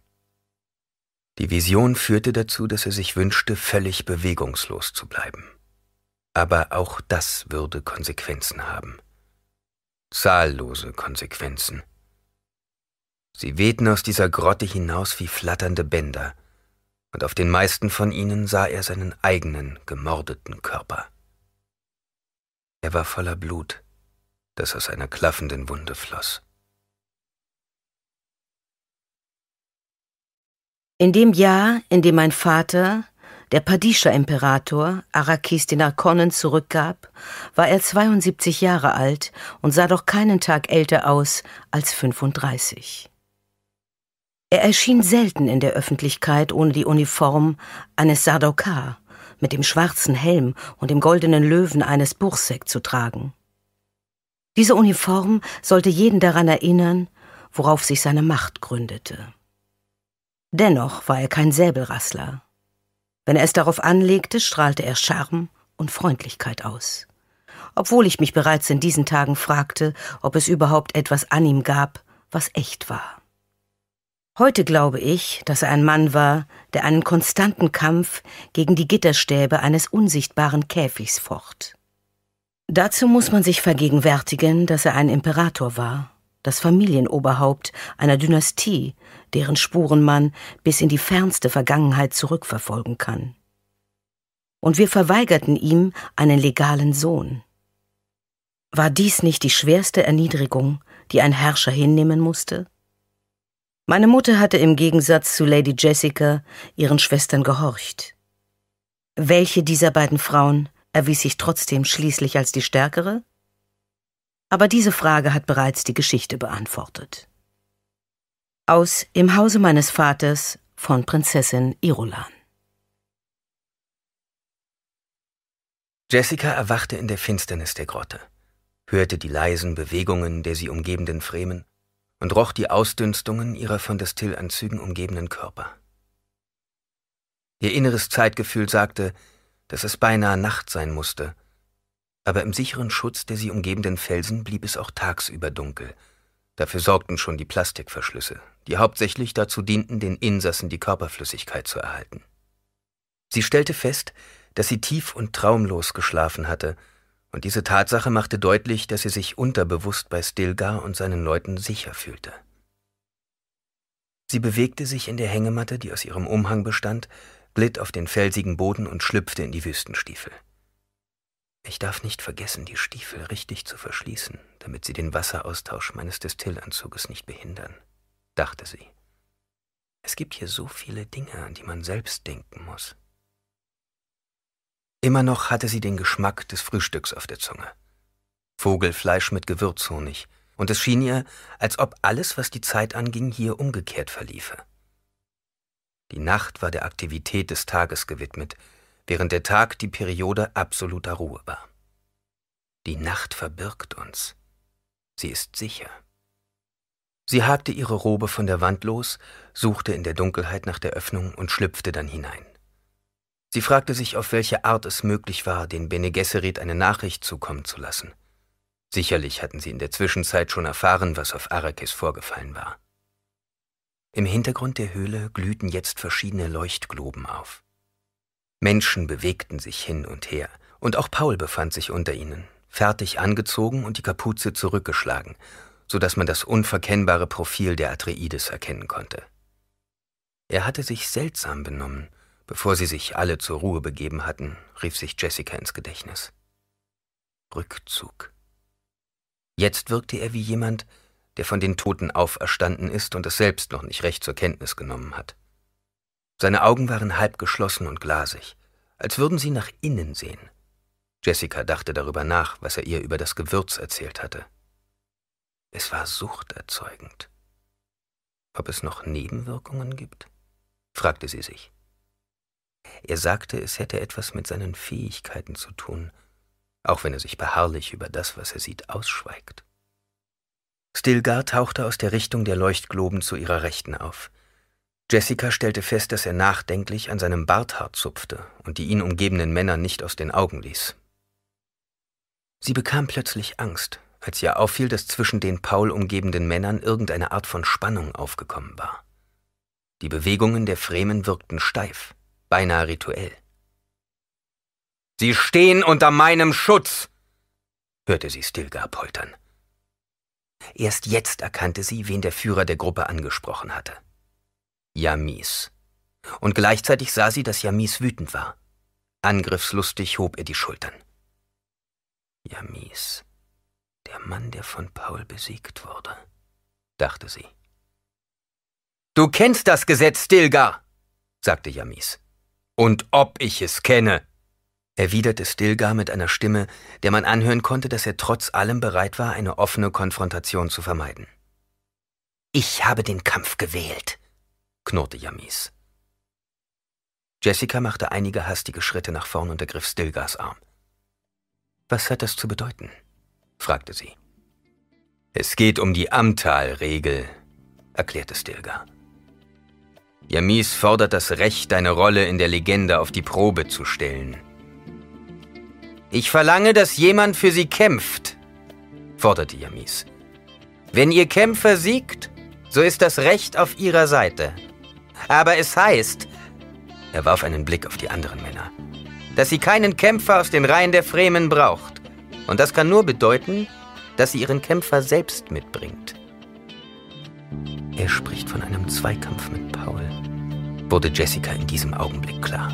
Die Vision führte dazu, dass er sich wünschte, völlig bewegungslos zu bleiben. Aber auch das würde Konsequenzen haben. Zahllose Konsequenzen. Sie wehten aus dieser Grotte hinaus wie flatternde Bänder, und auf den meisten von ihnen sah er seinen eigenen gemordeten Körper. Er war voller Blut, das aus einer klaffenden Wunde floss. In dem Jahr, in dem mein Vater, der Padischer Imperator, Arrakis den Arkonnen zurückgab, war er 72 Jahre alt und sah doch keinen Tag älter aus als 35. Er erschien selten in der Öffentlichkeit ohne die Uniform eines Sardaukar mit dem schwarzen Helm und dem goldenen Löwen eines Bursek zu tragen. Diese Uniform sollte jeden daran erinnern, worauf sich seine Macht gründete. Dennoch war er kein Säbelrassler. Wenn er es darauf anlegte, strahlte er Charme und Freundlichkeit aus. Obwohl ich mich bereits in diesen Tagen fragte, ob es überhaupt etwas an ihm gab, was echt war. Heute glaube ich, dass er ein Mann war, der einen konstanten Kampf gegen die Gitterstäbe eines unsichtbaren Käfigs focht. Dazu muss man sich vergegenwärtigen, dass er ein Imperator war, das Familienoberhaupt einer Dynastie, deren Spuren man bis in die fernste Vergangenheit zurückverfolgen kann. Und wir verweigerten ihm einen legalen Sohn. War dies nicht die schwerste Erniedrigung, die ein Herrscher hinnehmen musste? Meine Mutter hatte im Gegensatz zu Lady Jessica ihren Schwestern gehorcht. Welche dieser beiden Frauen erwies sich trotzdem schließlich als die stärkere? Aber diese Frage hat bereits die Geschichte beantwortet. Aus Im Hause meines Vaters von Prinzessin Irulan. Jessica erwachte in der Finsternis der Grotte, hörte die leisen Bewegungen der sie umgebenden Fremen und roch die Ausdünstungen ihrer von Destillanzügen umgebenen Körper. Ihr inneres Zeitgefühl sagte, dass es beinahe Nacht sein musste, aber im sicheren Schutz der sie umgebenden Felsen blieb es auch tagsüber dunkel. Dafür sorgten schon die Plastikverschlüsse, die hauptsächlich dazu dienten, den Insassen die Körperflüssigkeit zu erhalten. Sie stellte fest, dass sie tief und traumlos geschlafen hatte und diese Tatsache machte deutlich, dass sie sich unterbewusst bei Stilgar und seinen Leuten sicher fühlte. Sie bewegte sich in der Hängematte, die aus ihrem Umhang bestand, glitt auf den felsigen Boden und schlüpfte in die Wüstenstiefel. Ich darf nicht vergessen, die Stiefel richtig zu verschließen, damit sie den Wasseraustausch meines Destillanzuges nicht behindern, dachte sie. Es gibt hier so viele Dinge, an die man selbst denken muss. Immer noch hatte sie den Geschmack des Frühstücks auf der Zunge. Vogelfleisch mit Gewürzhonig, und es schien ihr, als ob alles, was die Zeit anging, hier umgekehrt verliefe. Die Nacht war der Aktivität des Tages gewidmet, während der Tag die Periode absoluter Ruhe war. Die Nacht verbirgt uns. Sie ist sicher. Sie hakte ihre Robe von der Wand los, suchte in der Dunkelheit nach der Öffnung und schlüpfte dann hinein. Sie fragte sich, auf welche Art es möglich war, den Bene Gesserit eine Nachricht zukommen zu lassen. Sicherlich hatten sie in der Zwischenzeit schon erfahren, was auf Arrakis vorgefallen war. Im Hintergrund der Höhle glühten jetzt verschiedene Leuchtgloben auf. Menschen bewegten sich hin und her, und auch Paul befand sich unter ihnen, fertig angezogen und die Kapuze zurückgeschlagen, so dass man das unverkennbare Profil der Atreides erkennen konnte. Er hatte sich seltsam benommen Bevor sie sich alle zur Ruhe begeben hatten, rief sich Jessica ins Gedächtnis. Rückzug. Jetzt wirkte er wie jemand, der von den Toten auferstanden ist und es selbst noch nicht recht zur Kenntnis genommen hat. Seine Augen waren halb geschlossen und glasig, als würden sie nach innen sehen. Jessica dachte darüber nach, was er ihr über das Gewürz erzählt hatte. Es war suchterzeugend. Ob es noch Nebenwirkungen gibt? fragte sie sich. Er sagte, es hätte etwas mit seinen Fähigkeiten zu tun, auch wenn er sich beharrlich über das, was er sieht, ausschweigt. Stilgar tauchte aus der Richtung der Leuchtgloben zu ihrer Rechten auf. Jessica stellte fest, dass er nachdenklich an seinem Barthaar zupfte und die ihn umgebenden Männer nicht aus den Augen ließ. Sie bekam plötzlich Angst, als ihr auffiel, dass zwischen den Paul umgebenden Männern irgendeine Art von Spannung aufgekommen war. Die Bewegungen der Fremen wirkten steif beinahe rituell. Sie stehen unter meinem Schutz, hörte sie Stilgar poltern. Erst jetzt erkannte sie, wen der Führer der Gruppe angesprochen hatte. Yamis. Und gleichzeitig sah sie, dass Yamis wütend war. Angriffslustig hob er die Schultern. Yamis, der Mann, der von Paul besiegt wurde, dachte sie. Du kennst das Gesetz, Stilgar, sagte Yamis. Und ob ich es kenne, erwiderte Stilgar mit einer Stimme, der man anhören konnte, dass er trotz allem bereit war, eine offene Konfrontation zu vermeiden. Ich habe den Kampf gewählt, knurrte Yamis. Jessica machte einige hastige Schritte nach vorn und ergriff Stilgars Arm. Was hat das zu bedeuten? fragte sie. Es geht um die Amtal-Regel, erklärte Stilgar. Yamis fordert das Recht, deine Rolle in der Legende auf die Probe zu stellen. Ich verlange, dass jemand für sie kämpft, forderte Yamis. Wenn ihr Kämpfer siegt, so ist das Recht auf ihrer Seite. Aber es heißt, er warf einen Blick auf die anderen Männer, dass sie keinen Kämpfer aus den Reihen der Fremen braucht. Und das kann nur bedeuten, dass sie ihren Kämpfer selbst mitbringt. Er spricht von einem Zweikampf mit Paul, wurde Jessica in diesem Augenblick klar.